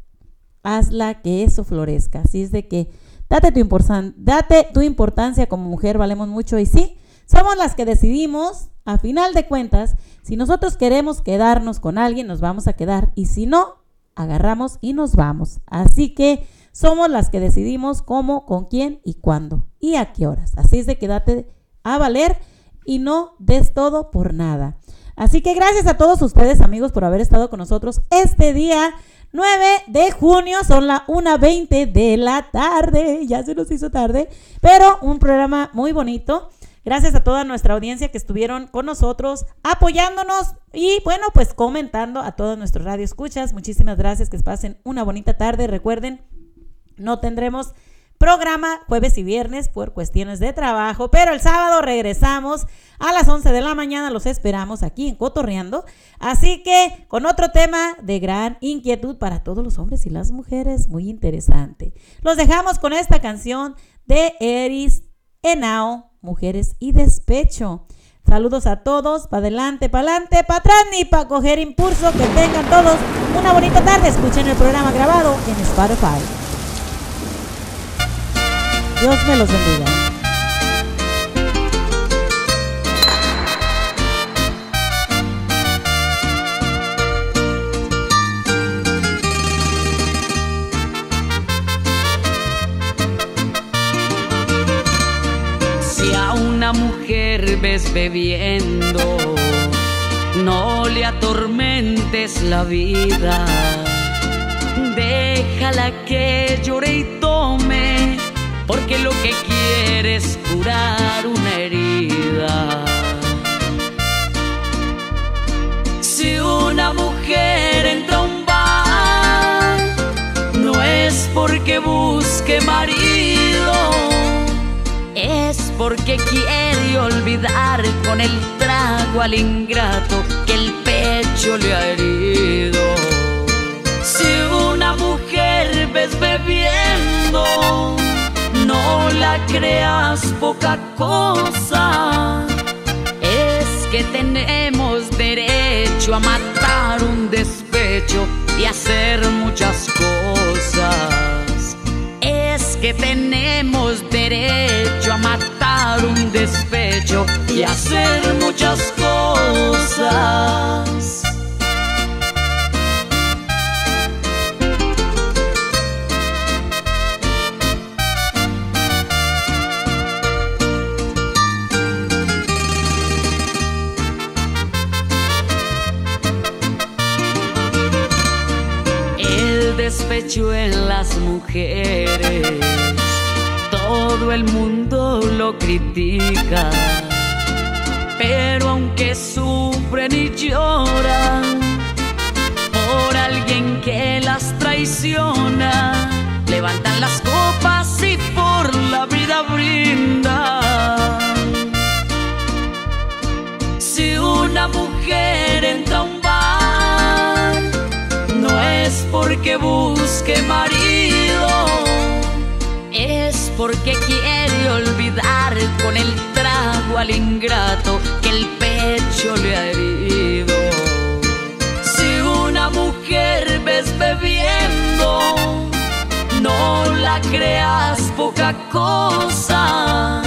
hazla que eso florezca. Así es de que date tu, importan- date tu importancia como mujer, valemos mucho y sí, somos las que decidimos, a final de cuentas, si nosotros queremos quedarnos con alguien, nos vamos a quedar y si no, agarramos y nos vamos. Así que somos las que decidimos cómo, con quién y cuándo y a qué horas. Así es de que date a valer y no des todo por nada. Así que gracias a todos ustedes amigos por haber estado con nosotros este día 9 de junio, son las 1.20 de la tarde, ya se nos hizo tarde, pero un programa muy bonito. Gracias a toda nuestra audiencia que estuvieron con nosotros, apoyándonos y bueno, pues comentando a todos nuestros radio escuchas. Muchísimas gracias, que pasen una bonita tarde. Recuerden, no tendremos programa jueves y viernes por cuestiones de trabajo, pero el sábado regresamos a las 11 de la mañana, los esperamos aquí en Cotorreando, así que con otro tema de gran inquietud para todos los hombres y las mujeres, muy interesante. Los dejamos con esta canción de Eris Enao, Mujeres y Despecho. Saludos a todos, para adelante, para adelante, para atrás ni para coger impulso. Que tengan todos una bonita tarde. Escuchen el programa grabado en Spotify. Dios me los bendiga. Si a una mujer ves bebiendo, no le atormentes la vida. Déjala que llore y tome, porque lo que quiere es curar una herida. Si una mujer entra a un bar, no es porque busque marido es porque quiere olvidar con el trago al ingrato que el pecho le ha herido. Si una mujer ves bebiendo, no la creas poca cosa. Es que tenemos derecho a matar un despecho y hacer muchas cosas. Es que tenemos derecho a matar un despecho y hacer muchas cosas. Despecho en las mujeres, todo el mundo lo critica. Pero aunque sufren y lloran por alguien que las traiciona, levantan las copas y por la vida brindan. Si una mujer entra a un porque busque marido, es porque quiere olvidar con el trago al ingrato que el pecho le ha herido. Si una mujer ves bebiendo, no la creas poca cosa.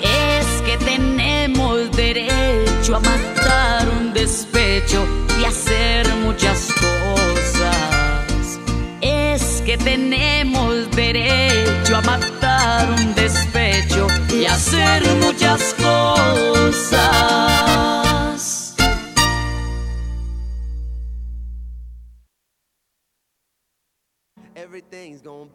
Es que tenemos derecho a matar un despecho y hacer muchas cosas. Hacer muchas cosas. Everything's gonna be